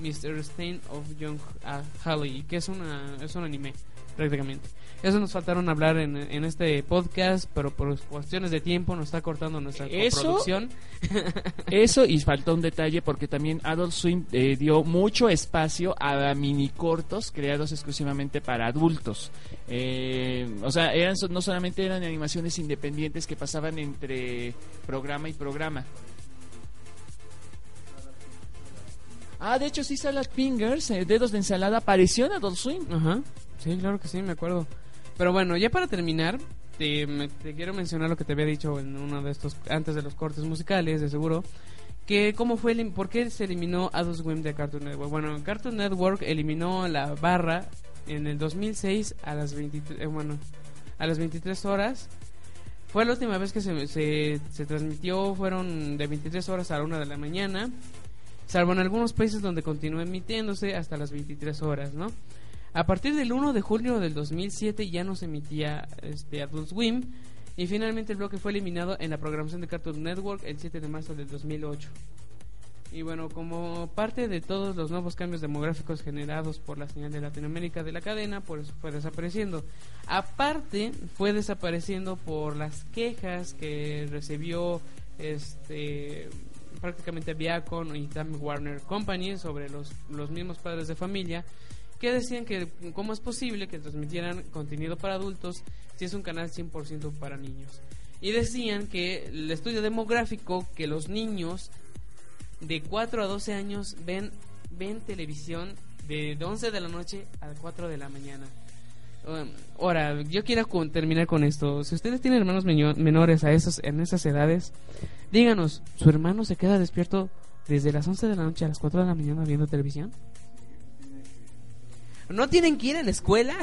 Mr. Stain of Young uh, Halley, que es una es un anime prácticamente. Eso nos faltaron hablar en, en este podcast, pero por cuestiones de tiempo nos está cortando nuestra Eso- producción. Eso y faltó un detalle porque también Adult Swim eh, dio mucho espacio a mini cortos creados exclusivamente para adultos. Eh, o sea, eran no solamente eran animaciones independientes que pasaban entre programa y programa. Ah, de hecho sí Salad Fingers, eh, Dedos de Ensalada, apareció en Adult Swim. Ajá, sí, claro que sí, me acuerdo. Pero bueno, ya para terminar, te, quiero mencionar lo que te había dicho en uno de estos, antes de los cortes musicales, de seguro. Que cómo fue, elim- por qué se eliminó Adult Swim de Cartoon Network. Bueno, Cartoon Network eliminó la barra en el 2006 a las 23, eh, bueno, a las 23 horas. Fue la última vez que se, se, se transmitió, fueron de 23 horas a la 1 de la mañana. Salvo en algunos países donde continuó emitiéndose hasta las 23 horas, ¿no? A partir del 1 de julio del 2007 ya no se emitía este Adult Swim y finalmente el bloque fue eliminado en la programación de Cartoon Network el 7 de marzo del 2008. Y bueno, como parte de todos los nuevos cambios demográficos generados por la señal de Latinoamérica de la cadena, por eso fue desapareciendo. Aparte, fue desapareciendo por las quejas que recibió este prácticamente Viacom y Time Warner Company sobre los, los mismos padres de familia que decían que cómo es posible que transmitieran contenido para adultos si es un canal 100% para niños. Y decían que el estudio demográfico que los niños de 4 a 12 años ven ven televisión de 11 de la noche a 4 de la mañana. Um, ahora, yo quiero con- terminar con esto. Si ustedes tienen hermanos menores a esos, en esas edades, díganos, ¿su hermano se queda despierto desde las 11 de la noche a las 4 de la mañana viendo televisión? ¿No tienen que ir a la escuela?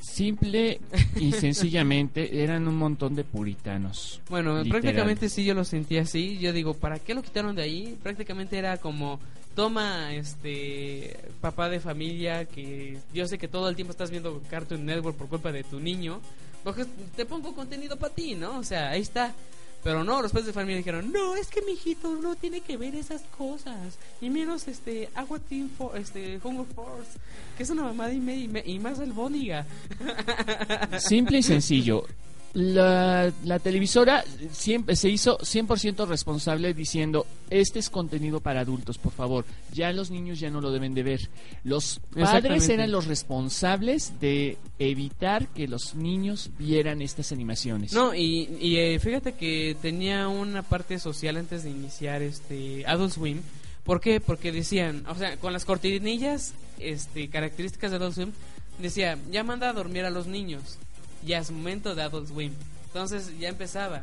Simple y sencillamente eran un montón de puritanos. Bueno, Literal. prácticamente sí yo lo sentí así. Yo digo, ¿para qué lo quitaron de ahí? Prácticamente era como toma este papá de familia que yo sé que todo el tiempo estás viendo Cartoon Network por culpa de tu niño, porque te pongo contenido para ti, ¿no? O sea, ahí está. Pero no, los padres de familia dijeron, no, es que mi hijito no tiene que ver esas cosas. Y menos este Agua Team For- este Hunger Force, que es una mamada y, me- y, y más albóniga. Simple y sencillo. La, la televisora siempre se hizo 100% responsable diciendo, este es contenido para adultos, por favor. Ya los niños ya no lo deben de ver. Los padres eran los responsables de evitar que los niños vieran estas animaciones. No, y, y, eh, fíjate que tenía una parte social antes de iniciar este Adult Swim. ¿Por qué? Porque decían, o sea, con las cortinillas este, características de Adult Swim, decía, ya manda a dormir a los niños. Ya es momento de Adult Swim. Entonces ya empezaba.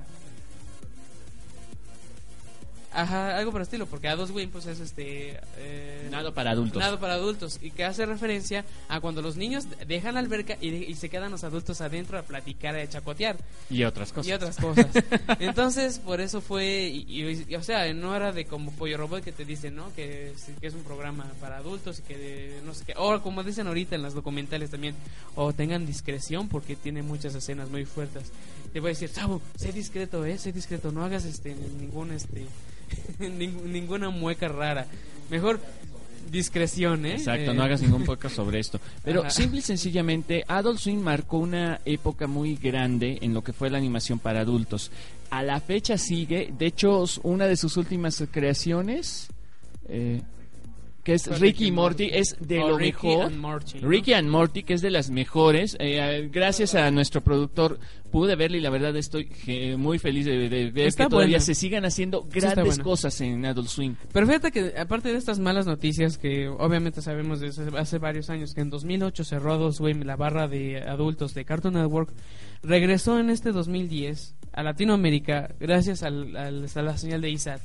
Ajá, algo por el estilo, porque Adult Swim pues es este... eh, Nado para adultos. Nado para adultos. Y que hace referencia a cuando los niños dejan la alberca y, de- y se quedan los adultos adentro a platicar, a chacotear. Y otras cosas. Y otras cosas. Entonces, por eso fue, y, y- y, o sea, no era de como Pollo Robot que te dicen, ¿no? Que, es- que es un programa para adultos y que de- no sé qué. O como dicen ahorita en las documentales también, o tengan discreción porque tiene muchas escenas muy fuertes. Te voy a decir, Chavo, sé discreto, eh, sé discreto, no hagas este ningún este ning- ninguna mueca rara. Mejor discreción, ¿eh? Exacto, Eh, no hagas ningún podcast sobre esto. Pero Ajá. simple y sencillamente, Adult Swim marcó una época muy grande en lo que fue la animación para adultos. A la fecha sigue, de hecho, una de sus últimas creaciones, eh, que es Ricky y Morty, es de O lo Ricky mejor. and Morty, ¿no? Ricky and Morty, que es de las mejores. Eh, gracias a nuestro productor pude verla y la verdad estoy eh, muy feliz de, de ver Está que todavía buena. se sigan haciendo grandes cosas en Adult Swim. Pero fíjate que aparte de estas malas noticias que obviamente sabemos desde hace varios años que en 2008 cerró Adult Swim la barra de adultos de Cartoon Network, regresó en este 2010 a Latinoamérica gracias al- al- a la señal de ISAT.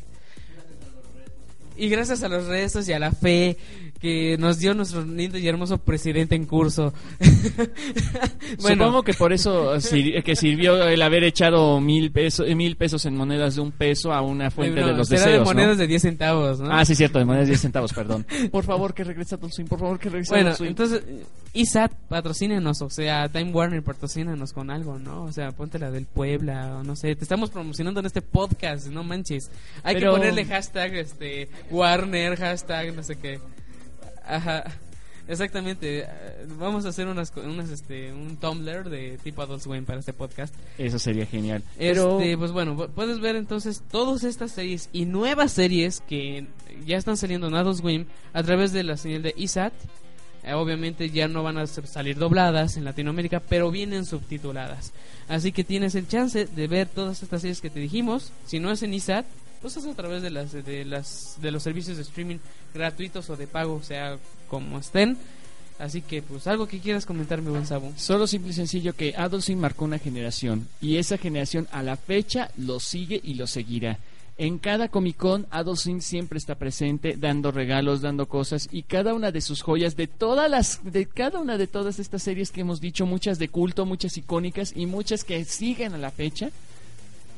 Y gracias a los restos y a la fe que nos dio nuestro lindo y hermoso presidente en curso. Supongo que por eso sir- que sirvió el haber echado mil pesos, mil pesos en monedas de un peso a una fuente Eh, no, de los será deseos. de ¿no? monedas de 10 centavos, ¿no? Ah, sí, cierto, de monedas de 10 centavos, perdón. Por favor, que regrese a por favor, que regrese a Bueno, Swim. entonces, ISAT, patrocínenos, o sea, Time Warner, patrocínanos con algo, ¿no? O sea, ponte la del Puebla, o no sé, te estamos promocionando en este podcast, no manches. Hay Pero- que ponerle hashtag, este, Warner, hashtag, no sé qué. Ajá, exactamente. eh, Vamos a hacer unas, unas este, un Tumblr de tipo Adult Swim para este podcast. Eso sería genial. Pero Este, pues bueno, pu- puedes ver entonces todas estas series y nuevas series que ya están saliendo en Adult Swim a través de la señal de ISAT. Eh, obviamente ya no van a salir dobladas en Latinoamérica, pero vienen subtituladas. Así que tienes el chance de ver todas estas series que te dijimos. Si no es en ISAT, pues es a través de las de las de los servicios de streaming gratuitos o de pago, sea como estén. Así que pues algo que quieras comentar, mi buen Sabo. Solo simple y sencillo que Swim marcó una generación y esa generación a la fecha lo sigue y lo seguirá. En cada Comic Con siempre está presente, dando regalos, dando cosas y cada una de sus joyas de todas las de cada una de todas estas series que hemos dicho, muchas de culto, muchas icónicas y muchas que siguen a la fecha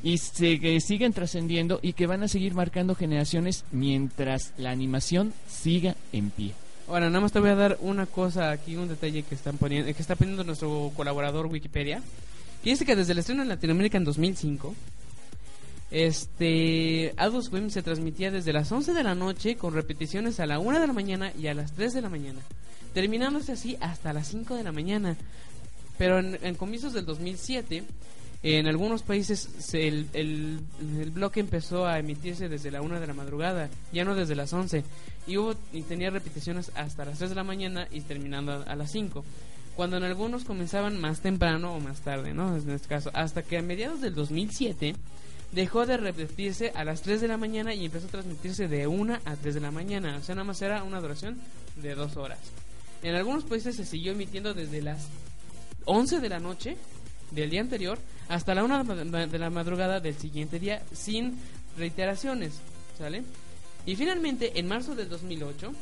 y se, que siguen trascendiendo y que van a seguir marcando generaciones mientras la animación siga en pie. Ahora, nada más te voy a dar una cosa aquí, un detalle que están poniendo, que está poniendo nuestro colaborador Wikipedia. Dice que desde el estreno en Latinoamérica en 2005, este Adult Swim se transmitía desde las 11 de la noche con repeticiones a la 1 de la mañana y a las 3 de la mañana, terminándose así hasta las 5 de la mañana. Pero en, en comienzos del 2007, en algunos países se- el, el, el bloque empezó a emitirse desde la 1 de la madrugada, ya no desde las 11. Y, hubo, y tenía repeticiones hasta las 3 de la mañana y terminando a, a las 5. Cuando en algunos comenzaban más temprano o más tarde, ¿no? En este caso, hasta que a mediados del 2007 dejó de repetirse a las 3 de la mañana y empezó a transmitirse de 1 a 3 de la mañana. O sea, nada más era una duración de 2 horas. En algunos países se siguió emitiendo desde las 11 de la noche del día anterior hasta la 1 de la madrugada del siguiente día sin reiteraciones, ¿sale? Y finalmente, en marzo del 2008,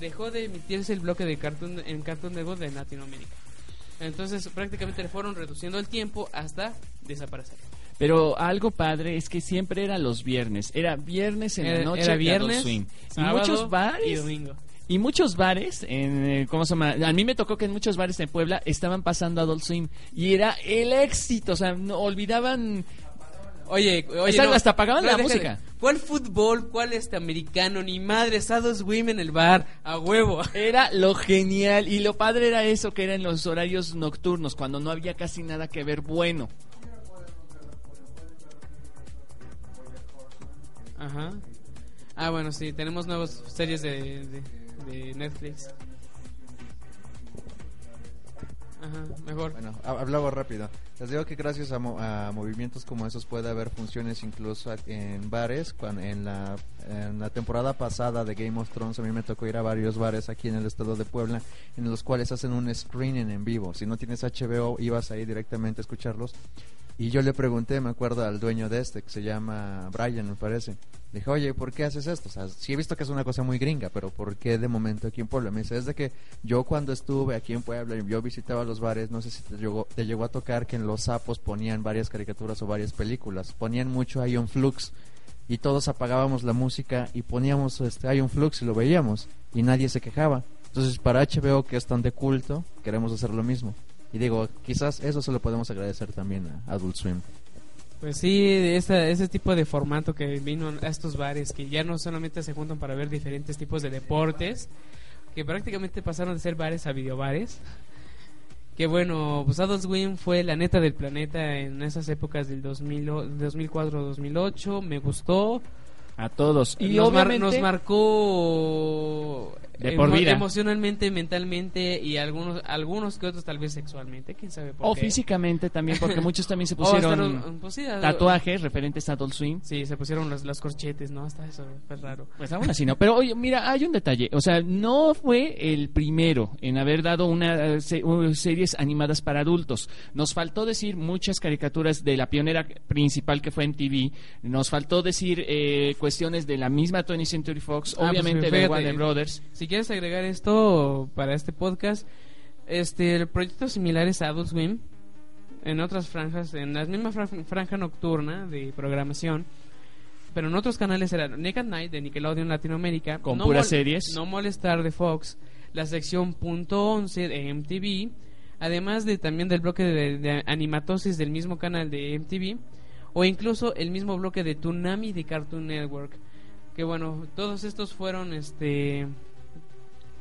dejó de emitirse el bloque de Cartoon, en Cartoon Network de Latinoamérica. Entonces, prácticamente le fueron reduciendo el tiempo hasta desaparecer. Pero algo padre es que siempre era los viernes. Era viernes en la noche era viernes. Y sábado muchos bares. y domingo. Y muchos bares, en, eh, ¿cómo se llama? A mí me tocó que en muchos bares en Puebla estaban pasando Adult Swim. Y era el éxito. O sea, no, olvidaban. Oye, oye, Exacto, no, hasta apagaban la música. ¿Cuál fútbol? ¿Cuál este americano? Ni madre, Adult Swim en el bar, a huevo. Era lo genial. Y lo padre era eso, que era en los horarios nocturnos, cuando no había casi nada que ver bueno. Ajá. Ah, bueno, sí, tenemos nuevas series de, de, de Netflix. Ajá, mejor. Bueno, ha- hablaba rápido. Les digo que gracias a, mo- a movimientos como esos puede haber funciones incluso en bares. Cuando, en, la, en la temporada pasada de Game of Thrones a mí me tocó ir a varios bares aquí en el estado de Puebla en los cuales hacen un screening en vivo. Si no tienes HBO ibas ahí directamente a escucharlos. Y yo le pregunté, me acuerdo al dueño de este, que se llama Brian, me parece. Dije, oye, ¿por qué haces esto? O sea, sí he visto que es una cosa muy gringa, pero ¿por qué de momento aquí en Puebla? Me dice, es de que yo cuando estuve aquí en Puebla, yo visitaba los bares, no sé si te llegó, te llegó a tocar que en los sapos ponían varias caricaturas o varias películas. Ponían mucho Ion Flux y todos apagábamos la música y poníamos este Ion Flux y lo veíamos y nadie se quejaba. Entonces, para HBO, que es tan de culto, queremos hacer lo mismo. Y digo, quizás eso se lo podemos agradecer también a Adult Swim. Pues sí, esa- ese tipo de formato que vino a estos bares, que ya no solamente se juntan para ver diferentes tipos de deportes, que prácticamente pasaron de ser bares a videobares. Que bueno, pues Adult Swim fue la neta del planeta en esas épocas del 2000, o- 2004-2008, me gustó. A todos. Y nos, mar- nos marcó De por vida. emocionalmente, mentalmente y algunos algunos que otros tal vez sexualmente, quién sabe por O qué. físicamente también, porque muchos también se pusieron los- pues sí, tatuajes referentes a Adult Swim. Sí, se pusieron los, los corchetes, ¿no? Hasta eso fue raro. Pues aún así no. Pero oye, mira, hay un detalle. O sea, no fue el primero en haber dado una se- series animadas para adultos. Nos faltó decir muchas caricaturas de la pionera principal que fue en TV. Nos faltó decir eh, cuestiones de la misma 20th Century Fox, Ah, pues, obviamente de fíjate, Warner Brothers. Si quieres agregar esto para este podcast, este proyectos similares a Adult Swim en otras franjas, en la misma fran- franja nocturna de programación, pero en otros canales era Nick at Night de Nickelodeon Latinoamérica, Con No puras series. No Molestar de Fox, la sección punto 11 de MTV, además de también del bloque de, de animatosis del mismo canal de MTV, o incluso el mismo bloque de Toonami de Cartoon Network. Que bueno, todos estos fueron este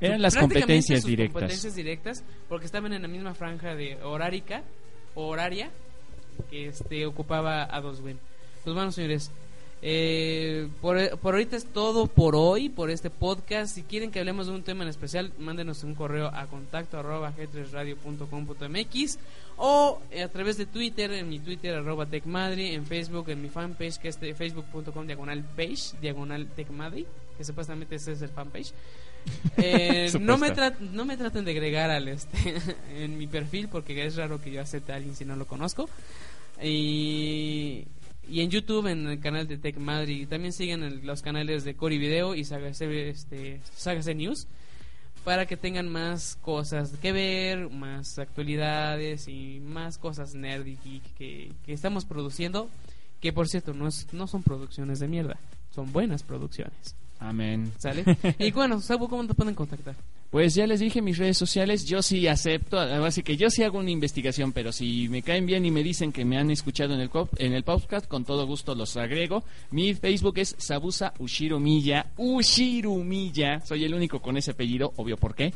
Eran las competencias sus directas. competencias directas porque estaban en la misma franja de horárica horaria que este ocupaba a dos Win. Pues bueno, señores, eh, por, por ahorita es todo por hoy, por este podcast. Si quieren que hablemos de un tema en especial, mándenos un correo a contacto arroba g3radio.com.mx o a través de Twitter, en mi Twitter arroba tecmadri, en Facebook, en mi fanpage que es facebook.com diagonal page, diagonal tecmadri, que supuestamente ese es el fanpage. Eh, no, me no me traten de agregar al este en mi perfil porque es raro que yo acepte a alguien si no lo conozco. Y, y en YouTube, en el canal de Tech Madrid, también siguen el- los canales de Cori Video y Saga C- este, News para que tengan más cosas que ver, más actualidades y más cosas nerd y geek que, que estamos produciendo. Que por cierto, no, es, no son producciones de mierda, son buenas producciones. Amén. ¿Sale? y bueno, Sabu, ¿cómo te pueden contactar? Pues ya les dije mis redes sociales, yo sí acepto, así que yo sí hago una investigación, pero si me caen bien y me dicen que me han escuchado en el cop- en el podcast, con todo gusto los agrego. Mi Facebook es Sabusa Ushiro Miya, soy el único con ese apellido, obvio por qué.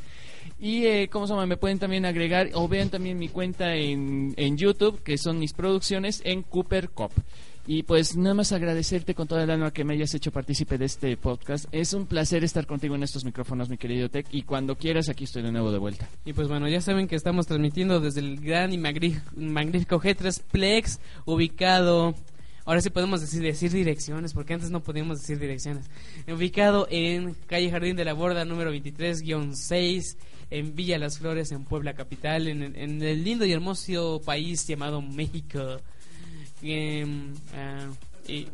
Y eh, ¿cómo se llama? Me pueden también agregar o vean también mi cuenta en, en YouTube, que son mis producciones en Cooper Cop. Y pues nada más agradecerte con toda el alma que me hayas hecho partícipe de este podcast. Es un placer estar contigo en estos micrófonos, mi querido Tech. Y cuando quieras, aquí estoy de nuevo de vuelta. Y pues bueno, ya saben que estamos transmitiendo desde el gran y magnífico G3 Plex, ubicado. Ahora sí podemos decir, decir direcciones, porque antes no podíamos decir direcciones. Ubicado en calle Jardín de la Borda, número 23-6, en Villa Las Flores, en Puebla Capital, en, en el lindo y hermoso país llamado México. Y-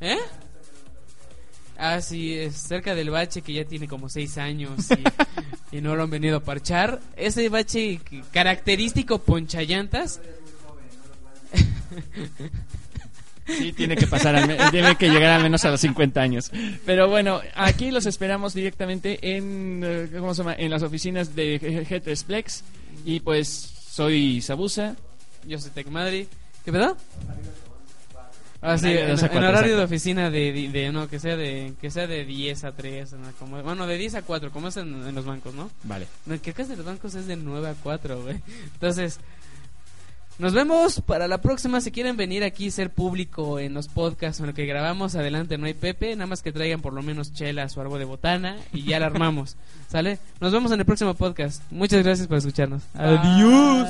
¿Eh? Ah, sí, es cerca del bache que ya tiene como seis años y, y no lo han venido a parchar. Ese bache característico ponchallantas. Sí, tiene que pasar, al tiene que llegar al menos a los 50 años. Pero bueno, aquí los esperamos directamente en, eh, ¿cómo se llama? En las oficinas de G- G3 Plex. Y pues soy Sabusa. Yo soy Tech Madrid. ¿Qué pedo? Ah, sí, en, en horario de oficina de, de, de- no, que sea de que sea de 10 a 3, ¿no? como, bueno, de 10 a 4, como es en, en los bancos, ¿no? Vale. No, creo que de los bancos es de 9 a 4, güey. Entonces, nos vemos para la próxima. Si quieren venir aquí y ser público en los podcasts en lo que grabamos, adelante, no hay Pepe. Nada más que traigan por lo menos chelas o algo de botana y ya la armamos. ¿Sale? Nos vemos en el próximo podcast. Muchas gracias por escucharnos. Adiós.